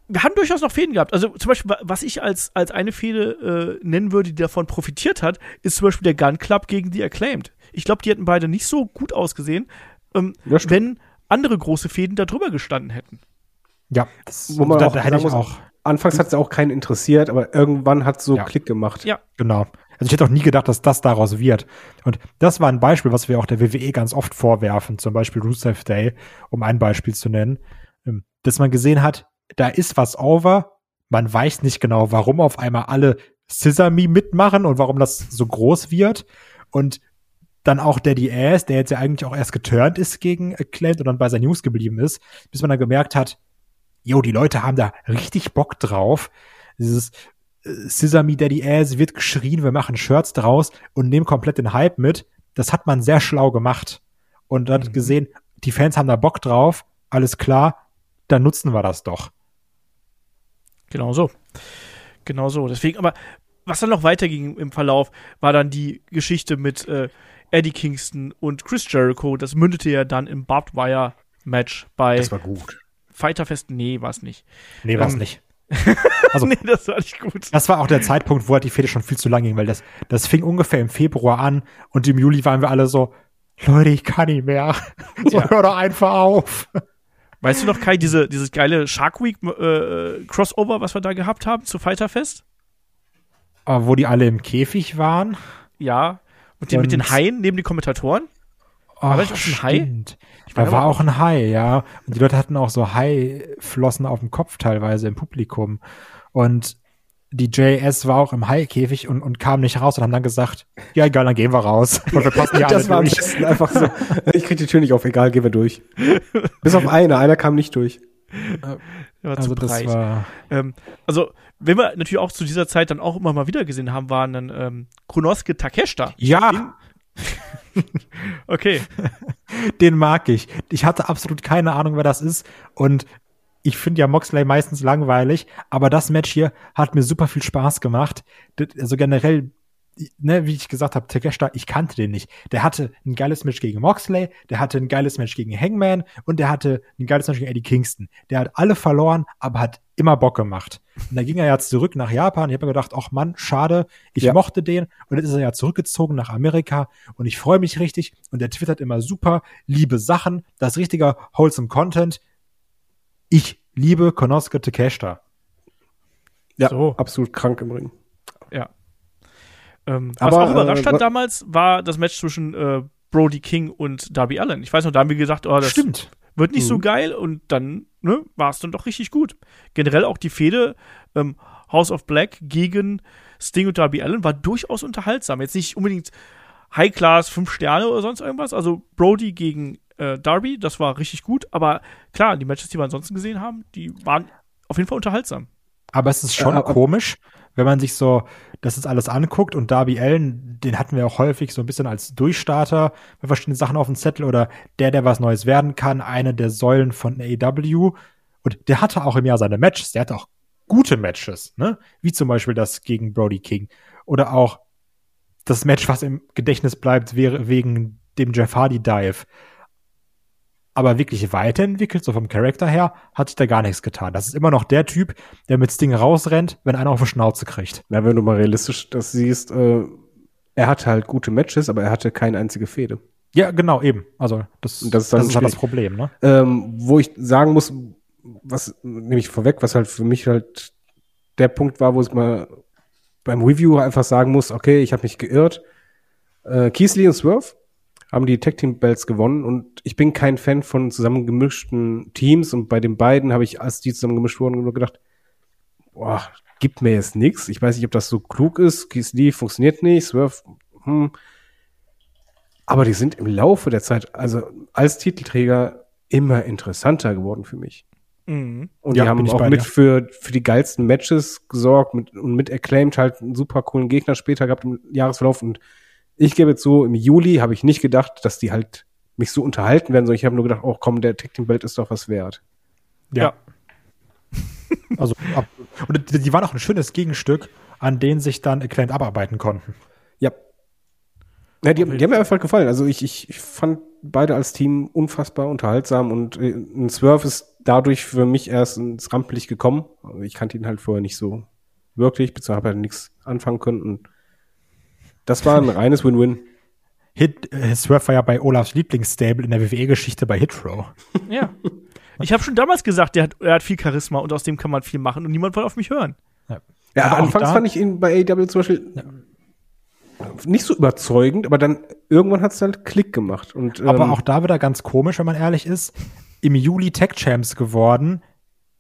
Wir haben durchaus noch Fäden gehabt. Also zum Beispiel, wa- was ich als, als eine Fehde äh, nennen würde, die davon profitiert hat, ist zum Beispiel der Gun Club gegen die Acclaimed. Ich glaube, die hätten beide nicht so gut ausgesehen, ähm, wenn andere große Fäden da drüber gestanden hätten. Ja, das, Wo man da, auch da hätte ich muss, auch, Anfangs hat es auch keinen interessiert, aber irgendwann hat so Ja. Klick gemacht. Ja. genau. Also ich hätte auch nie gedacht, dass das daraus wird. Und das war ein Beispiel, was wir auch der WWE ganz oft vorwerfen, zum Beispiel Rusev Day, um ein Beispiel zu nennen, ähm, dass man gesehen hat, da ist was over, man weiß nicht genau, warum auf einmal alle Sesame mitmachen und warum das so groß wird. Und dann auch Daddy Ass, der jetzt ja eigentlich auch erst geturnt ist gegen Acclaimed und dann bei seinen News geblieben ist, bis man dann gemerkt hat, jo, die Leute haben da richtig Bock drauf. Dieses, Sesame Daddy Ass wird geschrien, wir machen Shirts draus und nehmen komplett den Hype mit. Das hat man sehr schlau gemacht. Und dann Mhm. gesehen, die Fans haben da Bock drauf, alles klar, dann nutzen wir das doch. Genau so. Genau so. Deswegen, aber was dann noch weiterging im Verlauf, war dann die Geschichte mit äh, Eddie Kingston und Chris Jericho. Das mündete ja dann im Barbed Wire Match bei Das war gut. Fighterfest. Nee, war es nicht. Nee, war's Ähm, nicht. Also- nee, das war nicht gut. Das war auch der Zeitpunkt, wo halt die Fehde schon viel zu lang ging, weil das, das fing ungefähr im Februar an und im Juli waren wir alle so, Leute, ich kann nicht mehr. So, Ja. hör doch einfach auf. Weißt du noch, Kai, diese, dieses geile Shark Week äh, Crossover, was wir da gehabt haben zu Fighterfest? Aber wo die alle im Käfig waren. Ja. Und den, mit den Haien neben die Kommentatoren? War das auch ein Hai? Da war auch ein Hai, ja. Und die Leute hatten auch so Haiflossen auf dem Kopf teilweise im Publikum. Und die JS war auch im Haikäfig und, und kam nicht raus und haben dann gesagt, ja egal, dann gehen wir raus. Und wir passen ja Das war am durch. besten einfach so. Ich krieg die Tür nicht auf, egal, gehen wir durch. Bis auf eine, einer kam nicht durch. Ja, Also zu das war, Ähm, also, wenn wir natürlich auch zu dieser Zeit dann auch immer mal wieder gesehen haben, waren dann ähm, Konosuke Takeshita. ja, Okay. den mag ich. Ich hatte absolut keine Ahnung, wer das ist. Und ich finde ja Moxley meistens langweilig, aber das Match hier hat mir super viel Spaß gemacht. Also generell, ne, wie ich gesagt habe, Takeshita, ich kannte den nicht. Der hatte ein geiles Match gegen Moxley, der hatte ein geiles Match gegen Hangman und der hatte ein geiles Match gegen Eddie Kingston. Der hat alle verloren, aber hat immer Bock gemacht. Und dann ging er ja zurück nach Japan. Ich habe mir gedacht, ach Mann, schade, ich Ja. mochte den. Und jetzt ist er ja zurückgezogen nach Amerika und ich freue mich richtig. Und der twittert immer super, liebe Sachen, das richtiger wholesome Content. Ich liebe Konosuke Takeshita. Ja, So. absolut krank im Ring. Ja. Ähm, was Aber, auch überrascht äh, hat damals, war das Match zwischen äh, Brody King und Darby Allen. Ich weiß noch, da haben wir gesagt, oh, das Stimmt. wird nicht so Mhm. geil und dann ne, war es dann doch richtig gut. Generell auch die Fehde ähm, House of Black gegen Sting und Darby Allen war durchaus unterhaltsam. Jetzt nicht unbedingt High Class, fünf Sterne oder sonst irgendwas. Also Brody gegen äh, Darby, das war richtig gut. Aber klar, die Matches, die wir ansonsten gesehen haben, die waren auf jeden Fall unterhaltsam. Aber es ist schon ab- komisch, wenn man sich so das jetzt alles anguckt und Darby Allen, den hatten wir auch häufig so ein bisschen als Durchstarter bei verschiedenen Sachen auf dem Zettel oder der, der was Neues werden kann, eine der Säulen von AEW. Und der hatte auch im Jahr seine Matches, der hatte auch gute Matches, ne? Wie zum Beispiel das gegen Brody King. Oder auch das Match, was im Gedächtnis bleibt, wäre wegen dem Jeff Hardy Dive. Aber wirklich weiterentwickelt, so vom Charakter her, hat sich da gar nichts getan. Das ist immer noch der Typ, der mit Sting rausrennt, wenn einer auf die Schnauze kriegt. Na, wenn du mal realistisch das siehst, äh, er hatte halt gute Matches, aber er hatte keine einzige Fehde. Ja, genau, eben. Also, das, das ist das dann ist halt das. Problem, ne? Ähm, wo ich sagen muss, was nehme ich vorweg, was halt für mich halt der Punkt war, wo ich mal beim Review einfach sagen muss, okay, ich habe mich geirrt. Äh, Keithley und Swerve haben die Tag Team Belts gewonnen und ich bin kein Fan von zusammengemischten Teams und bei den beiden habe ich, als die zusammengemischt wurden, nur gedacht, boah, gibt mir jetzt nichts. Ich weiß nicht, ob das so klug ist. Keithley funktioniert nicht, Swerve, hm. Aber die sind im Laufe der Zeit, also als Titelträger, immer interessanter geworden für mich. Mhm. Und Ja, die haben auch mit dir. für, für die geilsten Matches gesorgt mit, und mit Acclaimed halt einen super coolen Gegner später gehabt im Jahresverlauf. Und ich gebe zu, im Juli habe ich nicht gedacht, dass die halt mich so unterhalten werden, sondern ich habe nur gedacht, oh komm, der Tag Team Belt ist doch was wert. Ja. Also, ab, und die, die waren auch ein schönes Gegenstück, an denen sich dann Acclaimed abarbeiten konnten. Ja. Ja, die, die haben mir einfach gefallen. Also ich, ich, ich fand beide als Team unfassbar unterhaltsam und äh, ein Swerve ist dadurch für mich erst ins Rampenlicht gekommen. Ich kannte ihn halt vorher nicht so wirklich, beziehungsweise habe halt nichts anfangen können. Und das war ein reines Win-Win. Hit, äh, Swerve war ja bei Olafs Lieblingsstable in der WWE-Geschichte bei Hitro. Ja. Ich habe schon damals gesagt, der hat, er hat viel Charisma und aus dem kann man viel machen und niemand wollte auf mich hören. Ja, Aber auch anfangs fand ich ihn bei AEW zum Beispiel nicht so überzeugend, aber dann irgendwann hat es halt Klick gemacht. Und, ähm, Aber auch da wieder ganz komisch, wenn man ehrlich ist. Im Juli Tech Champs geworden,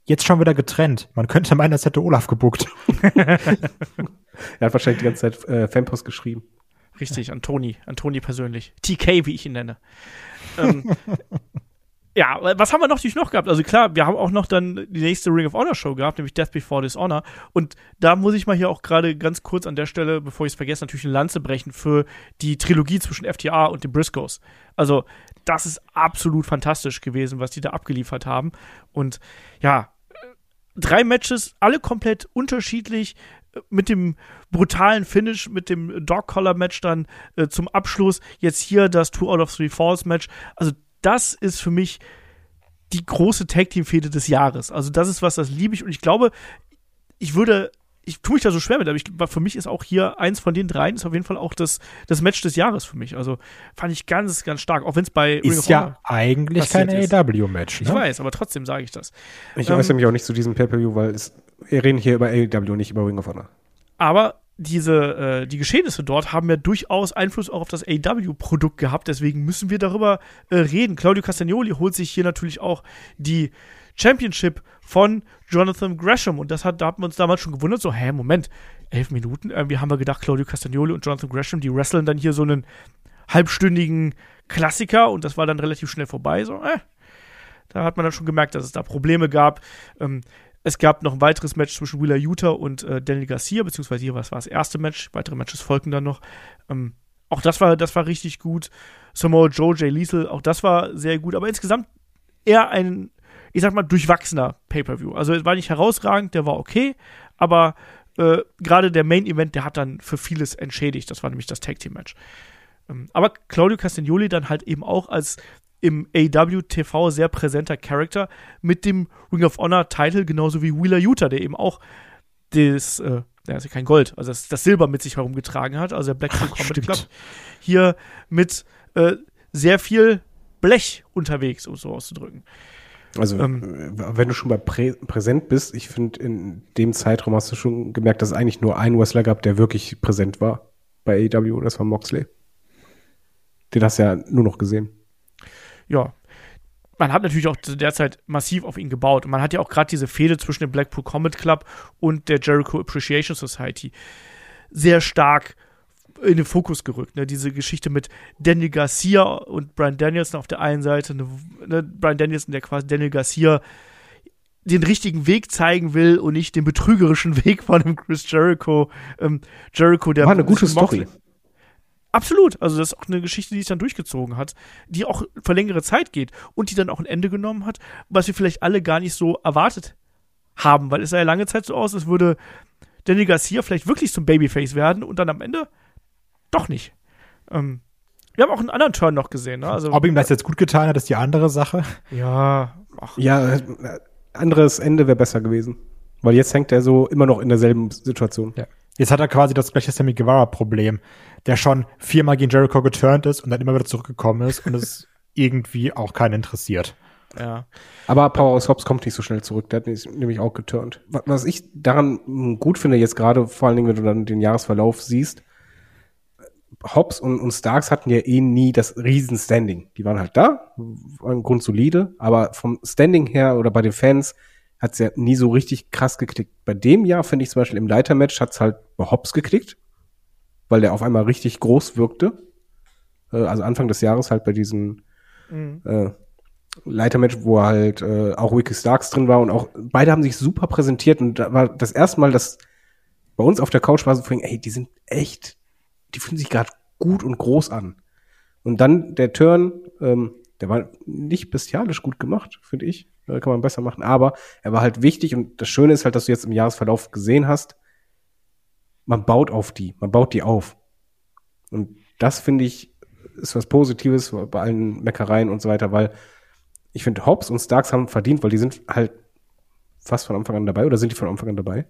jetzt schon wieder getrennt. Man könnte meinen, das hätte Olaf gebuckt. er hat wahrscheinlich die ganze Zeit äh, Fanpost geschrieben. Richtig, an Toni, an Toni persönlich. TK, wie ich ihn nenne. ähm, ja, was haben wir natürlich noch gehabt? Also klar, wir haben auch noch dann die nächste Ring of Honor Show gehabt, nämlich Death Before Dishonor. Und da muss ich mal hier auch gerade ganz kurz an der Stelle, bevor ich es vergesse, natürlich eine Lanze brechen für die Trilogie zwischen FTA und den Briscoes. Also das ist absolut fantastisch gewesen, was die da abgeliefert haben. Und ja, drei Matches, alle komplett unterschiedlich, mit dem brutalen Finish, mit dem Dog-Collar-Match dann äh, zum Abschluss. Jetzt hier das Two out of Three Falls-Match. Also das ist für mich die große Tag-Team-Fehde des Jahres. Also das ist was, das liebe ich und ich glaube, ich würde ich tue mich da so schwer mit, aber ich, für mich ist auch hier eins von den dreien ist auf jeden Fall auch das, das Match des Jahres für mich. Also fand ich ganz, ganz stark, auch wenn es bei ist ja eigentlich kein AEW-Match. Ne? Ich weiß, aber trotzdem sage ich das. Ich ähm, äußere mich auch nicht zu diesem Pay-Per-View, weil es, wir reden hier über AEW, nicht über Ring of Honor. Aber diese, äh, die Geschehnisse dort haben ja durchaus Einfluss auch auf das AW-Produkt gehabt, deswegen müssen wir darüber äh, reden. Claudio Castagnoli holt sich hier natürlich auch die Championship von Jonathan Gresham und das hat, da haben wir uns damals schon gewundert, so, hä, Moment, elf Minuten, irgendwie haben wir gedacht, Claudio Castagnoli und Jonathan Gresham, die wresteln dann hier so einen halbstündigen Klassiker und das war dann relativ schnell vorbei, so, äh, da hat man dann schon gemerkt, dass es da Probleme gab. Ähm, es gab noch ein weiteres Match zwischen Wheeler Utah und äh, Daniel Garcia, beziehungsweise hier was war das erste Match. Weitere Matches folgten dann noch. Ähm, auch das war, das war richtig gut. Samoa Joe, Jay Liesel, auch das war sehr gut. Aber insgesamt eher ein, ich sag mal, durchwachsener Pay-Per-View. Also es war nicht herausragend, der war okay, aber äh, gerade der Main-Event, der hat dann für vieles entschädigt. Das war nämlich das Tag-Team-Match. Ähm, aber Claudio Castagnoli dann halt eben auch als im AW-TV sehr präsenter Charakter mit dem Ring of Honor-Title, genauso wie Wheeler Utah, der eben auch das, äh, ja, ist ja kein Gold, also das, das, Silber mit sich herumgetragen hat, also der Blackpool Combat Club, hier mit äh, sehr viel Blech unterwegs, um es so auszudrücken. Also, ähm, wenn du schon mal prä präsent bist, ich finde, in dem Zeitraum hast du schon gemerkt, dass es eigentlich nur einen Wrestler gab, der wirklich präsent war bei AW, das war Moxley. Den hast du ja nur noch gesehen ja, man hat natürlich auch derzeit massiv auf ihn gebaut. Und man hat ja auch gerade diese Fehde zwischen dem Blackpool Comet Club und der Jericho Appreciation Society sehr stark in den Fokus gerückt. Ne? Diese Geschichte mit Daniel Garcia und Brian Danielson auf der einen Seite, ne? ne Brian Danielson, der quasi Daniel Garcia den richtigen Weg zeigen will und nicht den betrügerischen Weg von dem Chris Jericho. Ähm, Jericho, der war eine gute Story. Absolut. Also das ist auch eine Geschichte, die sich dann durchgezogen hat, die auch für längere Zeit geht und die dann auch ein Ende genommen hat, was wir vielleicht alle gar nicht so erwartet haben, weil es sah ja lange Zeit so aus, als würde Danny Garcia vielleicht wirklich zum Babyface werden und dann am Ende doch nicht. Ähm, wir haben auch einen anderen Turn noch gesehen. Ne? Also, Ob ihm das jetzt gut getan hat, ist die andere Sache. Ja. Ach. Ja, äh, anderes Ende wäre besser gewesen. Weil jetzt hängt er so immer noch in derselben Situation. Ja. Jetzt hat er quasi das gleiche Sammy Guevara-Problem, der schon viermal gegen Jericho geturnt ist und dann immer wieder zurückgekommen ist und es irgendwie auch keinen interessiert. Ja. Aber Powerhouse Hobbs kommt nicht so schnell zurück. Der hat nämlich auch geturnt. Was ich daran gut finde, jetzt gerade, vor allen Dingen, wenn du dann den Jahresverlauf siehst, Hobbs und, und Starks hatten ja eh nie das Riesen-Standing. Die waren halt da, waren grundsolide, aber vom Standing her oder bei den Fans hat es ja nie so richtig krass geklickt. Bei dem Jahr finde ich zum Beispiel im Leitermatch hat es halt bei Hobbs geklickt, weil der auf einmal richtig groß wirkte. Äh, also Anfang des Jahres halt bei diesem mhm. äh, Leitermatch, wo halt äh, auch Wiki Starks drin war und auch beide haben sich super präsentiert und da war das erste Mal, dass bei uns auf der Couch war so vorhin, ey, die sind echt, die fühlen sich gerade gut und groß an. Und dann der Turn, ähm, der war nicht bestialisch gut gemacht, finde ich. Äh, kann man besser machen. Aber er war halt wichtig und das Schöne ist halt, dass du jetzt im Jahresverlauf gesehen hast, man baut auf die, man baut die auf. Und das finde ich ist was Positives bei allen Meckereien und so weiter, weil ich finde, Hobbs und Starks haben verdient, weil die sind halt fast von Anfang an dabei oder sind die von Anfang an dabei?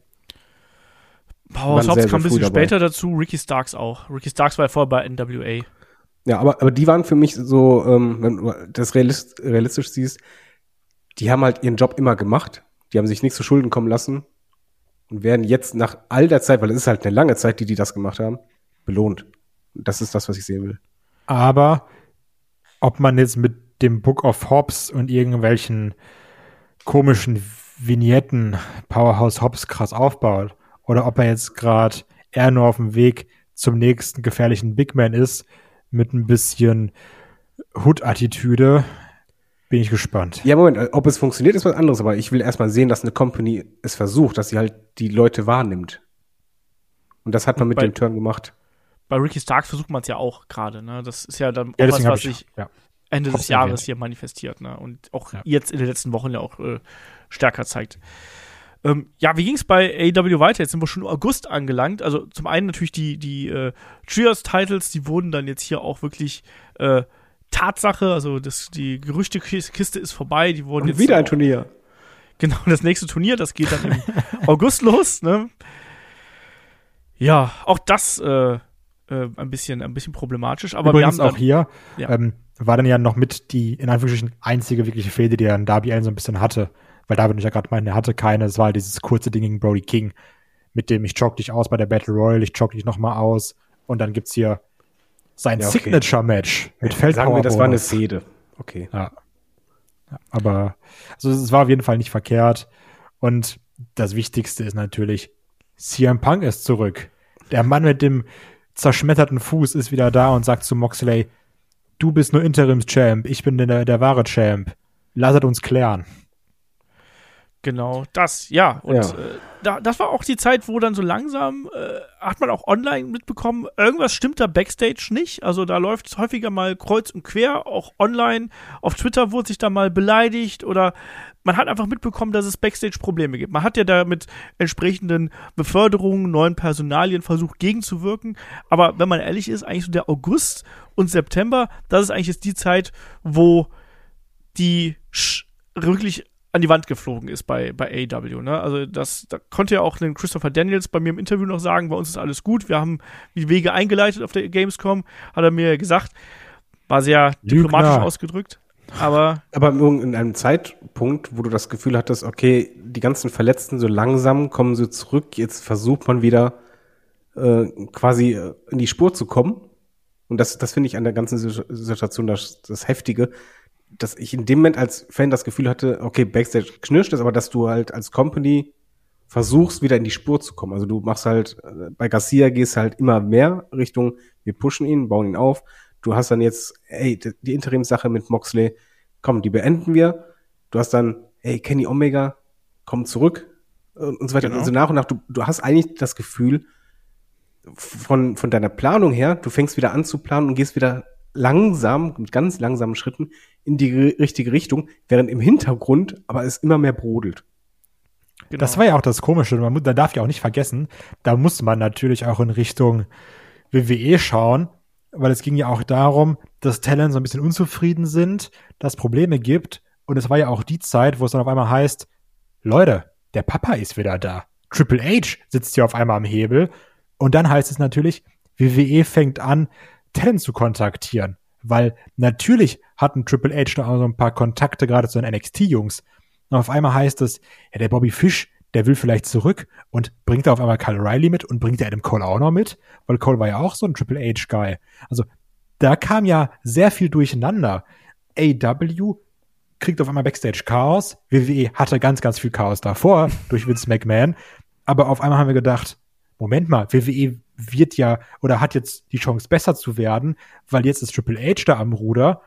Power Hobbs kam ein bisschen dabei. später dazu, Ricky Starks auch. Ricky Starks war ja vorher bei NWA. Ja, aber, aber die waren für mich so, ähm, wenn du das realist, realistisch siehst, die haben halt ihren Job immer gemacht. Die haben sich nicht zu Schulden kommen lassen und werden jetzt nach all der Zeit, weil es ist halt eine lange Zeit, die die das gemacht haben, belohnt. Das ist das, was ich sehen will. Aber ob man jetzt mit dem Book of Hobbs und irgendwelchen komischen Vignetten Powerhouse Hobbs krass aufbaut oder ob er jetzt gerade eher nur auf dem Weg zum nächsten gefährlichen Big Man ist mit ein bisschen Hood-Attitüde, Bin ich gespannt. Ja, Moment, ob es funktioniert, ist was anderes, aber ich will erstmal sehen, dass eine Company es versucht, dass sie halt die Leute wahrnimmt. Und das hat man mit Bei- dem Turn gemacht. Bei Ricky Starks versucht man es ja auch gerade. Ne? Das ist ja dann Ja, auch was, was ich, sich ja. Ende des Jahres hier manifestiert. Ne? Und auch Ja. jetzt in den letzten Wochen ja auch äh, stärker zeigt. Ähm, ja, wie ging es bei AEW weiter? Jetzt sind wir schon im August angelangt. Also zum einen natürlich die, die äh, Trios-Titles, die wurden dann jetzt hier auch wirklich äh, Tatsache. Also das, die Gerüchtekiste ist vorbei. Die wurden Und jetzt wieder ein auch- Turnier. Genau, das nächste Turnier, das geht dann im August los. Ne? Ja, auch das äh, äh, ein, bisschen, ein bisschen problematisch. Aber Übrigens wir haben auch hier Ja. ähm, war dann ja noch mit die, in Anführungsstrichen, einzige wirkliche Fehde, die dann Darby Allen so ein bisschen hatte. Weil Darby und ich ja gerade meinen, er hatte keine. Es war halt dieses kurze Ding gegen Brody King, mit dem ich choke dich aus bei der Battle Royale, ich choke dich nochmal aus. Und dann gibt's hier sein Ja, okay. Signature-Match mit Feldpower. Sagen wir, das war eine. Fehde. Okay. Ja. ja. Aber also es war auf jeden Fall nicht verkehrt. Und das Wichtigste ist natürlich, CM Punk ist zurück. Der Mann mit dem zerschmetterten Fuß ist wieder da und sagt zu Moxley, du bist nur Interims-Champ, ich bin der, der wahre Champ. Lasset uns klären. Genau, das, ja. Und Ja. Äh, da, das war auch die Zeit, wo dann so langsam, äh, hat man auch online mitbekommen, irgendwas stimmt da Backstage nicht. Also da läuft es häufiger mal kreuz und quer, auch online. Auf Twitter wurde sich da mal beleidigt oder man hat einfach mitbekommen, dass es Backstage Probleme gibt. Man hat ja da mit entsprechenden Beförderungen, neuen Personalien versucht gegenzuwirken. Aber wenn man ehrlich ist, eigentlich so der August und September, das ist eigentlich jetzt die Zeit, wo die wirklich an die Wand geflogen ist bei, bei AEW. Ne? Also das, da konnte ja auch den Christopher Daniels bei mir im Interview noch sagen, bei uns ist alles gut, wir haben die Wege eingeleitet auf der Gamescom, hat er mir gesagt. War sehr diplomatisch Lügner. ausgedrückt. Aber Aber in einem Zeitpunkt, wo du das Gefühl hattest, okay, die ganzen Verletzten so langsam kommen sie zurück, jetzt versucht man wieder äh, quasi äh, in die Spur zu kommen. Und das, das finde ich an der ganzen Situ- Situation das, das Heftige, dass ich in dem Moment als Fan das Gefühl hatte, okay, Backstage knirscht es, aber dass du halt als Company versuchst, wieder in die Spur zu kommen. Also du machst halt, äh, bei Garcia gehst halt immer mehr Richtung, wir pushen ihn, bauen ihn auf. Du hast dann jetzt, ey, die Interimssache mit Moxley, komm, die beenden wir. Du hast dann, ey, Kenny Omega, komm zurück und und so weiter. Genau. Also nach und nach, du, du hast eigentlich das Gefühl, von, von deiner Planung her, du fängst wieder an zu planen und gehst wieder langsam, mit ganz langsamen Schritten in die ri- richtige Richtung, während im Hintergrund aber es immer mehr brodelt. genau. Das war ja auch das Komische. Man, da darf ja auch nicht vergessen, da muss man natürlich auch in Richtung WWE schauen, weil es ging ja auch darum, dass Talent so ein bisschen unzufrieden sind, dass es Probleme gibt. Und es war ja auch die Zeit, wo es dann auf einmal heißt, Leute, der Papa ist wieder da. Triple H sitzt hier auf einmal am Hebel. Und dann heißt es natürlich, WWE fängt an, Talent zu kontaktieren. Weil natürlich hatten Triple H da auch so ein paar Kontakte gerade zu den NXT-Jungs. Und auf einmal heißt es, ja, der Bobby Fish, der will vielleicht zurück und bringt da auf einmal Kyle Riley mit und bringt der Adam Cole auch noch mit, weil Cole war ja auch so ein Triple H-Guy. Also da kam ja sehr viel durcheinander. AW kriegt auf einmal Backstage Chaos. WWE hatte ganz, ganz viel Chaos davor durch Vince McMahon. Aber auf einmal haben wir gedacht, Moment mal, WWE wird ja oder hat jetzt die Chance besser zu werden, weil jetzt ist Triple H da am Ruder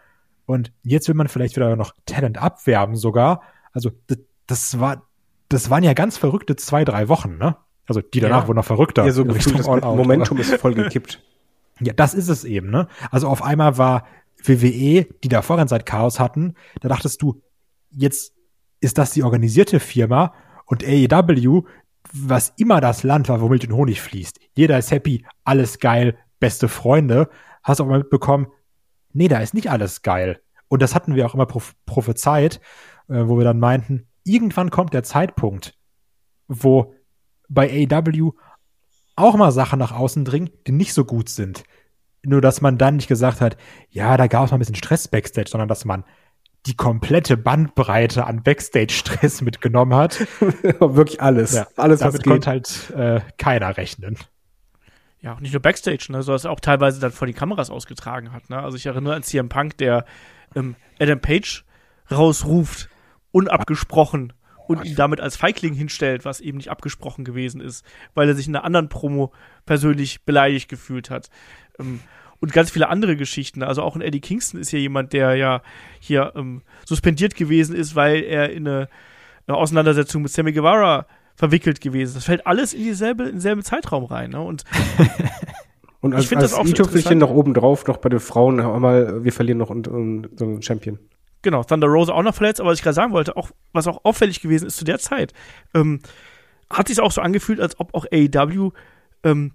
und jetzt will man vielleicht wieder noch Talent abwerben sogar. Also das, das war, das waren ja ganz verrückte zwei, drei Wochen, ne? Also die danach Ja. wurden noch verrückter. Ja, so Richtung das All Out, Momentum ist voll gekippt. ja, das ist es eben, ne? Also auf einmal war WWE, die da vorhin seit Chaos hatten, da dachtest du, jetzt ist das die organisierte Firma und AEW, was immer das Land war, wo Milch und Honig fließt. Jeder ist happy, alles geil, beste Freunde. Hast auch mal mitbekommen, nee, da ist nicht alles geil. Und das hatten wir auch immer proph prophezeit, äh, wo wir dann meinten, irgendwann kommt der Zeitpunkt, wo bei AEW auch mal Sachen nach außen dringen, die nicht so gut sind. Nur, dass man dann nicht gesagt hat, ja, da gab es mal ein bisschen Stress Backstage, sondern dass man die komplette Bandbreite an Backstage-Stress mitgenommen hat. Wirklich alles. alles, was damit geht. konnte halt äh, keiner rechnen. ja, auch nicht nur Backstage, ne, sondern es auch teilweise dann vor die Kameras ausgetragen hat. Ne? Also ich erinnere an CM Punk, der ähm, Adam Page rausruft, unabgesprochen und ihn damit als Feigling hinstellt, was eben nicht abgesprochen gewesen ist, weil er sich in einer anderen Promo persönlich beleidigt gefühlt hat. Ähm, und ganz viele andere Geschichten. Also auch ein Eddie Kingston ist ja jemand, der ja hier ähm, suspendiert gewesen ist, weil er in eine, eine Auseinandersetzung mit Sammy Guevara verwickelt gewesen ist. Das fällt alles in dieselbe, in denselben Zeitraum rein. Ne? Und Und als, Ich find das auch i-Tüpfelchen noch oben drauf, noch bei den Frauen, einmal, wir verlieren noch und, und, so einen Champion. Genau, Thunder Rosa auch noch verletzt, aber was ich gerade sagen wollte, auch, was auch auffällig gewesen ist zu der Zeit, ähm, hat sich auch so angefühlt, als ob auch AEW ähm,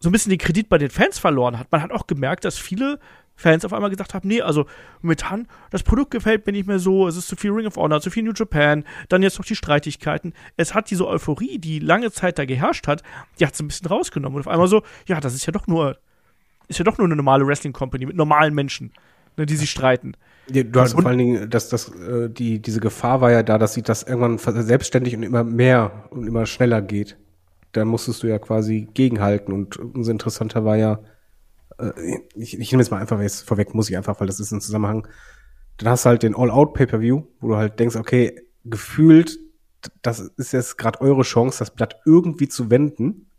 so ein bisschen den Kredit bei den Fans verloren hat. Man hat auch gemerkt, dass viele Fans auf einmal gesagt haben, nee, also momentan, das Produkt gefällt mir nicht mehr so, es ist zu viel Ring of Honor, zu viel New Japan, dann jetzt noch die Streitigkeiten. Es hat diese Euphorie, die lange Zeit da geherrscht hat, die hat es ein bisschen rausgenommen. Und auf einmal so, ja, das ist ja doch nur, ist ja doch nur eine normale Wrestling-Company mit normalen Menschen, ne, die sich streiten. Ja, du hast vor allen Dingen, dass das, äh, die, diese Gefahr war ja da, dass sich das irgendwann selbstständig und immer mehr und immer schneller geht. Da musstest du ja quasi gegenhalten und umso interessanter war ja, äh, ich, ich nehme jetzt mal einfach jetzt vorweg, muss ich einfach, weil das ist ein Zusammenhang. Dann hast du halt den All-Out-Pay-Per-View, wo du halt denkst, okay, gefühlt, das ist jetzt gerade eure Chance, das Blatt irgendwie zu wenden.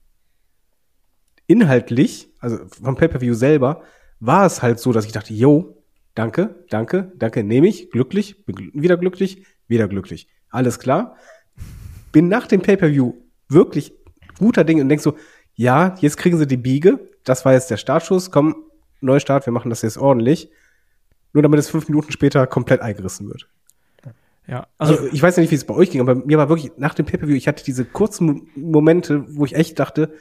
Inhaltlich, also vom Pay-Per-View selber, war es halt so, dass ich dachte, yo, danke, danke, danke, nehme ich, glücklich, bin wieder glücklich, wieder glücklich. Alles klar. Bin nach dem Pay-Per-View wirklich guter Ding und denk so, ja, jetzt kriegen sie die Biege, das war jetzt der Startschuss, komm, Neustart, wir machen das jetzt ordentlich. Nur damit es fünf Minuten später komplett eingerissen wird. Ja, also, Also ich weiß ja nicht, wie es bei euch ging, aber mir war wirklich nach dem Pay-Per-View, ich hatte diese kurzen Mo- Momente, wo ich echt dachte,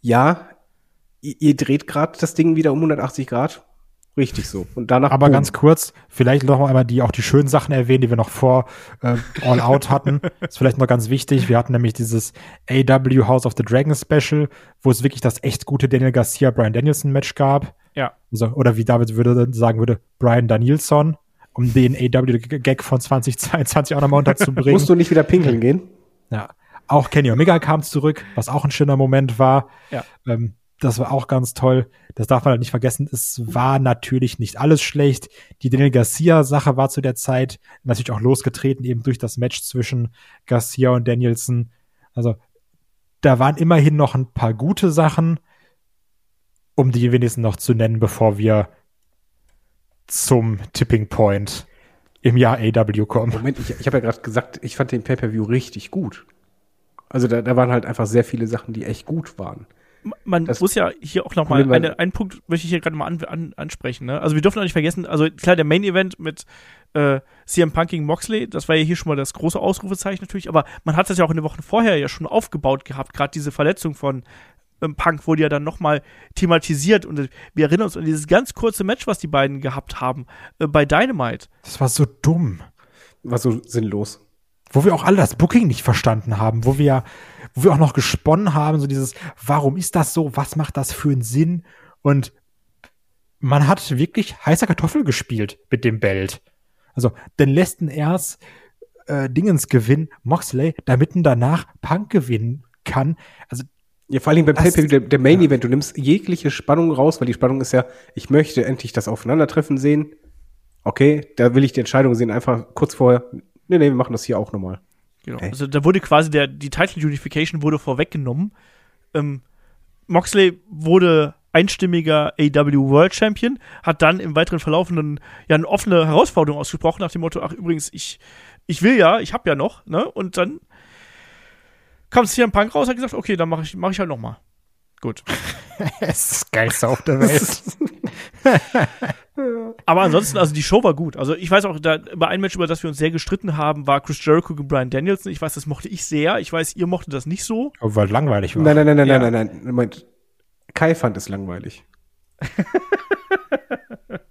ja, ihr, ihr dreht gerade das Ding wieder um 180 Grad. Richtig so. Und danach. Aber boom. ganz kurz, vielleicht noch einmal die auch die schönen Sachen erwähnen, die wir noch vor äh, All Out hatten. ist vielleicht noch ganz wichtig. Wir hatten nämlich dieses AW House of the Dragon Special, wo es wirklich das echt gute Daniel Garcia Brian Danielson Match gab. ja. Also, oder wie David würde sagen würde, Brian Danielson, um den AW Gag von 2022 auch nochmal unterzubringen. Musst du nicht wieder pinkeln gehen? Ja. Auch Kenny Omega kam zurück, was auch ein schöner Moment war. Ja. Ähm, das war auch ganz toll. Das darf man halt nicht vergessen. Es war natürlich nicht alles schlecht. Die Daniel Garcia-Sache war zu der Zeit natürlich auch losgetreten, eben durch das Match zwischen Garcia und Danielson. Also, da waren immerhin noch ein paar gute Sachen, um die wenigstens noch zu nennen, bevor wir zum Tipping Point im Jahr AW kommen. Moment, ich, ich habe ja gerade gesagt, ich fand den Pay-Per-View richtig gut. Also da, da waren halt einfach sehr viele Sachen, die echt gut waren. Man Das muss ja hier auch noch mal Problem war- eine, einen Punkt möchte ich hier gerade mal an, an, ansprechen. Ne? Also wir dürfen auch nicht vergessen, also klar, der Main Event mit äh, CM Punk gegen Moxley, das war ja hier schon mal das große Ausrufezeichen natürlich, aber man hat das ja auch in den Wochen vorher ja schon aufgebaut gehabt, gerade diese Verletzung von ähm, Punk wurde ja dann noch mal thematisiert und wir erinnern uns an dieses ganz kurze Match, was die beiden gehabt haben äh, bei Dynamite. Das war so dumm. War so sinnlos. Wo wir auch alle das Booking nicht verstanden haben, wo wir, wo wir auch noch gesponnen haben, so dieses, warum ist das so, was macht das für einen Sinn? Und man hat wirklich heißer Kartoffel gespielt mit dem Belt. Also, lässt ihn erst äh, Dingens gewinnen, Moxley, damit danach Punk gewinnen kann. Also, Ja, vor allem beim Pay-Per-View, der, der Main Event, du nimmst jegliche Spannung raus, weil die Spannung ist ja, ich möchte endlich das Aufeinandertreffen sehen. Okay, da will ich die Entscheidung sehen, einfach kurz vorher, nee, nee, wir machen das hier auch nochmal. Genau. Ey. Also da wurde quasi der, die Title Unification wurde vorweggenommen. Ähm, Moxley wurde einstimmiger AW World Champion, hat dann im weiteren Verlauf einen, ja, eine offene Herausforderung ausgesprochen nach dem Motto, ach übrigens, ich, ich will ja, ich hab ja noch, ne? Und dann kam CM Punk raus, hat gesagt, okay, dann mache ich, mach ich halt noch mal. Gut. es ist das Geilste auf der Welt. Aber ansonsten, also die Show war gut. Also ich weiß auch, da, über ein Match, über das wir uns sehr gestritten haben, war Chris Jericho gegen Brian Danielson. Ich weiß, das mochte ich sehr. Ich weiß, ihr mochtet das nicht so. Aber weil langweilig war. Nein, nein, nein, nein, Ja. nein, nein, nein. Moment. Kai fand es langweilig.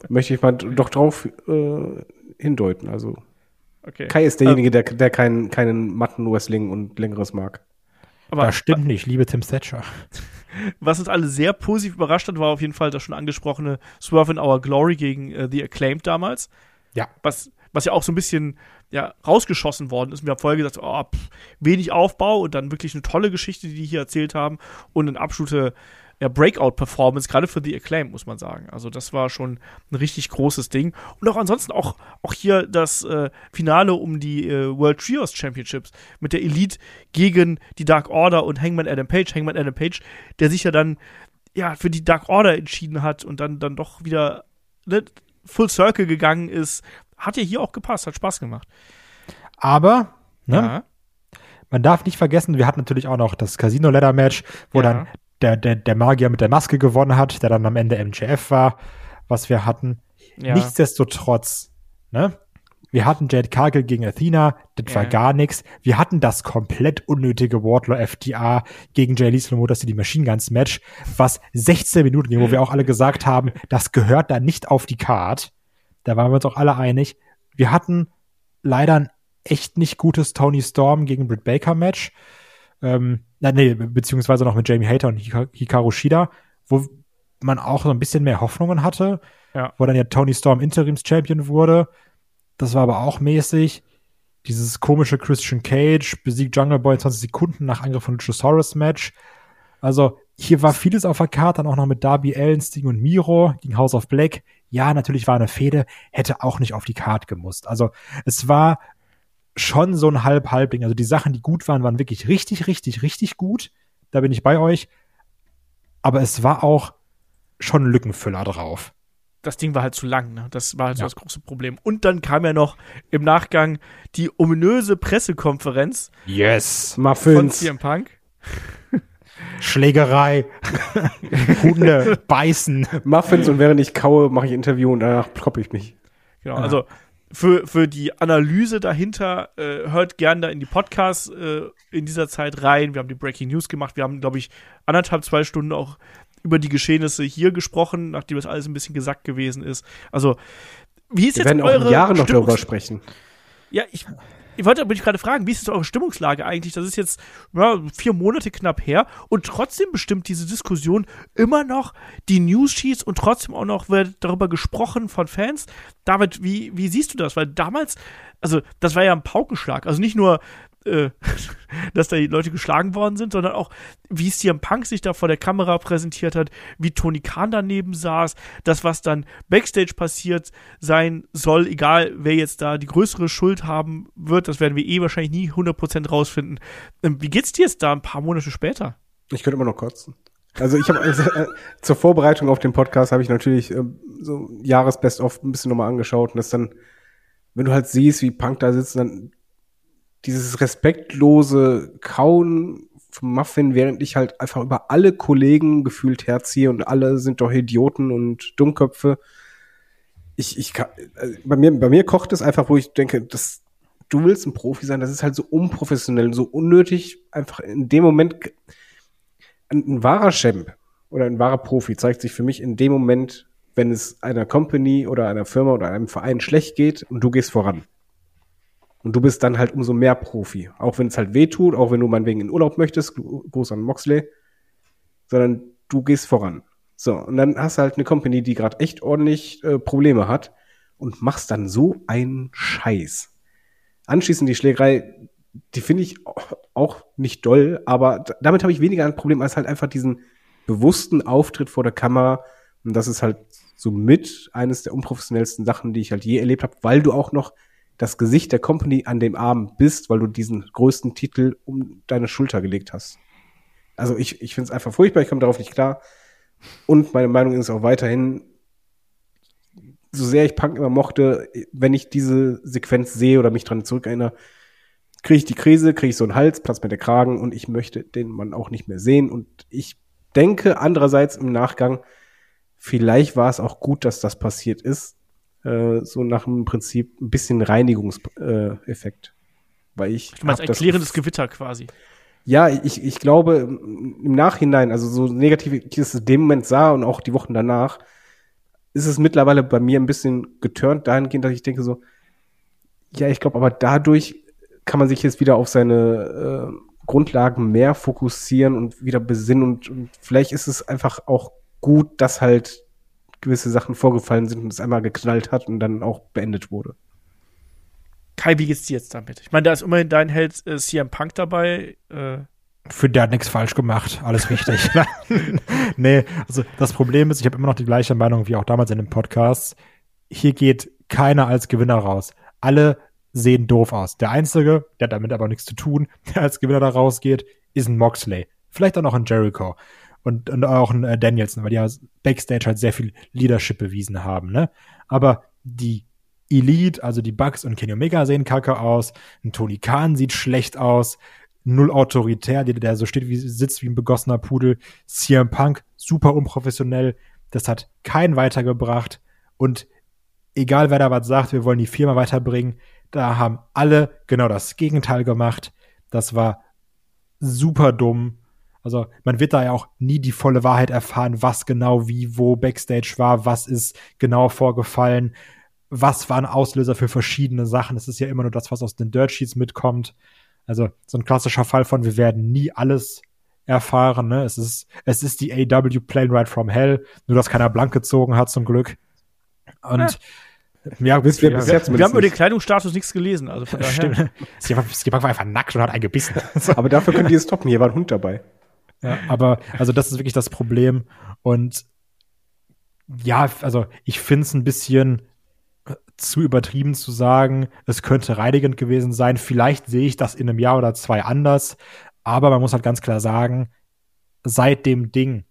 Möchte ich mal doch drauf äh, hindeuten. Also Okay. Kai ist derjenige, der, der keinen keinen matten Wrestling und längeres mag. Aber Das stimmt nicht, liebe Tim Thatcher. Was uns alle sehr positiv überrascht hat, war auf jeden Fall das schon angesprochene Swerve in Our Glory gegen äh, The Acclaimed damals. Ja. Was, was ja auch so ein bisschen ja, rausgeschossen worden ist. Wir haben vorher gesagt, oh, pff, wenig Aufbau und dann wirklich eine tolle Geschichte, die die hier erzählt haben und eine absolute ja, Breakout-Performance, gerade für The Acclaim, muss man sagen. Also das war schon ein richtig großes Ding. Und auch ansonsten auch, auch hier das äh, Finale um die äh, World Trios Championships mit der Elite gegen die Dark Order und Hangman Adam Page. Hangman Adam Page, der sich ja dann ja, für die Dark Order entschieden hat und dann, dann doch wieder ne, Full Circle gegangen ist, hat ja hier auch gepasst, hat Spaß gemacht. Aber, ne, Ja. man darf nicht vergessen, wir hatten natürlich auch noch das Casino-Ladder-Match, wo Ja. dann der, der, der Magier mit der Maske gewonnen hat, der dann am Ende MJF war, was wir hatten. Ja. Nichtsdestotrotz, ne? Wir hatten Jade Cargill gegen Athena, das war Ja. gar nichts. Wir hatten das komplett unnötige Wardlaw FTA gegen Jay Lethal Motors die Machine Guns Match, was 16 Minuten ging, wo wir auch alle gesagt haben, das gehört da nicht auf die Card. Da waren wir uns auch alle einig. Wir hatten leider ein echt nicht gutes Tony Storm gegen Britt Baker Match. Ähm, na, nee, beziehungsweise noch mit Jamie Hater und Hika- Hikaru Shida, wo man auch so ein bisschen mehr Hoffnungen hatte, Ja. wo dann ja Tony Storm Interims-Champion wurde. Das war aber auch mäßig. Dieses komische Christian Cage besiegt Jungle Boy in 20 Sekunden nach Angriff von Luchasaurus Match. Also hier war vieles auf der Karte, dann auch noch mit Darby Allen, Sting und Miro gegen House of Black. Ja, natürlich war eine Fehde, hätte auch nicht auf die Karte gemusst. Also es war schon so ein Halb-Halbling. Also die Sachen, die gut waren, waren wirklich richtig, richtig, richtig gut. Da bin ich bei euch. Aber es war auch schon ein Lückenfüller drauf. das Ding war halt zu lang, ne? Das war halt so Ja. das große Problem. Und dann kam ja noch im Nachgang die ominöse Pressekonferenz Yes. von Muffins. CM Punk. Schlägerei. Hunde beißen. Muffins und während ich kaue, mache ich Interview und danach kloppe ich mich. Genau, Ja. also für, für die Analyse dahinter äh, hört gern da in die Podcasts äh, in dieser Zeit rein. Wir haben die Breaking News gemacht. Wir haben, glaube ich, anderthalb, zwei Stunden auch über die Geschehnisse hier gesprochen, nachdem das alles ein bisschen gesackt gewesen ist. Also, wie ist Wir jetzt werden auch in Jahren noch darüber sprechen. Ja, ich, ich wollte dich gerade fragen, wie ist jetzt eure Stimmungslage eigentlich? Das ist jetzt ja, vier Monate knapp her und trotzdem bestimmt diese Diskussion immer noch die News-Sheets und trotzdem auch noch wird darüber gesprochen von Fans. David, wie, wie siehst du das? Weil damals, also das war ja ein Paukenschlag. Also nicht nur, äh, dass da die Leute geschlagen worden sind, sondern auch, wie CM Punk sich da vor der Kamera präsentiert hat, wie Tony Khan daneben saß, das, was dann Backstage passiert sein soll, egal wer jetzt da die größere Schuld haben wird, das werden wir eh wahrscheinlich nie 100% rausfinden. Ähm, wie geht's dir jetzt da ein paar Monate später? Ich könnte immer noch kotzen. Also ich habe also, äh, zur Vorbereitung auf den Podcast habe ich natürlich äh, so Jahresbest-of ein bisschen nochmal angeschaut und das dann, wenn du halt siehst, wie Punk da sitzt, dann dieses respektlose Kauen vom Muffin, während ich halt einfach über alle Kollegen gefühlt herziehe und alle sind doch Idioten und Dummköpfe. Ich, ich kann, also bei mir, bei mir kocht es einfach, wo ich denke, das, du willst ein Profi sein, das ist halt so unprofessionell, so unnötig, einfach in dem Moment ein, ein wahrer Champ oder ein wahrer Profi zeigt sich für mich in dem Moment, wenn es einer Company oder einer Firma oder einem Verein schlecht geht und du gehst voran. Und du bist dann halt umso mehr Profi. Auch wenn es halt weh tut, auch wenn du meinetwegen in Urlaub möchtest, Gruß an Moxley, sondern du gehst voran. So, und dann hast du halt eine Company, die gerade echt ordentlich äh, Probleme hat und machst dann so einen Scheiß. Anschließend die Schlägerei, die finde ich auch nicht doll, aber damit habe ich weniger ein Problem als halt einfach diesen bewussten Auftritt vor der Kamera. Und das ist halt so mit eines der unprofessionellsten Sachen, die ich halt je erlebt habe, weil du auch noch das Gesicht der Company an dem Abend bist, weil du diesen größten Titel um deine Schulter gelegt hast. Also ich, ich finde es einfach furchtbar, ich komme darauf nicht klar. Und meine Meinung ist auch weiterhin, so sehr ich Punk immer mochte, wenn ich diese Sequenz sehe oder mich dran zurückerinnere, kriege ich die Krise, kriege ich so einen Hals, platzt mir der Kragen und ich möchte den Mann auch nicht mehr sehen. Und ich denke andererseits im Nachgang, vielleicht war es auch gut, dass das passiert ist. Äh, so nach dem Prinzip ein bisschen Reinigungseffekt. Äh. Weil ich. Du meinst ein klärendes Gewitter quasi. ja, ich, ich glaube, im Nachhinein, also so negativ ich es in dem Moment sah und auch die Wochen danach, ist es mittlerweile bei mir ein bisschen geturnt dahingehend, dass ich denke so, ja, ich glaube, aber dadurch kann man sich jetzt wieder auf seine äh, Grundlagen mehr fokussieren und wieder besinnen und, und vielleicht ist es einfach auch gut, dass halt gewisse Sachen vorgefallen sind und es einmal geknallt hat und dann auch beendet wurde. Kai, wie geht's dir jetzt damit? Ich meine, da ist immerhin dein Held äh, CM Punk dabei. Äh, Für der hat nichts falsch gemacht, alles richtig. nee, also das Problem ist, ich habe immer noch die gleiche Meinung wie auch damals in dem Podcast. Hier geht keiner als Gewinner raus. Alle sehen doof aus. Der Einzige, der hat damit aber nichts zu tun, der als Gewinner da rausgeht, ist ein Moxley. Vielleicht auch noch ein Jericho. Und, und auch ein äh, Danielson, weil die ja Backstage halt sehr viel Leadership bewiesen haben, ne? Aber die Elite, also die Bucks und Kenny Omega sehen kacke aus, ein Tony Khan sieht schlecht aus, null autoritär, der, der so steht wie sitzt wie ein begossener Pudel, CM Punk super unprofessionell, das hat keinen weitergebracht und egal wer da was sagt, wir wollen die Firma weiterbringen, da haben alle genau das Gegenteil gemacht. Das war super dumm. Also man wird da ja auch nie die volle Wahrheit erfahren, was genau wie wo Backstage war, was ist genau vorgefallen, was war ein Auslöser für verschiedene Sachen. Es ist ja immer nur das, was aus den Dirt Sheets mitkommt. Also so ein klassischer Fall von, wir werden nie alles erfahren. Ne? Es ist es ist die AW Plane Ride from Hell, nur dass keiner blank gezogen hat zum Glück. Und ja. Ja, bis wir, bis jetzt wir haben über den Kleidungsstatus nichts gelesen. Also von daher. Stimmt. Skipper war einfach nackt und hat einen gebissen. aber dafür können die es toppen. Hier war ein Hund dabei. Ja, aber also das ist wirklich das Problem. Und ja, also ich finde es ein bisschen zu übertrieben zu sagen, es könnte reinigend gewesen sein. Vielleicht sehe ich das in einem Jahr oder zwei anders. Aber man muss halt ganz klar sagen, seit dem Ding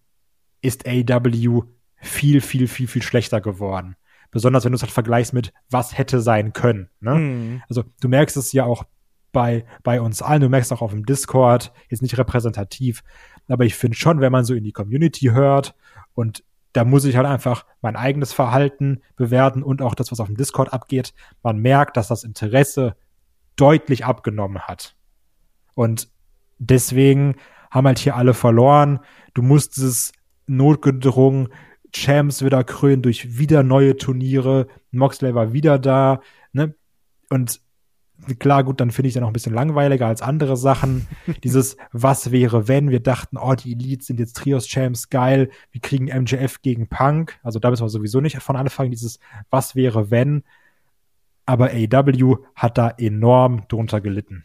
ist AW viel, viel, viel, viel schlechter geworden. Besonders wenn du es halt vergleichst mit, was hätte sein können. Ne? Mhm. Also du merkst es ja auch bei, bei uns allen, du merkst auch auf dem Discord, jetzt nicht repräsentativ, aber ich finde schon, wenn man so in die Community hört und da muss ich halt einfach mein eigenes Verhalten bewerten und auch das, was auf dem Discord abgeht. Man merkt, dass das Interesse deutlich abgenommen hat. Und deswegen haben halt hier alle verloren. Du musstest notgedrungen Champs wieder krönen durch wieder neue Turniere. Moxley war wieder da, ne? Und klar, gut, dann finde ich dann noch ein bisschen langweiliger als andere Sachen. Dieses Was wäre, wenn wir dachten, oh, die Elites sind jetzt Trios-Champs, geil, wir kriegen MJF gegen Punk. Also da müssen wir sowieso nicht von Anfang dieses Was wäre, wenn. Aber AW hat da enorm drunter gelitten.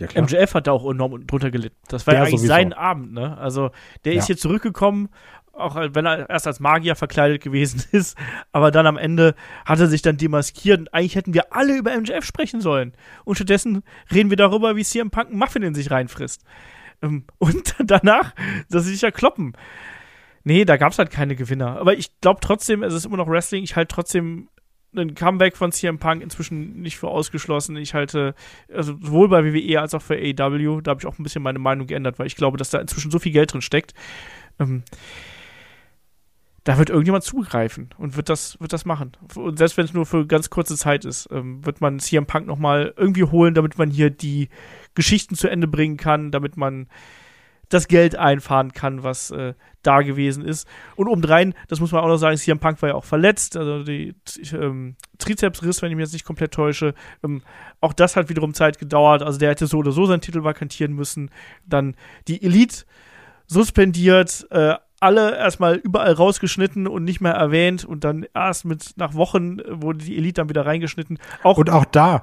Ja, MJF hat da auch enorm drunter gelitten. Das war ja eigentlich sowieso. sein Abend, ne? Also, der ja. ist hier zurückgekommen auch wenn er erst als Magier verkleidet gewesen ist, aber dann am Ende hat er sich dann demaskiert und eigentlich hätten wir alle über MJF sprechen sollen. Und stattdessen reden wir darüber, wie CM Punk einen Muffin in sich reinfrisst. Ähm, und danach, dass sie sich ja kloppen. Nee, da gab es halt keine Gewinner. Aber ich glaube trotzdem, es ist immer noch Wrestling. Ich halte trotzdem ein Comeback von CM Punk inzwischen nicht für ausgeschlossen. Ich halte, also sowohl bei WWE als auch für AEW, da habe ich auch ein bisschen meine Meinung geändert, weil ich glaube, dass da inzwischen so viel Geld drin steckt. Ähm, da wird irgendjemand zugreifen und wird das, wird das machen. Und selbst wenn es nur für ganz kurze Zeit ist, ähm, wird man CM Punk nochmal irgendwie holen, damit man hier die Geschichten zu Ende bringen kann, damit man das Geld einfahren kann, was äh, da gewesen ist. Und obendrein, das muss man auch noch sagen, CM Punk war ja auch verletzt, also die ähm, Trizepsriss, wenn ich mich jetzt nicht komplett täusche. Ähm, auch das hat wiederum Zeit gedauert, also der hätte so oder so seinen Titel vakantieren müssen. Dann die Elite suspendiert, äh, alle erstmal überall rausgeschnitten und nicht mehr erwähnt und dann erst mit nach Wochen wurde die Elite dann wieder reingeschnitten. Auch, und auch da,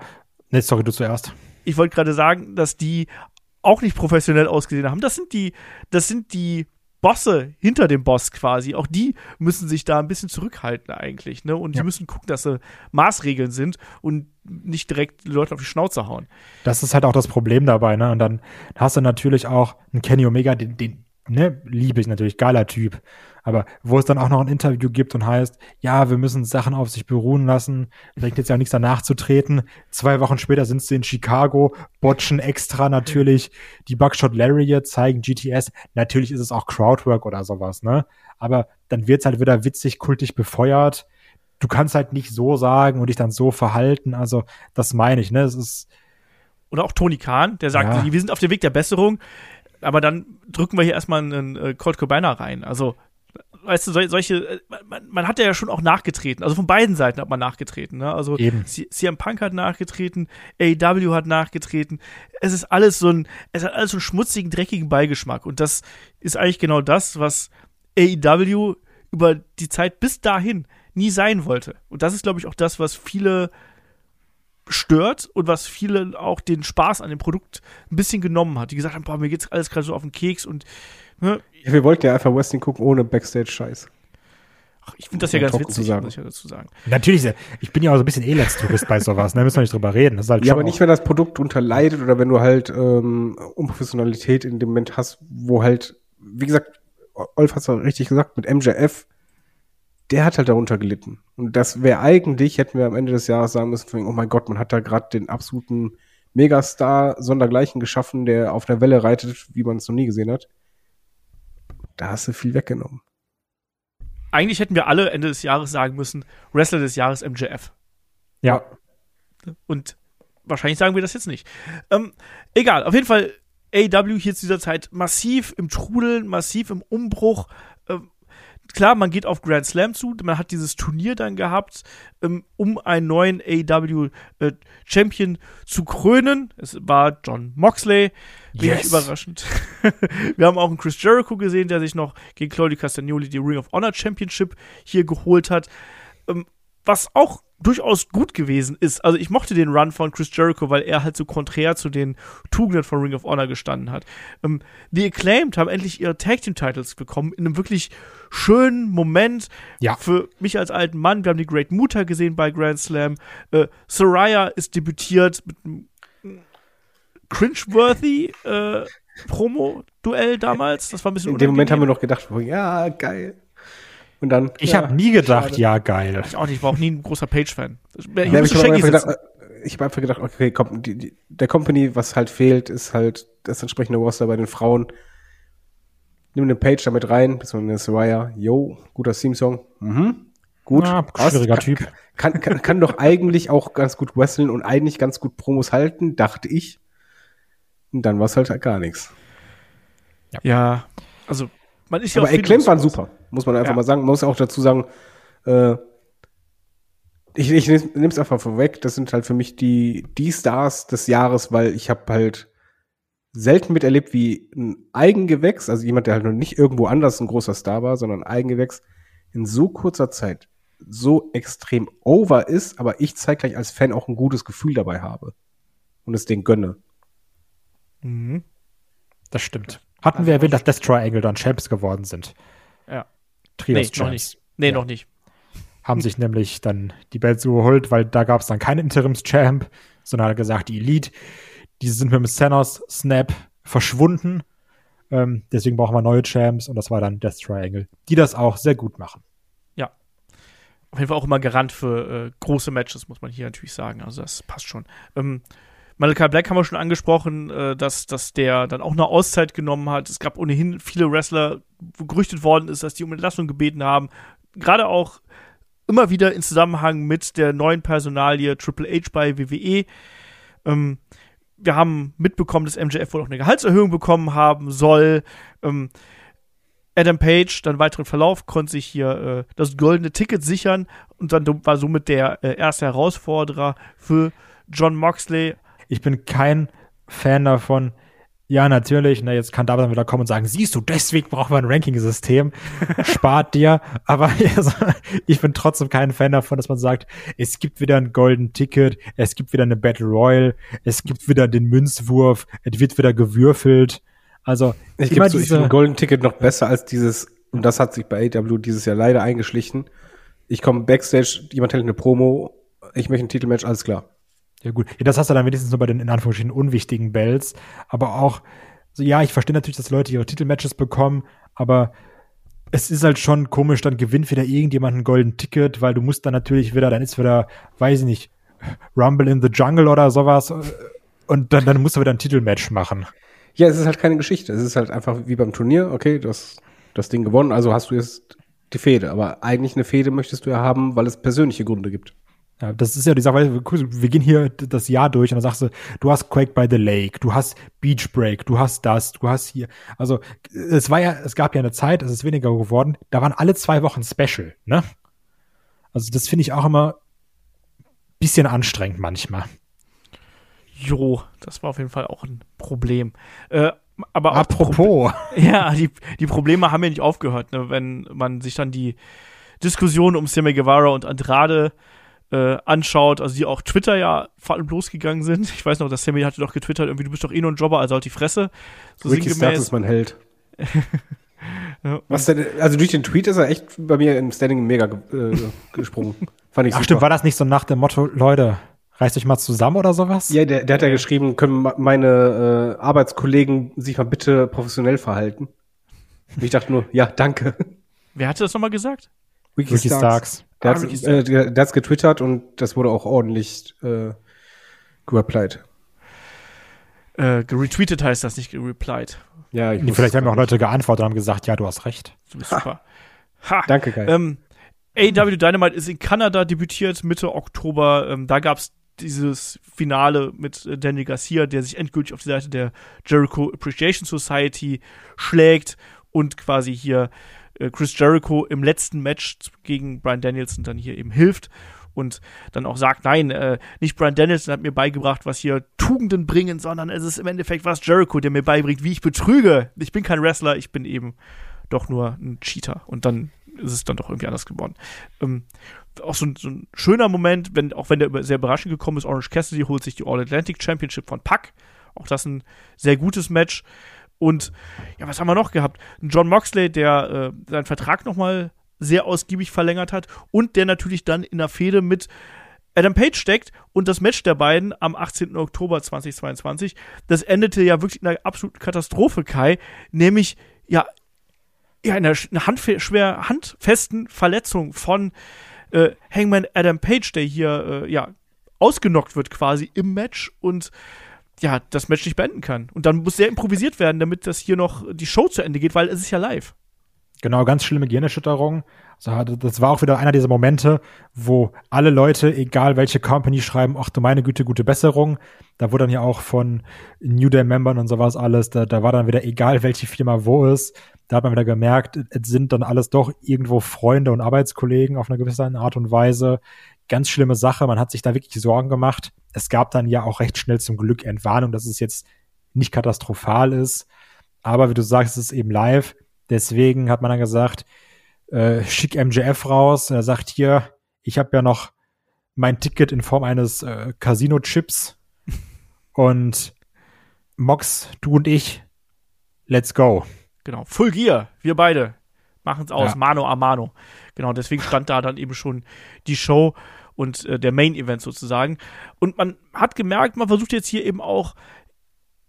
ne, sorry, du zuerst. Ich wollte gerade sagen, dass die auch nicht professionell ausgesehen haben. Das sind die, das sind die Bosse hinter dem Boss quasi. Auch die müssen sich da ein bisschen zurückhalten eigentlich, ne? Und ja. die müssen gucken, dass sie Maßregeln sind und nicht direkt die Leute auf die Schnauze hauen. Das ist halt auch das Problem dabei, ne? Und dann hast du natürlich auch einen Kenny Omega, den, den ne, liebe ich natürlich, geiler Typ. Aber wo es dann auch noch ein Interview gibt und heißt, ja, wir müssen Sachen auf sich beruhen lassen, bringt jetzt ja nichts danach zu treten. Zwei Wochen später sind sie in Chicago, botchen extra natürlich die Buckshot Lariat, zeigen GTS. Natürlich ist es auch Crowdwork oder sowas, ne? Aber dann wird's halt wieder witzig, kultig befeuert. Du kannst halt nicht so sagen und dich dann so verhalten. Also, das meine ich, ne? Es ist. Oder auch Tony Khan, der sagt, ja. wir sind auf dem Weg der Besserung aber dann drücken wir hier erstmal einen äh, Colt Cabana rein. Also, weißt du, solche, äh, man, man, hat ja schon auch nachgetreten. Also von beiden Seiten hat man nachgetreten. Ne? Also Eben. CM Punk hat nachgetreten, AEW hat nachgetreten. Es ist alles so ein, es hat alles so einen schmutzigen, dreckigen Beigeschmack. Und das ist eigentlich genau das, was AEW über die Zeit bis dahin nie sein wollte. Und das ist, glaube ich, auch das, was viele stört und was vielen auch den Spaß an dem Produkt ein bisschen genommen hat. Die gesagt haben, boah, mir geht's alles gerade so auf den Keks und ne? ja, wir wollten ja einfach Wrestling gucken ohne Backstage-Scheiß. Ich finde das ja ganz witzig, muss ich ja dazu sagen. Natürlich, ich bin ja auch so ein bisschen Elendstourist bei sowas, da ne? müssen wir nicht drüber reden. Halt ja, aber nicht, wenn das Produkt unterleidet oder wenn du halt ähm, Unprofessionalität in dem Moment hast, wo halt, wie gesagt, Olf hat es richtig gesagt, mit MJF, der hat halt darunter gelitten. Und das wäre eigentlich, hätten wir am Ende des Jahres sagen müssen, oh mein Gott, man hat da gerade den absoluten Megastar sondergleichen geschaffen, der auf der Welle reitet, wie man es noch nie gesehen hat. Da hast du viel weggenommen. Eigentlich hätten wir alle Ende des Jahres sagen müssen, Wrestler des Jahres MJF. Ja. Und wahrscheinlich sagen wir das jetzt nicht. Ähm, egal, auf jeden Fall AW hier zu dieser Zeit massiv im Trudeln, massiv im Umbruch. Ähm, klar, man geht auf Grand Slam zu, man hat dieses Turnier dann gehabt, ähm, um einen neuen AW äh, Champion zu krönen. Es war John Moxley, wenig Yes. überraschend. Wir haben auch einen Chris Jericho gesehen, der sich noch gegen Claudio Castagnoli die Ring of Honor Championship hier geholt hat. Ähm, was auch durchaus gut gewesen ist. Also ich mochte den Run von Chris Jericho, weil er halt so konträr zu den Tugenden von Ring of Honor gestanden hat. Ähm, die Acclaimed haben endlich ihre Tag Team Titles bekommen in einem wirklich schönen Moment Ja. für mich als alten Mann. Wir haben die Great Muta gesehen bei Grand Slam. Äh, Soraya ist debütiert mit einem cringeworthy äh, Promo-Duell damals. Das war ein bisschen In dem Moment haben wir unangenehm. noch gedacht, ja, geil. Und dann. Ich ja, habe nie gedacht, schade. ja, geil. Ich auch nicht, ich war auch nie ein großer Page-Fan. Hier Ja, müsste ich habe einfach, ich hab einfach gedacht, okay, komm, die, die, der Company, was halt fehlt, ist halt das entsprechende Roster bei den Frauen. Nimm den Page damit rein, bis man eine Soraya, yo, guter Theme-Song. Mhm. Gut. Ja, passt. schwieriger kann, Typ. Kann, kann, kann doch eigentlich auch ganz gut wresteln und eigentlich ganz gut Promos halten, dachte ich. Und dann war es halt gar nichts. Ja, also man ist ja Aber auf Acclaim waren super, muss man einfach Ja. mal sagen. Man muss auch dazu sagen, äh, ich, ich nehme es einfach vorweg, das sind halt für mich die, die Stars des Jahres, weil ich habe halt selten miterlebt, wie ein Eigengewächs, also jemand, der halt noch nicht irgendwo anders ein großer Star war, sondern ein Eigengewächs, in so kurzer Zeit so extrem over ist, aber ich zeitgleich als Fan auch ein gutes Gefühl dabei habe und es den gönne. Mhm. Das stimmt. Hatten wir erwähnt, dass Death Triangle dann Champs geworden sind. Ja. Trios Nee, noch nicht. Nee, Ja. noch nicht. Haben sich nämlich dann die Belts geholt, weil da gab es dann keinen Interims-Champ, sondern hat gesagt, die Elite, die sind mit dem Thanos Snap verschwunden. Ähm, deswegen brauchen wir neue Champs und das war dann Death Triangle, die das auch sehr gut machen. Auf jeden Fall auch immer Garant für äh, große Matches, muss man hier natürlich sagen. Also das passt schon. Ähm, Malachi Black haben wir schon angesprochen, äh, dass, dass der dann auch eine Auszeit genommen hat. Es gab ohnehin viele Wrestler, wo gerüchtet worden ist, dass die um Entlassung gebeten haben. Gerade auch immer wieder in Zusammenhang mit der neuen Personalie Triple H bei WWE. Ähm, wir haben mitbekommen, dass MJF wohl auch eine Gehaltserhöhung bekommen haben soll. Ähm, Adam Page, dann weiteren Verlauf, konnte sich hier äh, das goldene Ticket sichern und dann war somit der äh, erste Herausforderer für John Moxley. Ich bin kein Fan davon. Ja, natürlich. Na, jetzt kann David dann wieder kommen und sagen, siehst du, deswegen brauchen wir ein Ranking-System. Spart dir. Aber also, ich bin trotzdem kein Fan davon, dass man sagt, es gibt wieder ein Golden Ticket, es gibt wieder eine Battle Royal, es gibt wieder den Münzwurf, es wird wieder gewürfelt. Also Ich immer zu, ich finde Golden Ticket noch besser als dieses, und das hat sich bei AW dieses Jahr leider eingeschlichen. Ich komme Backstage, jemand hält eine Promo, ich möchte ein Titelmatch, alles klar. Ja gut, ja, das hast du dann wenigstens nur bei den in Anführungsstrichen unwichtigen Bells, aber auch so ja, ich verstehe natürlich, dass Leute ihre Titelmatches bekommen, aber es ist halt schon komisch, dann gewinnt wieder irgendjemand ein Golden Ticket, weil du musst dann natürlich wieder, dann ist wieder, weiß ich nicht, Rumble in the Jungle oder sowas äh, und dann, dann musst du wieder ein Titelmatch machen. Ja, es ist halt keine Geschichte. Es ist halt einfach wie beim Turnier, okay, du hast das Ding gewonnen, also hast du jetzt die Fehde. Aber eigentlich eine Fehde möchtest du ja haben, weil es persönliche Gründe gibt. Ja, das ist ja die Sache, wir gehen hier das Jahr durch und dann sagst du, du hast Quake by the Lake, du hast Beach Break, du hast das, du hast hier. Also es war ja, es gab ja eine Zeit, es ist weniger geworden, da waren alle zwei Wochen Special, ne? Also das finde ich auch immer bisschen anstrengend manchmal. Jo, das war auf jeden Fall auch ein Problem. Äh, aber Apropos, Ja, die, die Probleme haben ja nicht aufgehört, ne? wenn man sich dann die Diskussion um Sammy Guevara und Andrade äh, anschaut, also die auch Twitter ja vor allem losgegangen sind. Ich weiß noch, dass Sammy hatte doch getwittert, irgendwie, du bist doch eh nur ein Jobber, also halt die Fresse. So Ricky Starks ist mein Held. Ja, Was denn, also durch den Tweet ist er echt bei mir im Standing mega äh, gesprungen. Fand ich ach super. stimmt, war das nicht so nach dem Motto, Leute, reißt euch mal zusammen oder sowas? Ja, der, der hat ja geschrieben, können meine äh, Arbeitskollegen sich mal bitte professionell verhalten. Ich dachte nur, ja, danke. Wer hatte das nochmal gesagt? Ricky, Ricky Starks. Der Ah, hat's, Ricky äh, der, der hat's getwittert und das wurde auch ordentlich äh, gereplied. Äh, geretweetet heißt das, nicht gereplied. Ja, ich vielleicht haben auch nicht. Leute geantwortet und haben gesagt, ja, du hast recht. Du bist super. Ha. Danke, Kai. Ähm, AW Dynamite ist in Kanada debütiert Mitte Oktober. Ähm, da gab's dieses Finale mit äh, Daniel Garcia, der sich endgültig auf die Seite der Jericho Appreciation Society schlägt und quasi hier äh, Chris Jericho im letzten Match gegen Brian Danielson dann hier eben hilft und dann auch sagt, nein, äh, nicht Brian Danielson hat mir beigebracht, was hier Tugenden bringen, sondern es ist im Endeffekt was Jericho, der mir beibringt, wie ich betrüge. Ich bin kein Wrestler, ich bin eben doch nur ein Cheater. Und dann ist es dann doch irgendwie anders geworden. Ähm, auch so ein, so ein schöner Moment, wenn, auch wenn der sehr überraschend gekommen ist, Orange Cassidy holt sich die All-Atlantic Championship von Pack. Auch das ein sehr gutes Match. Und ja, was haben wir noch gehabt? John Moxley, der äh, seinen Vertrag nochmal sehr ausgiebig verlängert hat und der natürlich dann in der Fehde mit Adam Page steckt und das Match der beiden am 18. Oktober 2022, das endete ja wirklich in einer absoluten Katastrophe, Kai, nämlich ja, ja in einer, sch- einer handfe schwer handfesten Verletzung von äh, Hangman Adam Page, der hier äh, ja ausgenockt wird quasi im Match und ja, das Match nicht beenden kann. Und dann muss sehr improvisiert werden, damit das hier noch die Show zu Ende geht, weil es ist ja live. Genau, ganz schlimme Gehirnerschütterung. Also, das war auch wieder einer dieser Momente, wo alle Leute, egal welche Company, schreiben, ach du meine Güte, gute Besserung. Da wurde dann ja auch von New Day Membern und sowas alles, da, da war dann wieder egal, welche Firma wo ist. Da hat man wieder gemerkt, es sind dann alles doch irgendwo Freunde und Arbeitskollegen auf eine gewisse Art und Weise. Ganz schlimme Sache, man hat sich da wirklich Sorgen gemacht. Es gab dann ja auch recht schnell zum Glück Entwarnung, dass es jetzt nicht katastrophal ist. Aber wie du sagst, es ist eben live. Deswegen hat man dann gesagt, äh, schick MJF raus. Er sagt hier, ich habe ja noch mein Ticket in Form eines äh, Casino-Chips. Und Mox, du und ich, let's go. Genau, Full Gear, wir beide machen es aus, Ja. Mano a Mano. Genau, deswegen stand da dann eben schon die Show und äh, der Main Event sozusagen. Und man hat gemerkt, man versucht jetzt hier eben auch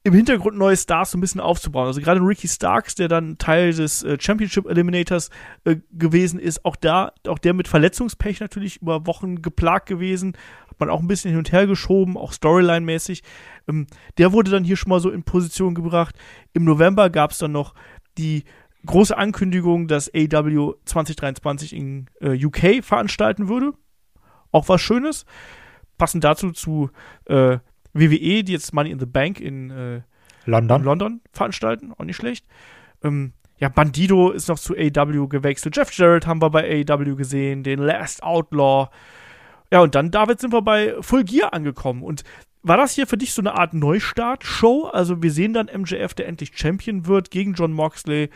im Hintergrund neue Stars so ein bisschen aufzubauen. Also gerade Ricky Starks, der dann Teil des äh, Championship Eliminators äh, gewesen ist, auch da, auch der mit Verletzungspech natürlich über Wochen geplagt gewesen, hat man auch ein bisschen hin und her geschoben, auch Storyline-mäßig. Ähm, der wurde dann hier schon mal so in Position gebracht. Im November gab es dann noch die große Ankündigung, dass AW 2023 in äh, UK veranstalten würde. Auch was Schönes. Passend dazu zu äh, WWE, die jetzt Money in the Bank in, äh, London. London veranstalten. Auch nicht schlecht. Ähm, ja, Bandido ist noch zu AW gewechselt. Jeff Jarrett haben wir bei AW gesehen. Den Last Outlaw. Ja, und dann, David, sind wir bei Full Gear angekommen. Und war das hier für dich so eine Art Neustart-Show? Also, wir sehen dann MJF, der endlich Champion wird, gegen John Moxley.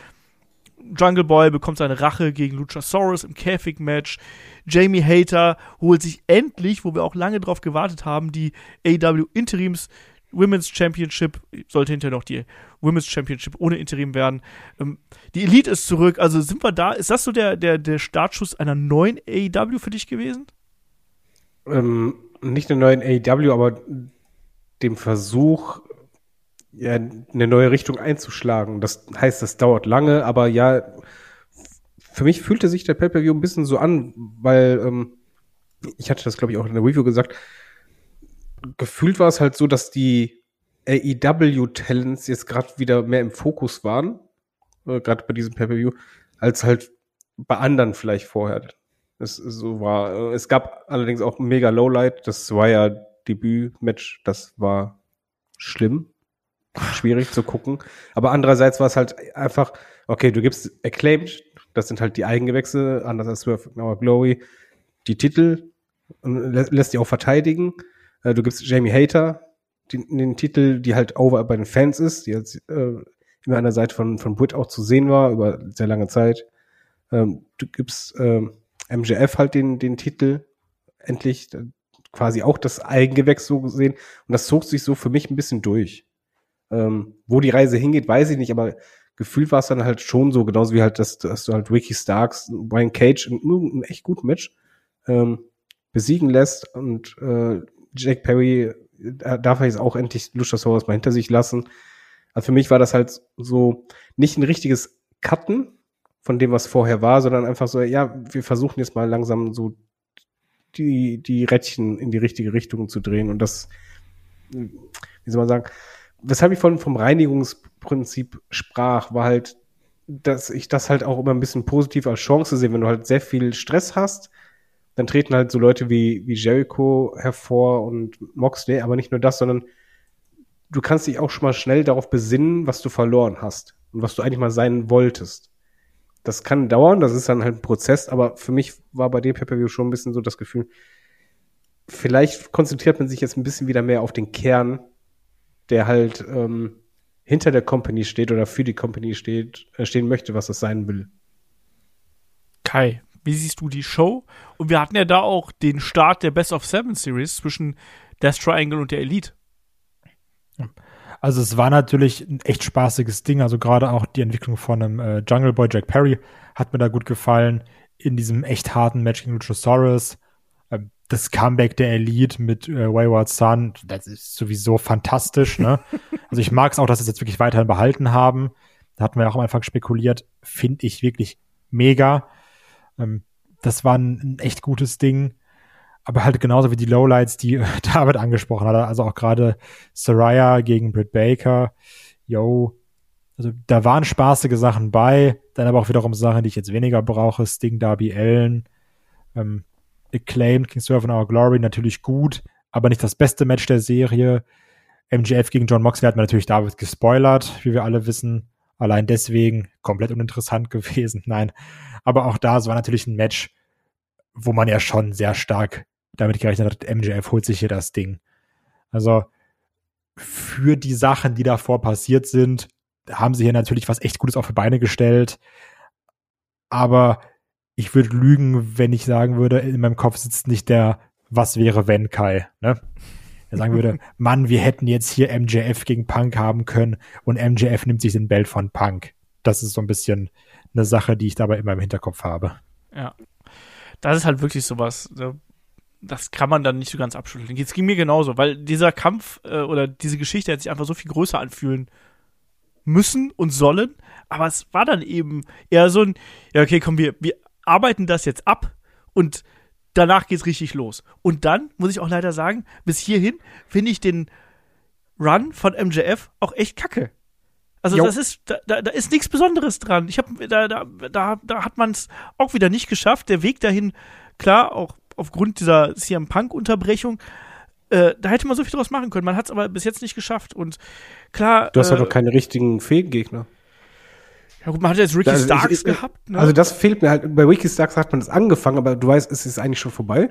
Jungle Boy bekommt seine Rache gegen Luchasaurus im Käfig-Match. Jamie Hater holt sich endlich, wo wir auch lange drauf gewartet haben, die AW Interims Women's Championship. Sollte hinterher noch die Women's Championship ohne Interim werden. Ähm, die Elite ist zurück. Also sind wir da? Ist das so der, der, der Startschuss einer neuen AEW für dich gewesen? ähm, nicht einen neuen AEW, aber dem Versuch, ja, eine neue Richtung einzuschlagen. Das heißt, das dauert lange, aber ja, für mich fühlte sich der Pay-Per-View ein bisschen so an, weil ähm, ich hatte das, glaube ich, auch in der Review gesagt, gefühlt war es halt so, dass die AEW-Talents jetzt gerade wieder mehr im Fokus waren, äh, gerade bei diesem Pay-Per-View, als halt bei anderen vielleicht vorher. Es so war. Äh, Es gab allerdings auch mega Lowlight. Das war ja Debüt-Match. Das war schlimm. Schwierig zu gucken. Aber andererseits war es halt einfach, okay, du gibst Acclaimed, das sind halt die Eigengewächse, anders als Swerve Our Glory, die Titel und lä lässt die auch verteidigen. Äh, Du gibst Jamie Hater den, den Titel, die halt over bei den Fans ist, die jetzt äh, immer an der Seite von, von Britt auch zu sehen war, über sehr lange Zeit. Ähm, du gibst ähm, MJF halt den, den Titel endlich, äh, quasi auch das Eigengewächs so gesehen. Und das zog sich so für mich ein bisschen durch. Ähm, wo die Reise hingeht, weiß ich nicht, aber gefühlt war es dann halt schon so, genauso wie halt, dass, dass du halt Ricky Starks, Brian Cage in einem echt guten Match ähm, besiegen lässt und äh, Jack Perry äh, darf er jetzt auch endlich Luchasaurus mal hinter sich lassen. Also für mich war das halt so nicht ein richtiges cutten von dem, was vorher war, sondern einfach so, ja, wir versuchen jetzt mal langsam so die, die Rädchen in die richtige Richtung zu drehen und das, wie soll man sagen, weshalb ich von, vom Reinigungsprinzip sprach, war halt, dass ich das halt auch immer ein bisschen positiv als Chance sehe, wenn du halt sehr viel Stress hast, dann treten halt so Leute wie, wie Jericho hervor und Moxley, aber nicht nur das, sondern du kannst dich auch schon mal schnell darauf besinnen, was du verloren hast und was du eigentlich mal sein wolltest. Das kann dauern, das ist dann halt ein Prozess, aber für mich war bei dem Pay-Per-View schon ein bisschen so das Gefühl, vielleicht konzentriert man sich jetzt ein bisschen wieder mehr auf den Kern, der halt ähm, hinter der Company steht oder für die Company steht, äh, stehen möchte, was es sein will. Kai, wie siehst du die Show? Und wir hatten ja da auch den Start der Best of Seven Series zwischen Death Triangle und der Elite. Also es war natürlich ein echt spaßiges Ding. Also gerade auch die Entwicklung von einem äh, Jungle Boy Jack Perry hat mir da gut gefallen. In diesem echt harten Match gegen Luchasaurus. Das Comeback der Elite mit äh, Wayward Sun, das ist sowieso fantastisch. Ne? also ich mag es auch, dass sie es jetzt wirklich weiterhin behalten haben. Da hatten wir auch am Anfang spekuliert. Finde ich wirklich mega. Ähm, das war ein, ein echt gutes Ding aber halt genauso wie die Lowlights, die David angesprochen hat, also auch gerade Soraya gegen Britt Baker, yo, also da waren spaßige Sachen bei, dann aber auch wiederum Sachen, die ich jetzt weniger brauche, Sting, Darby Allen, ähm, Acclaimed, King Serve in Our Glory, natürlich gut, aber nicht das beste Match der Serie. MJF gegen John Moxley hat mir natürlich David gespoilert, wie wir alle wissen. Allein deswegen komplett uninteressant gewesen. Nein. Aber auch da, es war natürlich ein Match, wo man ja schon sehr stark damit gerechnet hat, MJF holt sich hier das Ding. Also für die Sachen, die davor passiert sind, haben sie hier natürlich was echt Gutes auf die Beine gestellt. Aber ich würde lügen, wenn ich sagen würde, in meinem Kopf sitzt nicht der Was wäre wenn Kai, ne? Er sagen würde, Mann, wir hätten jetzt hier MJF gegen Punk haben können und MJF nimmt sich den Belt von Punk. Das ist so ein bisschen eine Sache, die ich dabei immer im Hinterkopf habe. Ja. Das ist halt wirklich sowas. Das kann man dann nicht so ganz abschütteln. Jetzt ging mir genauso, weil dieser Kampf äh, oder diese Geschichte hätte sich einfach so viel größer anfühlen müssen und sollen. Aber es war dann eben eher so ein, ja, okay, komm, wir, wir arbeiten das jetzt ab und danach geht's richtig los. Und dann, muss ich auch leider sagen, bis hierhin finde ich den Run von MJF auch echt kacke. Also jo. das ist, da, da, da ist nichts Besonderes dran. Ich habe, da, da, da, da hat man es auch wieder nicht geschafft. Der Weg dahin, klar, auch aufgrund dieser CM Punk-Unterbrechung, äh, da hätte man so viel draus machen können. Man hat es aber bis jetzt nicht geschafft. Und klar. Du hast äh, halt doch keine richtigen Fegengegner. Ja gut, man hat jetzt Ricky also, Starks ich, gehabt. Ne? Also das fehlt mir halt. Bei Ricky Starks hat man das angefangen, aber du weißt, es ist eigentlich schon vorbei.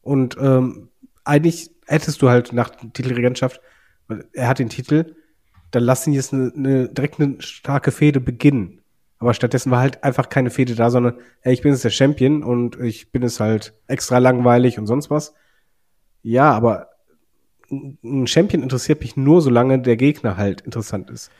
Und ähm, eigentlich hättest du halt nach Titelregentschaft, er hat den Titel, dann lass ihn jetzt eine, eine, direkt eine starke Fehde beginnen. Aber stattdessen war halt einfach keine Fehde da, sondern, ey, ich bin jetzt der Champion und ich bin es halt extra langweilig und sonst was. Ja, aber ein Champion interessiert mich nur, solange der Gegner halt interessant ist.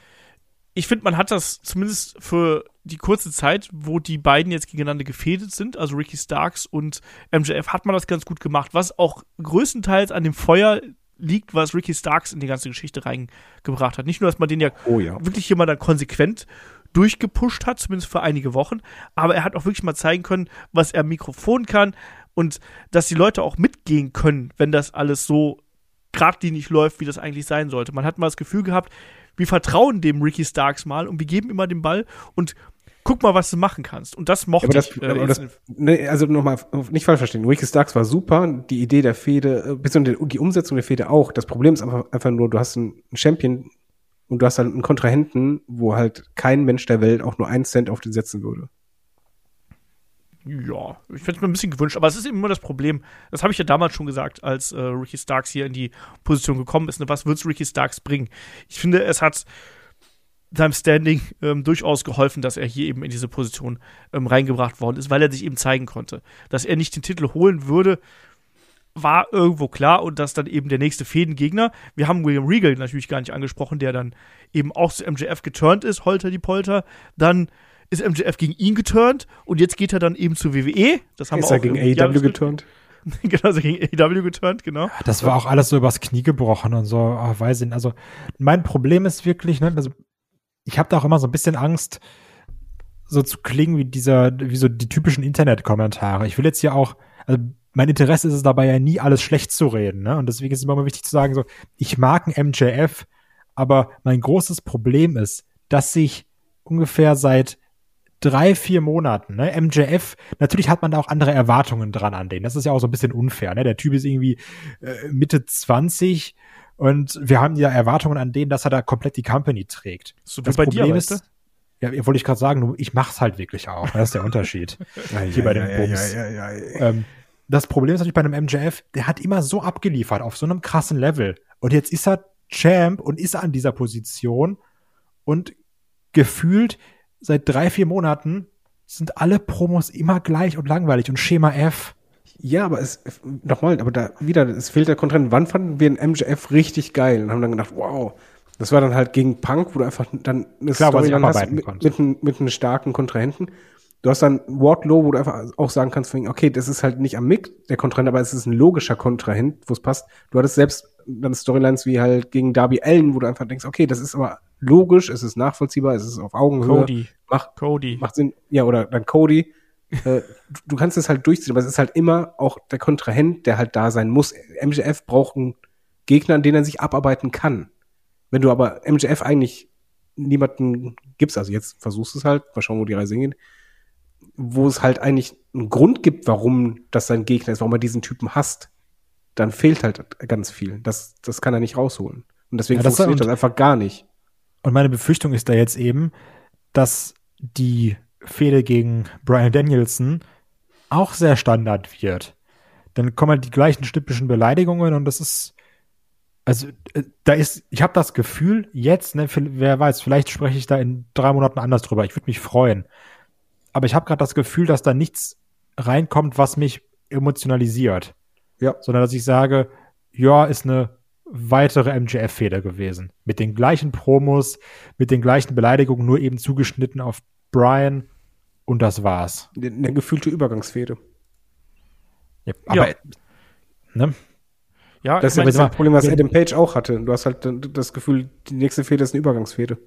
Ich finde, man hat das zumindest für die kurze Zeit, wo die beiden jetzt gegeneinander gefädet sind, also Ricky Starks und MJF, hat man das ganz gut gemacht, was auch größtenteils an dem Feuer liegt, was Ricky Starks in die ganze Geschichte reingebracht hat. Nicht nur, dass man den ja, oh ja. wirklich hier mal dann konsequent durchgepusht hat, zumindest für einige Wochen. Aber er hat auch wirklich mal zeigen können, was er am Mikrofon kann und dass die Leute auch mitgehen können, wenn das alles so geradlinig läuft, wie das eigentlich sein sollte. Man hat mal das Gefühl gehabt, wir vertrauen dem Ricky Starks mal und wir geben immer den Ball und guck mal, was du machen kannst. Und das mochte das, ich. Äh, das, ne, also nochmal, nicht falsch verstehen. Ricky Starks war super, die Idee der Fehde, äh, beziehungsweise die Umsetzung der Fehde auch. Das Problem ist einfach, einfach nur, du hast einen Champion, und du hast dann einen Kontrahenten, wo halt kein Mensch der Welt auch nur einen Cent auf den setzen würde. Ja, ich fände es mir ein bisschen gewünscht, aber es ist eben immer das Problem. Das habe ich ja damals schon gesagt, als äh, Ricky Starks hier in die Position gekommen ist. Ne? Was wird Ricky Starks bringen? Ich finde, es hat seinem Standing ähm, durchaus geholfen, dass er hier eben in diese Position ähm, reingebracht worden ist, weil er sich eben zeigen konnte. Dass er nicht den Titel holen würde, war irgendwo klar und dass dann eben der nächste Fädengegner, wir haben William Regal natürlich gar nicht angesprochen, der dann eben auch zu MJF geturnt ist, Holter die Polter, dann ist MJF gegen ihn geturnt und jetzt geht er dann eben zu WWE. Das haben ist wir auch er gegen AEW geturnt? genau, ist er gegen AEW geturnt, genau. Das war auch alles so übers Knie gebrochen und so, oh, weiß ich nicht. Also mein Problem ist wirklich, ne, also ich habe da auch immer so ein bisschen Angst, so zu klingen wie dieser, wie so die typischen Internetkommentare. Ich will jetzt ja auch, also mein Interesse ist es dabei ja nie alles schlecht zu reden, ne? Und deswegen ist es immer mal wichtig zu sagen, so, ich mag ein MJF, aber mein großes Problem ist, dass sich ungefähr seit drei, vier Monaten, ne, MJF, natürlich hat man da auch andere Erwartungen dran an den. Das ist ja auch so ein bisschen unfair, ne? Der Typ ist irgendwie äh, Mitte 20 und wir haben ja Erwartungen an den, dass er da komplett die Company trägt. So das Problem dir, ist, weißt ja, wollte ich gerade sagen, ich mach's halt wirklich auch. Das ist der Unterschied. Hier bei den Bums. Ähm, das Problem ist natürlich bei einem MJF, der hat immer so abgeliefert auf so einem krassen Level. Und jetzt ist er Champ und ist an dieser Position und gefühlt seit drei, vier Monaten sind alle Promos immer gleich und langweilig und Schema F. Ja, aber es, nochmal, aber da wieder, es fehlt der Kontrahent. Wann fanden wir einen MJF richtig geil und haben dann gedacht, wow, das war dann halt gegen Punk, wo du einfach dann eine Klar, sie Storyline hast mit, mit, einem- mit einem starken Kontrahenten. Du hast dann Wardlow, wo du einfach auch sagen kannst, okay, das ist halt nicht am Mick der Kontrahent, aber es ist ein logischer Kontrahent, wo es passt. Du hattest selbst dann Storylines wie halt gegen Darby Allen, wo du einfach denkst, okay, das ist aber logisch, es ist nachvollziehbar, es ist auf Augenhöhe. Cody. Macht, Cody. macht Sinn. Ja, oder dann Cody. äh, du, kannst es halt durchziehen, aber es ist halt immer auch der Kontrahent, der halt da sein muss. MJF braucht einen Gegner, an den er sich abarbeiten kann. Wenn du aber MJF eigentlich niemanden gibst, also jetzt versuchst du es halt, mal schauen, wo die Reise hingeht, wo es halt eigentlich einen Grund gibt, warum das sein Gegner ist, warum er diesen Typen hasst, dann fehlt halt ganz viel. Das, das kann er nicht rausholen. Und deswegen Ja, das- funktioniert das einfach gar nicht. Und meine Befürchtung ist da jetzt eben, dass die Fehde gegen Brian Danielson auch sehr Standard wird. Dann kommen halt die gleichen typischen Beleidigungen und das ist, also äh, da ist, ich habe das Gefühl, jetzt, ne, wer weiß, vielleicht spreche ich da in drei Monaten anders drüber. Ich würde mich freuen. Aber ich habe gerade das Gefühl, dass da nichts reinkommt, was mich emotionalisiert. Ja. Sondern dass ich sage, ja, ist eine weitere MJF-Feder gewesen. Mit den gleichen Promos, mit den gleichen Beleidigungen, nur eben zugeschnitten auf Brian. Und das war's. Eine gefühlte Übergangsfehde. Ja, aber, Ja. ne? Ja, Das ist ja das Problem, was Adam Page auch hatte. Du hast halt das Gefühl, die nächste Fehde ist eine Übergangsfehde.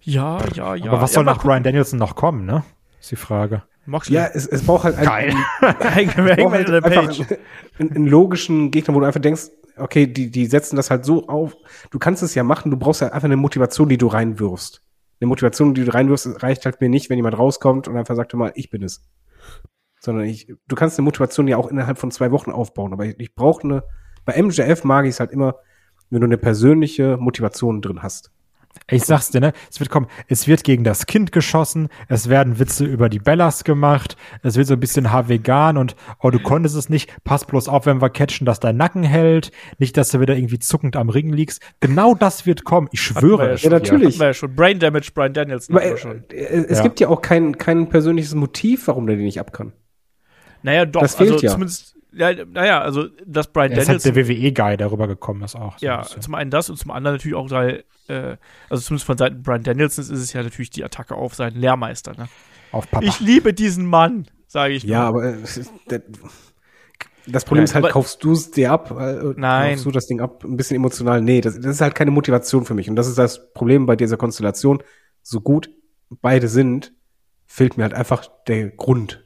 ja, ja, ja. aber was ja, soll mal nach Brian Danielson noch kommen, ne? Ist die Frage. Moxley. Ja, es, es braucht halt einen, braucht halt einfach einen, einen logischen Gegner, wo du einfach denkst, okay, die, die setzen das halt so auf. Du kannst es ja machen, du brauchst ja einfach eine Motivation, die du reinwirfst. Eine Motivation, die du reinwirfst, reicht halt mir nicht, wenn jemand rauskommt und einfach sagt mal, ich bin es. Sondern ich, du kannst eine Motivation ja auch innerhalb von zwei Wochen aufbauen. Aber ich, ich brauche eine, bei MJF mag ich es halt immer, wenn du eine persönliche Motivation drin hast. Ich sag's dir, ne? Es wird kommen, es wird gegen das Kind geschossen, es werden Witze über die Bellas gemacht, es wird so ein bisschen H-Vegan und oh, du konntest es nicht, pass bloß auf, wenn wir catchen, dass dein Nacken hält, nicht, dass du wieder irgendwie zuckend am Ring liegst. Genau das wird kommen, ich schwöre wir es. ja natürlich. Ja schon. Brain Damage, Brian Danielson. Aber wir äh, schon. äh, es Ja. gibt ja auch kein, kein persönliches Motiv, warum der den nicht ab kann. Naja, doch. das fehlt also ja. zumindest, ja, naja, also, dass Brian Er ist halt Danielson. der WWE-Guy, der rübergekommen ist auch. so ein ja, bisschen. zum einen das und zum anderen natürlich auch, weil, äh, also zumindest von Seiten Brian Danielsons ist es ja natürlich die Attacke auf seinen Lehrmeister. Ne? Auf Papa. Ich liebe diesen Mann, sage ich. Ja, nur. aber es ist- der- das Problem Nein, ist halt, kaufst du es dir ab? äh, Nein. Kaufst du das Ding ab? Ein bisschen emotional? Nee, das, das ist halt keine Motivation für mich. Und das ist das Problem bei dieser Konstellation. So gut beide sind, fehlt mir halt einfach der Grund.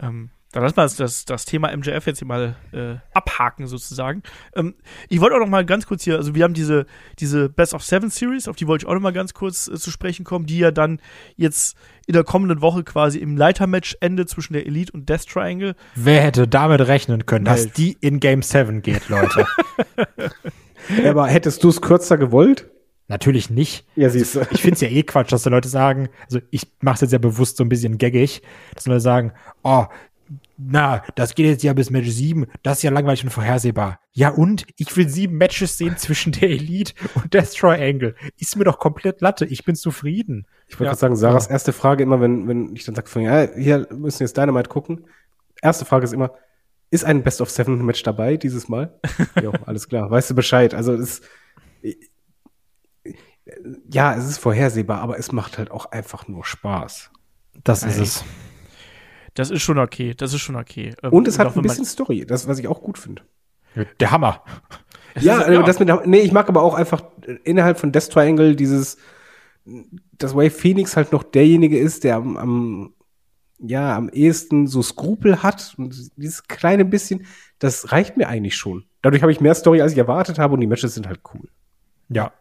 Ähm, dann lassen wir das, das, Thema MJF jetzt hier mal äh, abhaken sozusagen. Ähm, ich wollte auch noch mal ganz kurz hier, also wir haben diese, diese Best of Seven Series, auf die wollte ich auch noch mal ganz kurz äh, zu sprechen kommen, die ja dann jetzt in der kommenden Woche quasi im Leitermatch endet zwischen der Elite und Death Triangle. Wer hätte damit rechnen können, dass Nein. die in Game 7 geht, Leute? Aber hättest du es kürzer gewollt? Natürlich nicht. Ja, siehst du. Ich finde es ja eh Quatsch, dass die Leute sagen, also ich mache es jetzt ja bewusst so ein bisschen gaggig, dass die Leute sagen, oh, na, das geht jetzt ja bis Match 7, das ist ja langweilig und vorhersehbar. Ja und? Ich will sieben Matches sehen zwischen der Elite und Death Triangle. Ist mir doch komplett Latte, ich bin zufrieden. Ich wollte Ja. gerade sagen, Sarahs erste Frage immer, wenn, wenn ich dann sage, von, ja, hier müssen wir jetzt Dynamite gucken. Erste Frage ist immer, ist ein Best of Seven Match dabei dieses Mal? jo, alles klar, weißt du Bescheid. Also es ja, es ist vorhersehbar, aber es macht halt auch einfach nur Spaß. Das ist Ey. es. Das ist schon okay, das ist schon okay. Ähm, Und es hat auch ein bisschen Story, das, was ich auch gut finde. Der Hammer. Ja, äh, das mit, nee, ich mag aber auch einfach innerhalb von Death Triangle dieses, dass Wave Phoenix halt noch derjenige ist, der am, am ja, am ehesten so Skrupel hat und dieses kleine bisschen, das reicht mir eigentlich schon. Dadurch habe ich mehr Story, als ich erwartet habe und die Matches sind halt cool. Ja.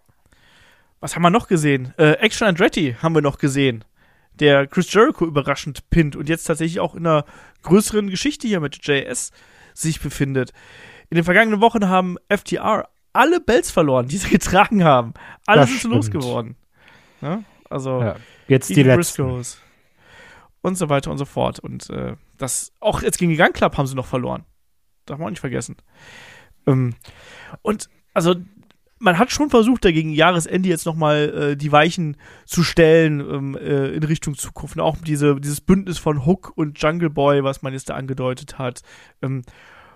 Was haben wir noch gesehen? Äh, Action Andretti haben wir noch gesehen. Der Chris Jericho überraschend pinnt und jetzt tatsächlich auch in einer größeren Geschichte hier mit JS sich befindet. In den vergangenen Wochen haben FTR alle Bells verloren, die sie getragen haben. Alle Das sind stimmt. losgeworden. Ja? Also ja. Jetzt die. Briscoes und so weiter und so fort. Und äh, das auch jetzt gegen die Gun Club haben sie noch verloren. Darf man auch nicht vergessen. Ähm, und also man hat schon versucht, dagegen Jahresende jetzt noch mal äh, die Weichen zu stellen ähm, äh, in Richtung Zukunft. Auch diese, dieses Bündnis von Hook und Jungle Boy, was man jetzt da angedeutet hat. Ähm,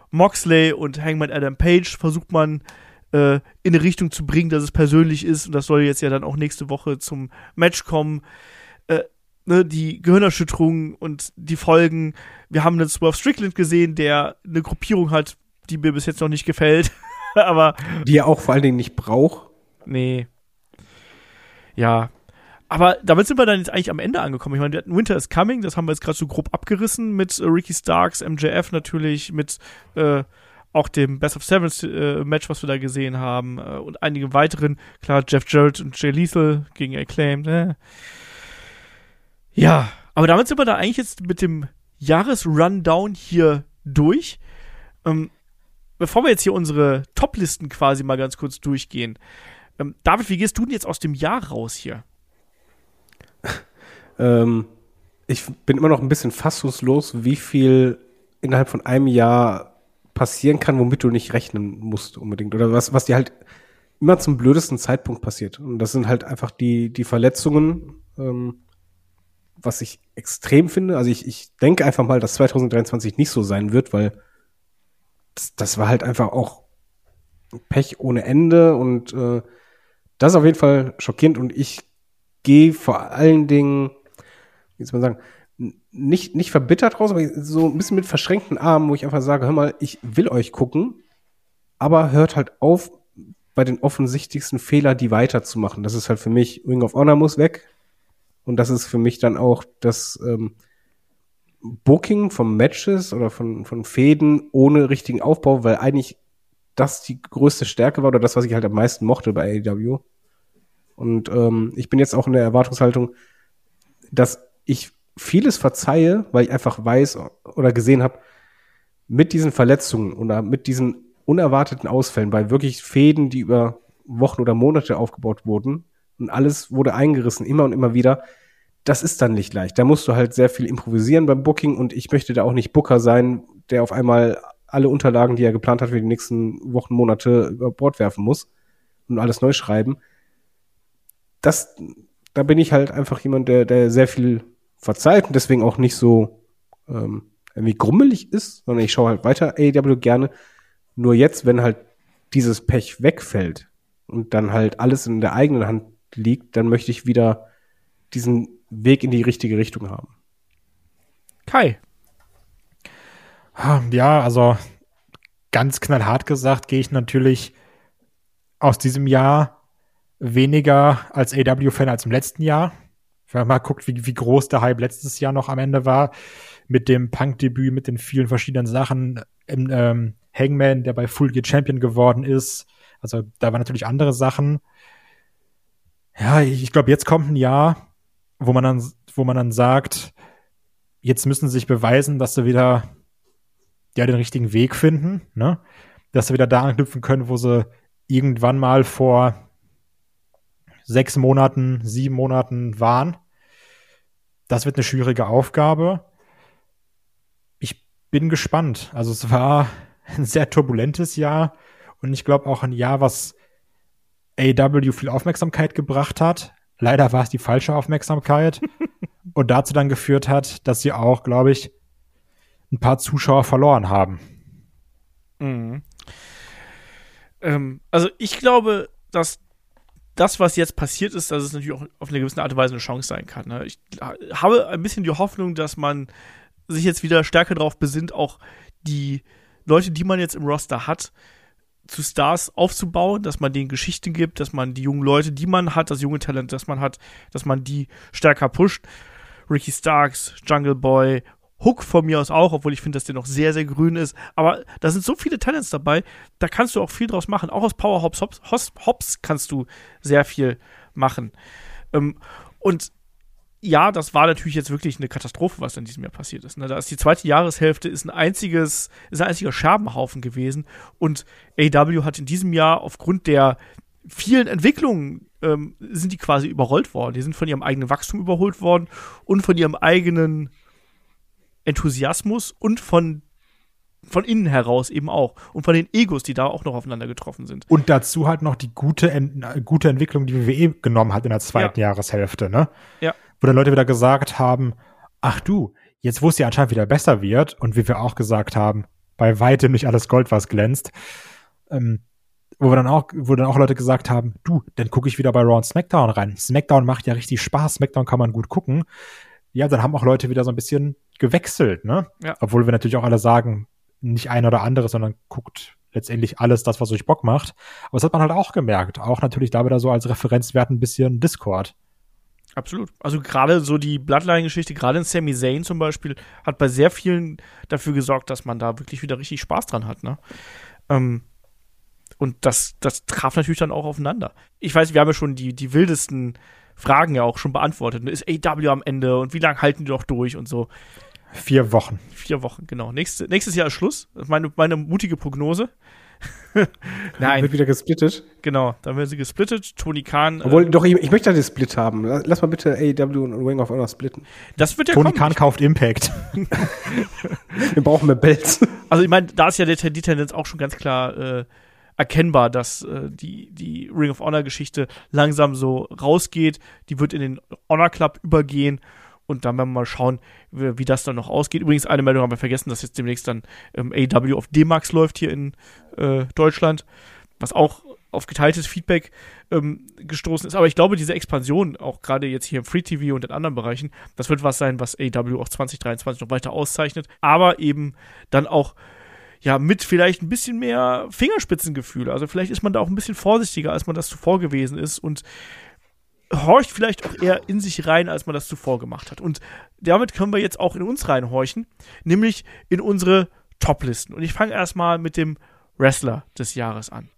Moxley und Hangman Adam Page versucht man äh, in eine Richtung zu bringen, dass es persönlich ist. Und das soll jetzt ja dann auch nächste Woche zum Match kommen. Äh, ne, die Gehirnerschütterung und die Folgen. Wir haben einen Swerve Strickland gesehen, der eine Gruppierung hat, die mir bis jetzt noch nicht gefällt. Aber Die er auch vor allen Dingen nicht braucht. Nee. Ja. Aber damit sind wir dann jetzt eigentlich am Ende angekommen. Ich meine, wir hatten Winter is Coming, das haben wir jetzt gerade so grob abgerissen mit äh, Ricky Starks, MJF natürlich, mit äh, auch dem Best of Seven äh, Match, was wir da gesehen haben äh, und einigen weiteren. Klar, Jeff Jarrett und Jay Lethal gegen Acclaimed. Äh. Ja, aber damit sind wir da eigentlich jetzt mit dem Jahresrundown hier durch. Ähm, bevor wir jetzt hier unsere Top-Listen quasi mal ganz kurz durchgehen, ähm, David, wie gehst du denn jetzt aus dem Jahr raus hier? Ähm, ich bin immer noch ein bisschen fassungslos, wie viel innerhalb von einem Jahr passieren kann, womit du nicht rechnen musst unbedingt. Oder was, was dir halt immer zum blödesten Zeitpunkt passiert. Und das sind halt einfach die, die Verletzungen, ähm, was ich extrem finde. Also ich, ich denke einfach mal, dass 2023 nicht so sein wird, weil das, das war halt einfach auch Pech ohne Ende und äh, das ist auf jeden Fall schockierend und ich gehe vor allen Dingen, wie soll man sagen, nicht, nicht verbittert raus, aber so ein bisschen mit verschränkten Armen, wo ich einfach sage, hör mal, ich will euch gucken, aber hört halt auf, bei den offensichtlichsten Fehler die weiterzumachen. Das ist halt für mich, Ring of Honor muss weg. Und das ist für mich dann auch das ähm, Booking von Matches oder von, von Fäden ohne richtigen Aufbau, weil eigentlich das die größte Stärke war oder das, was ich halt am meisten mochte bei AEW. Und ähm, ich bin jetzt auch in der Erwartungshaltung, dass ich vieles verzeihe, weil ich einfach weiß oder gesehen habe, mit diesen Verletzungen oder mit diesen unerwarteten Ausfällen bei wirklich Fäden, die über Wochen oder Monate aufgebaut wurden und alles wurde eingerissen, immer und immer wieder. Das ist dann nicht leicht. Da musst du halt sehr viel improvisieren beim Booking und ich möchte da auch nicht Booker sein, der auf einmal alle Unterlagen, die er geplant hat für die nächsten Wochen, Monate über Bord werfen muss und alles neu schreiben. Das, da bin ich halt einfach jemand, der, der sehr viel verzeiht und deswegen auch nicht so ähm, irgendwie grummelig ist, sondern ich schaue halt weiter AEW gerne. Nur jetzt, wenn halt dieses Pech wegfällt und dann halt alles in der eigenen Hand liegt, dann möchte ich wieder diesen Weg in die richtige Richtung haben. Kai. Ja, also ganz knallhart gesagt, gehe ich natürlich aus diesem Jahr weniger als AW-Fan als im letzten Jahr. Wenn man mal guckt, wie, wie groß der Hype letztes Jahr noch am Ende war, mit dem Punk-Debüt, mit den vielen verschiedenen Sachen, im, ähm, Hangman, der bei Full Gear Champion geworden ist. Also da waren natürlich andere Sachen. Ja, ich, ich glaube, jetzt kommt ein Jahr, wo man dann, wo man dann sagt, jetzt müssen sie sich beweisen, dass sie wieder ja den richtigen Weg finden, ne? Dass sie wieder da anknüpfen können, wo sie irgendwann mal vor sechs Monaten, sieben Monaten waren. Das wird eine schwierige Aufgabe. Ich bin gespannt. Also es war ein sehr turbulentes Jahr und ich glaube auch ein Jahr, was AW viel Aufmerksamkeit gebracht hat. Leider war es die falsche Aufmerksamkeit und dazu dann geführt hat, dass sie auch, glaube ich, ein paar Zuschauer verloren haben. Mhm. Ähm, also ich glaube, dass das, was jetzt passiert ist, dass es natürlich auch auf eine gewisse Art und Weise eine Chance sein kann. Ne? Ich habe ein bisschen die Hoffnung, dass man sich jetzt wieder stärker darauf besinnt, auch die Leute, die man jetzt im Roster hat, zu Stars aufzubauen, dass man denen Geschichten gibt, dass man die jungen Leute, die man hat, das junge Talent, das man hat, dass man die stärker pusht. Ricky Starks, Jungle Boy, Hook von mir aus auch, obwohl ich finde, dass der noch sehr, sehr grün ist. Aber da sind so viele Talents dabei, da kannst du auch viel draus machen. Auch aus Power Hops, Hops, Hops, kannst du sehr viel machen. Ähm, und ja, das war natürlich jetzt wirklich eine Katastrophe, was in diesem Jahr passiert ist. Ne? Da ist die zweite Jahreshälfte ist ein einziges, ist ein einziger Scherbenhaufen gewesen. Und AW hat in diesem Jahr aufgrund der vielen Entwicklungen ähm, sind die quasi überrollt worden. Die sind von ihrem eigenen Wachstum überholt worden und von ihrem eigenen Enthusiasmus und von von innen heraus eben auch und von den Egos, die da auch noch aufeinander getroffen sind. Und dazu halt noch die gute, Ent gute Entwicklung, die WWE genommen hat in der zweiten ja. Jahreshälfte, ne? Ja. Wo dann Leute wieder gesagt haben, ach du, jetzt wo es ja anscheinend wieder besser wird und wie wir auch gesagt haben, bei weitem nicht alles Gold, was glänzt, ähm, wo wir dann auch, wo dann auch Leute gesagt haben, du, dann gucke ich wieder bei Raw und SmackDown rein. SmackDown macht ja richtig Spaß, SmackDown kann man gut gucken. Ja, dann haben auch Leute wieder so ein bisschen gewechselt, ne? Ja. Obwohl wir natürlich auch alle sagen, nicht ein oder andere, sondern guckt letztendlich alles das, was euch Bock macht. Aber das hat man halt auch gemerkt. Auch natürlich da wieder so als Referenzwert ein bisschen Discord. Absolut. Also gerade so die Bloodline-Geschichte, gerade in Sami Zayn zum Beispiel, hat bei sehr vielen dafür gesorgt, dass man da wirklich wieder richtig Spaß dran hat. Ne? Ähm, und das, das traf natürlich dann auch aufeinander. Ich weiß, wir haben ja schon die, die wildesten Fragen ja auch schon beantwortet. Ne? Ist AW am Ende und wie lange halten die noch durch und so? Vier Wochen. Vier Wochen, genau. Nächste, nächstes Jahr ist Schluss. Das ist meine, meine mutige Prognose. Nein. Wird wieder gesplittet. Genau, dann werden sie gesplittet. Tony Khan. Obwohl, äh, doch, ich, ich möchte ja den Split haben. Lass mal bitte AEW und Ring of Honor splitten. Das wird ja Tony kommen. Khan kauft Impact. Wir brauchen mehr Bells. Also ich meine, da ist ja die, die Tendenz auch schon ganz klar äh, erkennbar, dass äh, die, die Ring of Honor Geschichte langsam so rausgeht. Die wird in den Honor Club übergehen und dann werden wir mal schauen, wie, wie, das dann noch ausgeht. Übrigens, eine Meldung haben wir vergessen, dass jetzt demnächst dann ähm, AW auf D-Max läuft hier in äh, Deutschland, was auch auf geteiltes Feedback ähm, gestoßen ist. Aber ich glaube, diese Expansion, auch gerade jetzt hier im Free TV und in anderen Bereichen, das wird was sein, was AW auch 2023 noch weiter auszeichnet. Aber eben dann auch ja, mit vielleicht ein bisschen mehr Fingerspitzengefühl. Also vielleicht ist man da auch ein bisschen vorsichtiger, als man das zuvor gewesen ist und horcht vielleicht auch eher in sich rein, als man das zuvor gemacht hat. Und damit können wir jetzt auch in uns reinhorchen, nämlich in unsere Top-Listen. Und ich fange erstmal mit dem Wrestler des Jahres an.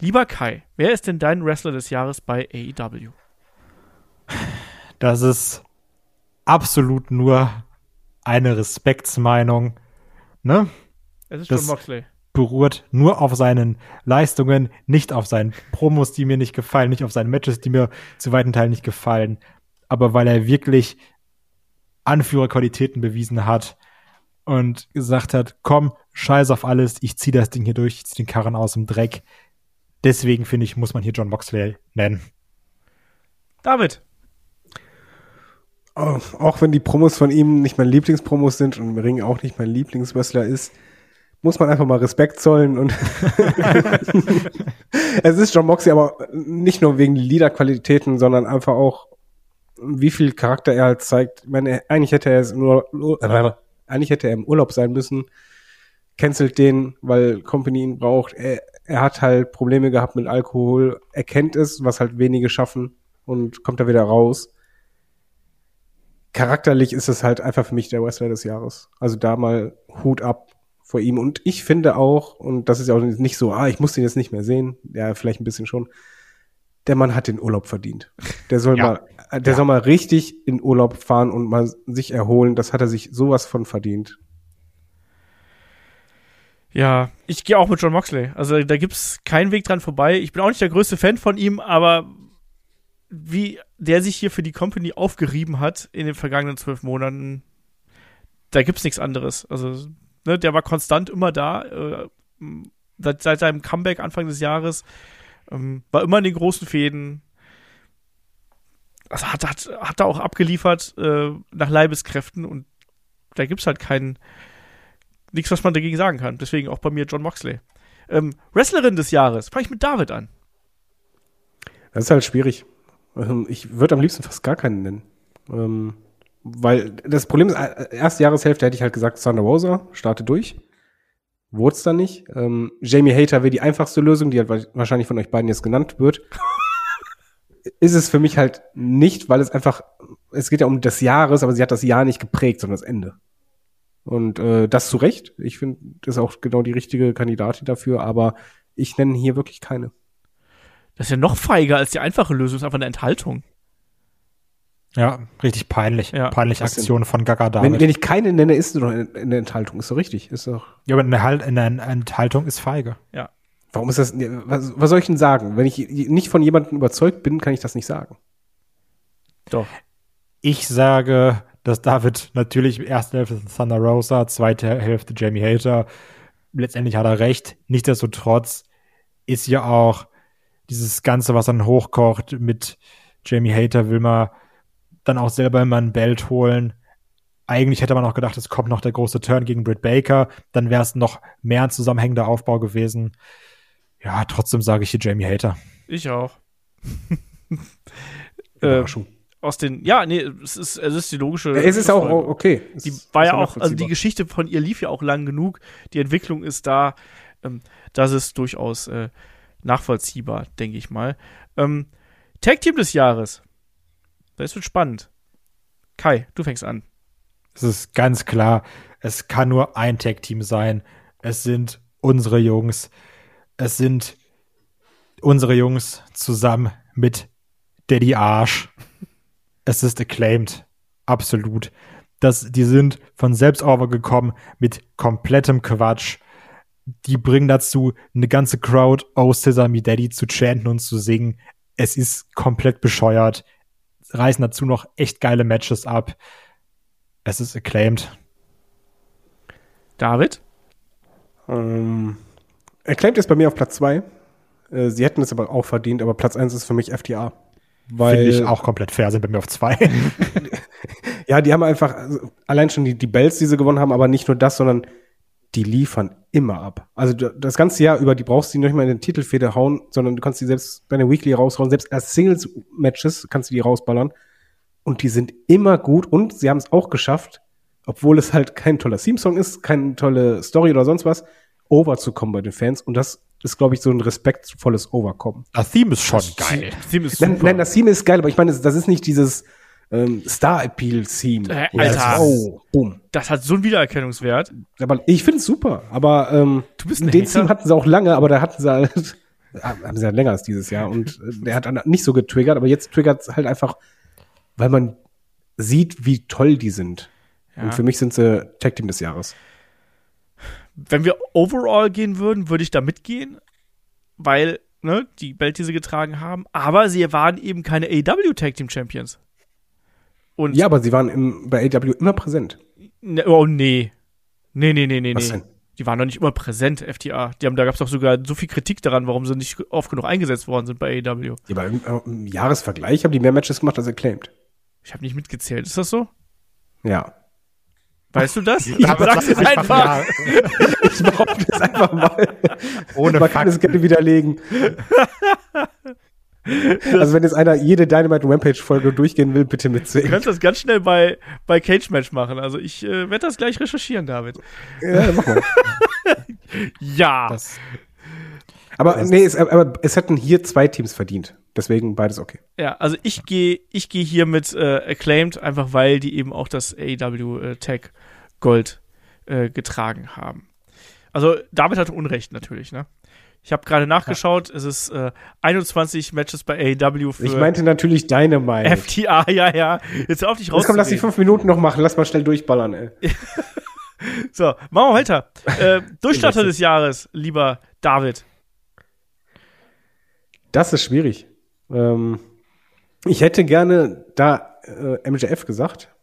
Lieber Kai, wer ist denn dein Wrestler des Jahres bei AEW? Das ist absolut nur eine Respektsmeinung. Ne? Es ist das, John Moxley beruht nur auf seinen Leistungen, nicht auf seinen Promos, die mir nicht gefallen, nicht auf seinen Matches, die mir zu weiten Teilen nicht gefallen, aber weil er wirklich Anführerqualitäten bewiesen hat und gesagt hat, komm, scheiß auf alles, ich zieh das Ding hier durch, ich zieh den Karren aus dem Dreck. Deswegen finde ich, muss man hier John Moxley nennen. David. Oh, auch wenn die Promos von ihm nicht mein Lieblingspromos sind und im Ring auch nicht mein Lieblingswrestler ist, muss man einfach mal Respekt zollen und es ist John Moxley, aber nicht nur wegen Liederqualitäten, sondern einfach auch, wie viel Charakter er halt zeigt. Ich meine, eigentlich hätte er es nur, äh, eigentlich hätte er im Urlaub sein müssen, cancelt den, weil Company ihn braucht. Er, er hat halt Probleme gehabt mit Alkohol, er kennt es, was halt wenige schaffen und kommt da wieder raus. Charakterlich ist es halt einfach für mich der Wrestler des Jahres. Also da mal Hut ab vor ihm. Und ich finde auch, und das ist ja auch nicht so, ah, ich muss den jetzt nicht mehr sehen, ja, vielleicht ein bisschen schon, der Mann hat den Urlaub verdient. Der soll ja. mal, der ja. soll mal richtig in Urlaub fahren und mal sich erholen. Das hat er sich sowas von verdient. Ja, ich gehe auch mit John Moxley. Also da gibt's keinen Weg dran vorbei. Ich bin auch nicht der größte Fan von ihm, aber wie der sich hier für die Company aufgerieben hat in den vergangenen zwölf Monaten, da gibt's nichts anderes. Also Ne, der war konstant immer da. Äh, seit, seit, seinem Comeback Anfang des Jahres. Ähm, war immer in den großen Fäden. Also hat, hat, hat er auch abgeliefert äh, nach Leibeskräften und da gibt es halt keinen. Nichts, was man dagegen sagen kann. Deswegen auch bei mir John Moxley. Ähm, Wrestlerin des Jahres. Fange ich mit David an. Das ist halt schwierig. Ähm, ich würde am liebsten fast gar keinen nennen. Ähm, weil das Problem ist, äh, erste Jahreshälfte hätte ich halt gesagt, Thunder Rosa, starte durch. wurde es dann nicht. Ähm, Jamie Hater wäre die einfachste Lösung, die halt wa- wahrscheinlich von euch beiden jetzt genannt wird. ist es für mich halt nicht, weil es einfach, es geht ja um das Jahres, aber sie hat das Jahr nicht geprägt, sondern das Ende. Und äh, das zu Recht. Ich finde, das ist auch genau die richtige Kandidatin dafür, aber ich nenne hier wirklich keine. Das ist ja noch feiger als die einfache Lösung, ist einfach eine Enthaltung. Ja, richtig peinlich. Ja. Peinliche Was denn? Aktion von Gaga Wenn, David. wenn ich keine nenne, ist es doch in, in der Enthaltung. Ist doch richtig. Ist doch. ja, aber eine, halt, eine Enthaltung ist feige. Warum ist das? Was, was soll ich denn sagen? Wenn ich nicht von jemandem überzeugt bin, kann ich das nicht sagen. Doch. Ich sage, dass David natürlich erste Hälfte Thunder Rosa, zweite Hälfte Jamie Hater. Letztendlich hat er recht. Nichtsdestotrotz ist ja auch dieses Ganze, was dann hochkocht mit Jamie Hater, will man dann auch selber immer ein Belt holen. Eigentlich hätte man auch gedacht, es kommt noch der große Turn gegen Britt Baker. Dann wäre es noch mehr ein zusammenhängender Aufbau gewesen. Ja, trotzdem sage ich hier Jamie Hater. Ich auch. äh, aus den, ja, nee, es ist, es ist die logische. es ist auch okay. Es Die war ja auch, also die. Geschichte von ihr lief ja auch lang genug. Die Entwicklung ist da. Ähm, das ist durchaus äh, nachvollziehbar, denke ich mal. Ähm, Tag Team des Jahres. Das wird spannend. Kai, du fängst an. Es ist ganz klar, es kann nur ein Tag-Team sein. Es sind unsere Jungs. Es sind unsere Jungs zusammen mit Daddy Arsch. Es ist acclaimed. Absolut. Das, die sind von selbst overgekommen mit komplettem Quatsch. Die bringen dazu, eine ganze Crowd Oh Sesame Daddy zu chanten und zu singen. Es ist komplett bescheuert. Reißen dazu noch echt geile Matches ab. Es ist acclaimed. David? Ähm, Acclaimed ist bei mir auf Platz 2. Äh, sie hätten es aber auch verdient, aber Platz 1 ist für mich FTA. Weil, Finde ich auch komplett fair, sind bei mir auf zwei. ja, die haben einfach, also, allein schon die, die Bells, die sie gewonnen haben, aber nicht nur das, sondern die liefern immer ab. Also du- das ganze Jahr über, die brauchst du nicht mal in den Titelfeder hauen, sondern du kannst die selbst bei der Weekly raushauen, selbst als Singles-Matches kannst du die rausballern. Und die sind immer gut und sie haben es auch geschafft, obwohl es halt kein toller Theme-Song ist, keine tolle Story oder sonst was, overzukommen bei den Fans. Und das ist, glaube ich, so ein respektvolles Overkommen. Das Theme ist schon geil. Das Theme ist super. Nein, nein, das Theme ist geil, aber ich meine, das, das ist nicht dieses ähm, Star-Appeal-Theme. Äh, Alter. Oh, boom. das hat so einen Wiedererkennungswert. Aber ich finde es super. Aber ähm, Du bist ein den Hater. Theme hatten sie auch lange, aber da hatten sie halt, haben sie halt länger als dieses Jahr. Und äh, der hat dann nicht so getriggert, aber jetzt triggert es halt einfach, weil man sieht, wie toll die sind. Ja. Und für mich sind sie Tag Team des Jahres. Wenn wir overall gehen würden, würde ich da mitgehen, weil, ne, die Belt, die sie getragen haben, aber sie waren eben keine AEW Tag Team Champions. Und, Ja, aber sie waren im, bei AW immer präsent. ne, oh nee. Nee, nee, nee, nee, Was nee. denn? Die waren doch nicht immer präsent, FTA. Die haben, da gab es doch sogar so viel Kritik daran, warum sie nicht oft genug eingesetzt worden sind bei AEW. Ja, aber im, äh, im Jahresvergleich haben die mehr Matches gemacht als acclaimed. Ich habe nicht mitgezählt. Ist das so? Ja. Weißt du das? Ich Aber sag's jetzt einfach. Ja, Ich behaupte es einfach mal. ohne Man kann es Fakten. gerne widerlegen. also wenn jetzt einer jede Dynamite Rampage Folge durchgehen will, bitte Du mitsehen. kannst das ganz schnell bei, bei Cage Match machen. Also ich äh, werde das gleich recherchieren, David. Ja, mach mal. Ja. Das, Aber nee, es, aber es hätten hier zwei Teams verdient. Deswegen beides okay. Ja, also ich gehe ich gehe hier mit äh, Acclaimed, einfach weil die eben auch das AEW äh, Tag Gold äh, getragen haben. Also David hatte Unrecht natürlich, ne? Ich habe gerade nachgeschaut, es ist äh, 21 Matches bei AEW für Ich meinte natürlich deine Meinung. FTA, ja, ja. Jetzt auf dich Jetzt komm, lass die fünf Minuten noch machen. Lass mal schnell durchballern, ey. So, machen wir weiter. Äh, Durchstarter des Jahres, lieber David. Das ist schwierig. Ähm, ich hätte gerne da äh, MJF gesagt.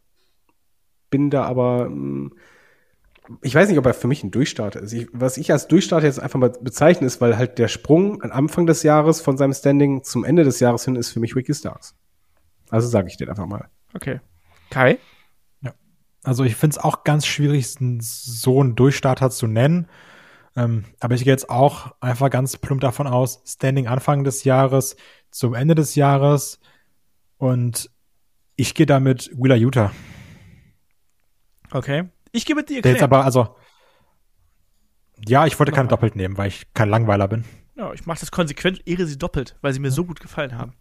Bin da aber, ähm, ich weiß nicht, ob er für mich ein Durchstarter ist. Ich, was ich als Durchstarter jetzt einfach mal bezeichne, ist, weil halt der Sprung am Anfang des Jahres von seinem Standing zum Ende des Jahres hin ist für mich Ricky Starks. Also sage ich dir einfach mal. Okay. Kai? also ich finde es auch ganz schwierig, so einen Durchstarter zu nennen. Ähm, aber ich gehe jetzt auch einfach ganz plump davon aus, Standing Anfang des Jahres zum Ende des Jahres. Und ich gehe damit Wheeler Utah. Okay. Ich mit dir Der jetzt aber, also, Ja, ich wollte keine doppelt nehmen, weil ich kein Langweiler bin. Ja, ich mache das konsequent, ehre sie doppelt, weil sie mir so gut gefallen haben.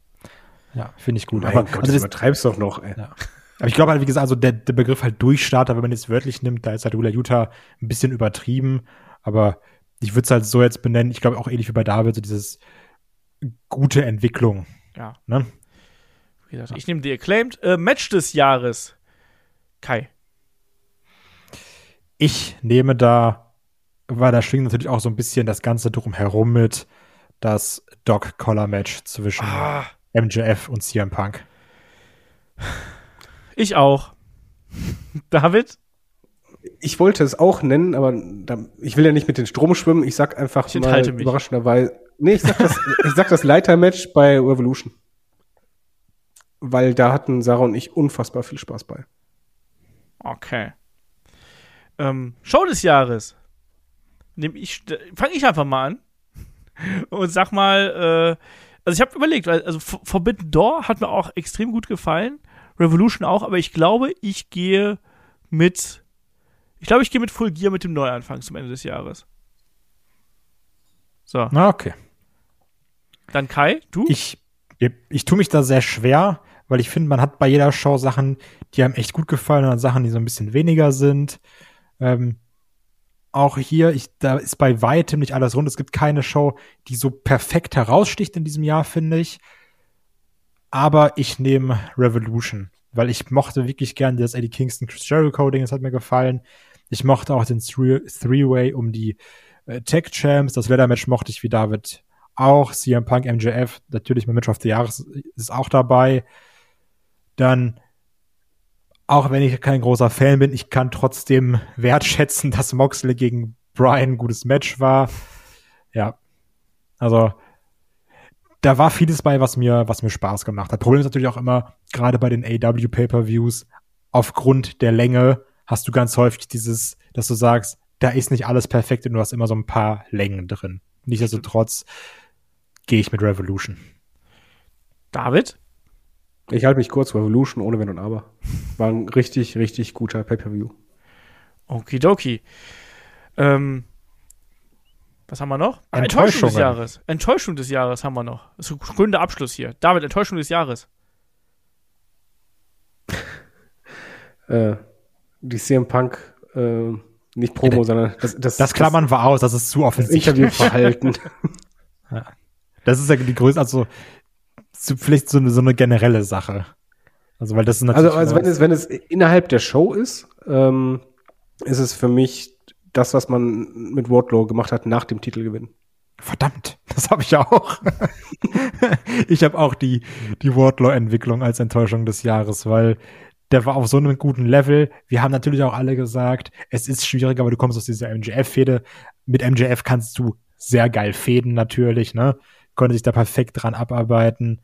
Ja, finde ich gut. Mein aber, Gott, also das das, übertreibst doch noch, ey. Ja. aber ich glaube halt, wie gesagt, also der, der Begriff halt Durchstarter, wenn man jetzt wörtlich nimmt, da ist halt Ula Utah ein bisschen übertrieben. Aber ich würde es halt so jetzt benennen, ich glaube auch ähnlich wie bei David, so dieses gute Entwicklung. Ja. Ne? Wie gesagt, ich nehme die Acclaimed. Äh, Match des Jahres. Kai. Ich nehme da, weil da schwingt natürlich auch so ein bisschen das Ganze drumherum mit, das Dog-Collar-Match zwischen Ah, MJF und CM Punk. ich auch. David? Ich wollte es auch nennen, aber da, ich will ja nicht mit den Strom schwimmen. Ich sag einfach Ich mal mich. überraschenderweise. Nee, ich sag das, ich sag das Leitermatch bei Revolution. Weil da hatten Sarah und ich unfassbar viel Spaß bei. Okay. Ähm, Show des Jahres. Nehm ich, fange ich einfach mal an. Und sag mal, äh, also ich habe überlegt, also Forbidden Door hat mir auch extrem gut gefallen. Revolution auch, aber ich glaube, ich gehe mit, ich glaube, ich gehe mit Full Gear mit dem Neuanfang zum Ende des Jahres. So, Na, okay. dann Kai, du? Ich, ich, ich tue mich da sehr schwer, weil ich finde, man hat bei jeder Show Sachen, die einem echt gut gefallen und Sachen, die so ein bisschen weniger sind. Ähm, auch hier, ich, da ist bei weitem nicht alles rund. Es gibt keine Show, die so perfekt heraussticht in diesem Jahr, finde ich. Aber ich nehme Revolution, weil ich mochte wirklich gern das Eddie Kingston Chris Jericho Ding, das hat mir gefallen. Ich mochte auch den Three- Three-Way um die äh, Tech Champs. Das Leather Match mochte ich wie David auch. CM Punk, MJF, natürlich mein Match of the Jahres ist auch dabei. Dann, auch wenn ich kein großer Fan bin, ich kann trotzdem wertschätzen, dass Moxley gegen Brian ein gutes Match war. Ja. Also, da war vieles bei, was mir, was mir Spaß gemacht hat. Problem ist natürlich auch immer, gerade bei den AW Pay-Per-Views, aufgrund der Länge hast du ganz häufig dieses, dass du sagst, da ist nicht alles perfekt und du hast immer so ein paar Längen drin. Nichtsdestotrotz gehe ich mit Revolution. David? Ich halte mich kurz, Revolution ohne Wenn und Aber. War ein richtig, richtig guter Pay-Per-View. Okidoki. Ähm, was haben wir noch? Enttäuschung des. Jahres. Enttäuschung des Jahres haben wir noch. Das ist ein gründer Abschluss hier. David, Enttäuschung des Jahres. Äh, die CM Punk, äh, nicht Promo, sondern das, das, Das klammern wir aus, das ist zu das offensichtlich. Interviewverhalten. Das ist ja die größte, also so- vielleicht so eine, so eine generelle Sache. Also, weil das ist natürlich. Also, also wenn es, wenn es innerhalb der Show ist, ähm, ist es für mich das, was man mit Wardlow gemacht hat nach dem Titelgewinn. Verdammt, das habe ich auch. ich habe auch die, die Wardlaw-Entwicklung als Enttäuschung des Jahres, weil der war auf so einem guten Level. Wir haben natürlich auch alle gesagt, es ist schwieriger, aber du kommst aus dieser MJF-Fehde. Mit MJF kannst du sehr geil fäden natürlich, ne? Konnte sich da perfekt dran abarbeiten.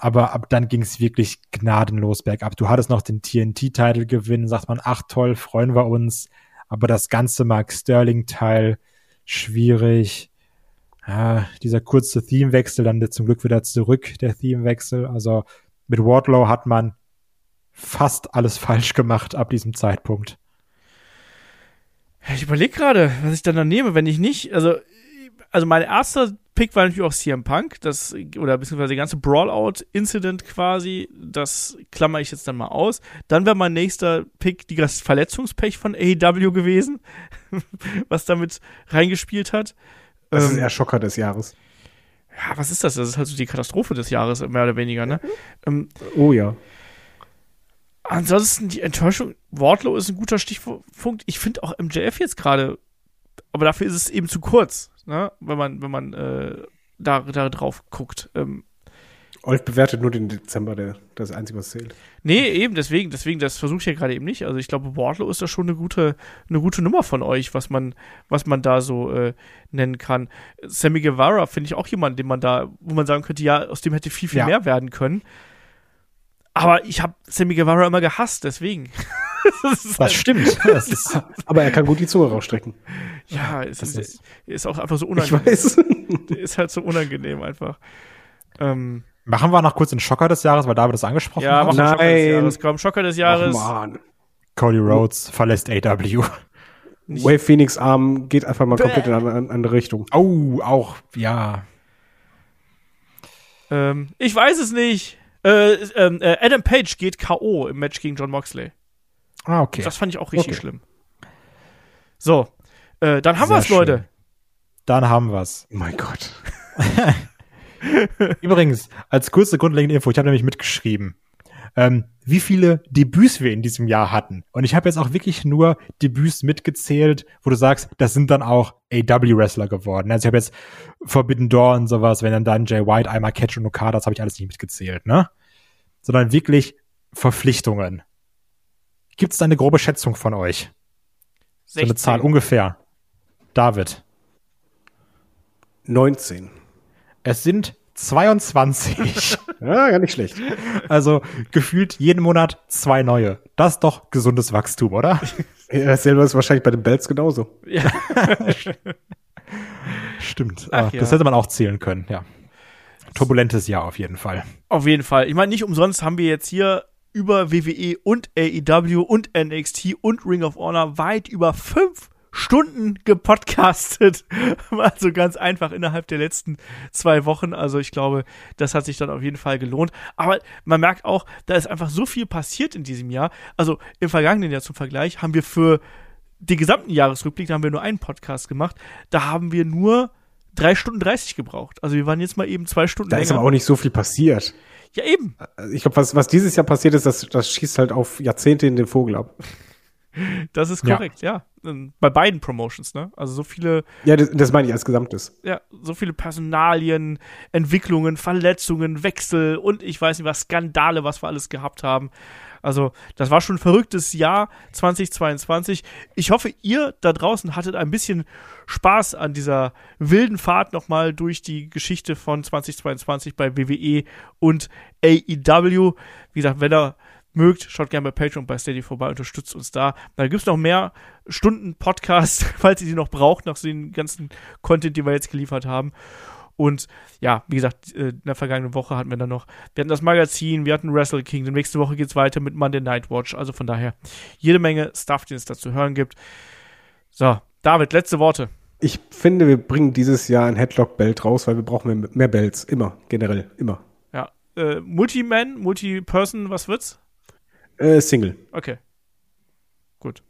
Aber ab dann ging es wirklich gnadenlos bergab. Du hattest noch den TNT-Titel gewinnen, sagt man, ach toll, freuen wir uns. Aber das ganze Mark Sterling-Teil, schwierig. Ja, dieser kurze Themewechsel, dann zum Glück wieder zurück, der Themewechsel. Also mit Wardlow hat man fast alles falsch gemacht ab diesem Zeitpunkt. Ich überlege gerade, was ich dann da nehme, wenn ich nicht, also, also mein erster Pick war natürlich auch CM Punk, das, oder beziehungsweise der ganze Brawlout-Incident quasi, das klammer ich jetzt dann mal aus. Dann wäre mein nächster Pick die das Verletzungspech von AEW gewesen, was damit reingespielt hat. Das ist Ähm, eher Schocker des Jahres. ja, was ist das? Das ist halt so die Katastrophe des Jahres, mehr oder weniger, ne? Ähm, Oh ja. Ansonsten die Enttäuschung, Wardlow ist ein guter Stichpunkt. Ich finde auch MJF jetzt gerade, aber dafür ist es eben zu kurz, ne? wenn man, wenn man äh, da, da drauf guckt. Ähm, Olf bewertet nur den Dezember, der, das Einzige, was zählt. nee, eben, deswegen, deswegen, das versuche ich ja gerade eben nicht. Also ich glaube, Wardlow ist da schon eine gute, eine gute Nummer von euch, was man, was man da so äh, nennen kann. Sammy Guevara finde ich auch jemand, den man da, wo man sagen könnte, ja, aus dem hätte viel, viel Ja. mehr werden können. Aber ich habe Sammy Guevara immer gehasst, deswegen. das stimmt. Das ist, Aber er kann gut die Zunge rausstrecken. Ja, es das ist, ist- ist auch einfach so Ich unangenehm. weiß. Ist halt so unangenehm einfach. Ähm, machen wir noch kurz den Schocker des Jahres, weil David das angesprochen ja, hat. mal Schocker des. Jahres. Komm, Schocker des Ach Jahres. man. Cody Rhodes verlässt AW. Wave Phoenix Arm geht einfach mal komplett in eine eine andere Richtung. Oh, auch, ja. Ähm, ich weiß es nicht. Äh, ähm, äh, Adam Page geht K.O. im Match gegen John Moxley. Ah, okay. Das fand ich auch richtig Okay. schlimm. So, äh, dann haben wir's, schön. Leute. Dann haben wir's. Oh mein Gott. Übrigens, als kurze grundlegende Info, ich habe nämlich mitgeschrieben, ähm, wie viele Debüts wir in diesem Jahr hatten. Und ich habe jetzt auch wirklich nur Debüts mitgezählt, wo du sagst, das sind dann auch AW-Wrestler geworden. Also ich habe jetzt Forbidden Door und sowas, wenn dann dann Jay White einmal Catch und Okada, das habe ich alles nicht mitgezählt, ne? Sondern wirklich Verpflichtungen. Gibt es da eine grobe Schätzung von euch? So eine 16. Zahl ungefähr. David. 19. Es sind 22. Ja, gar nicht schlecht. Also gefühlt jeden Monat zwei neue. Das ist doch gesundes Wachstum, oder? Ja, dasselbe ist wahrscheinlich bei den Belts genauso. Ja. Stimmt. Ach Ah, ja. Das hätte man auch zählen können, ja. Turbulentes Jahr auf jeden Fall. Auf jeden Fall. Ich meine, nicht umsonst haben wir jetzt hier über WWE und AEW und NXT und Ring of Honor weit über fünf Stunden gepodcastet. Also ganz einfach innerhalb der letzten zwei Wochen. Also ich glaube, das hat sich dann auf jeden Fall gelohnt. Aber man merkt auch, da ist einfach so viel passiert in diesem Jahr. Also im vergangenen Jahr zum Vergleich haben wir für den gesamten Jahresrückblick, da haben wir nur einen Podcast gemacht. Da haben wir nur drei Stunden 30 gebraucht. Also wir waren jetzt mal eben zwei Stunden Da ist länger. aber auch nicht so viel passiert. Ja, eben. Also Ich glaube, was, was dieses Jahr passiert ist, das, das schießt halt auf Jahrzehnte in den Vogel ab. Das ist Ja. korrekt, ja. Ähm, Bei beiden Promotions, ne? Also so viele, Ja, das, das meine ich als Gesamtes. ja, so viele Personalien, Entwicklungen, Verletzungen, Wechsel und ich weiß nicht was, Skandale, was wir alles gehabt haben. Also, das war schon ein verrücktes Jahr 2022. Ich hoffe, ihr da draußen hattet ein bisschen Spaß an dieser wilden Fahrt nochmal durch die Geschichte von 2022 bei WWE und AEW. Wie gesagt, wenn ihr mögt, schaut gerne bei Patreon bei Steady vorbei, unterstützt uns da. Da gibt's noch mehr Stunden Podcast, falls ihr die noch braucht, nach so den ganzen Content, die wir jetzt geliefert haben. Und ja, wie gesagt, äh, in der vergangenen Woche hatten wir dann noch, wir hatten das Magazin, wir hatten Wrestle Kingdom, nächste Woche geht's weiter mit Monday Night Watch. Also von daher jede Menge Stuff, den es da zu hören gibt. So, David, letzte Worte. Ich finde, wir bringen dieses Jahr ein Headlock-Belt raus, weil wir brauchen mehr, mehr Belts. Immer, generell, immer. Ja, äh, Multi-Man, Multi-Person, was wird's? Äh, Single. Okay. Gut.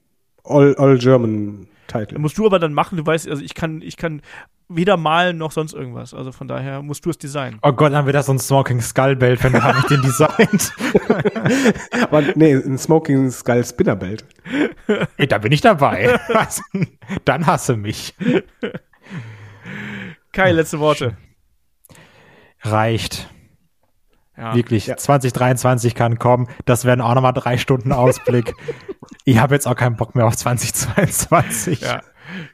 All, all German Title. Musst du aber dann machen, du weißt, also ich kann, ich kann weder malen noch sonst irgendwas. Also von daher musst du es designen. Oh Gott, dann wird das so ein Smoking Skull Belt, wenn habe ich den designt. Aber nee, ein Smoking Skull Spinner Belt. Da bin ich dabei. Was? dann hasse mich. Kai, letzte Worte. Reicht. Ja. Wirklich. Ja. 2023 kann kommen. Das werden auch nochmal drei Stunden Ausblick. ich habe jetzt auch keinen Bock mehr auf 2022. Ja.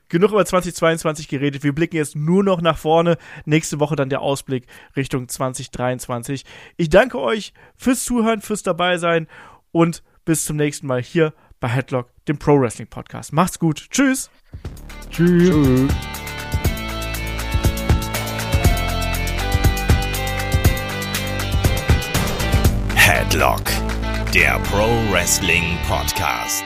Genug über 2022 geredet. Wir blicken jetzt nur noch nach vorne. Nächste Woche dann der Ausblick Richtung 2023. Ich danke euch fürs Zuhören, fürs Dabeisein und bis zum nächsten Mal hier bei Headlock, dem Pro Wrestling Podcast. Macht's gut. Tschüss. Tschüss. Headlock, der Pro Wrestling Podcast.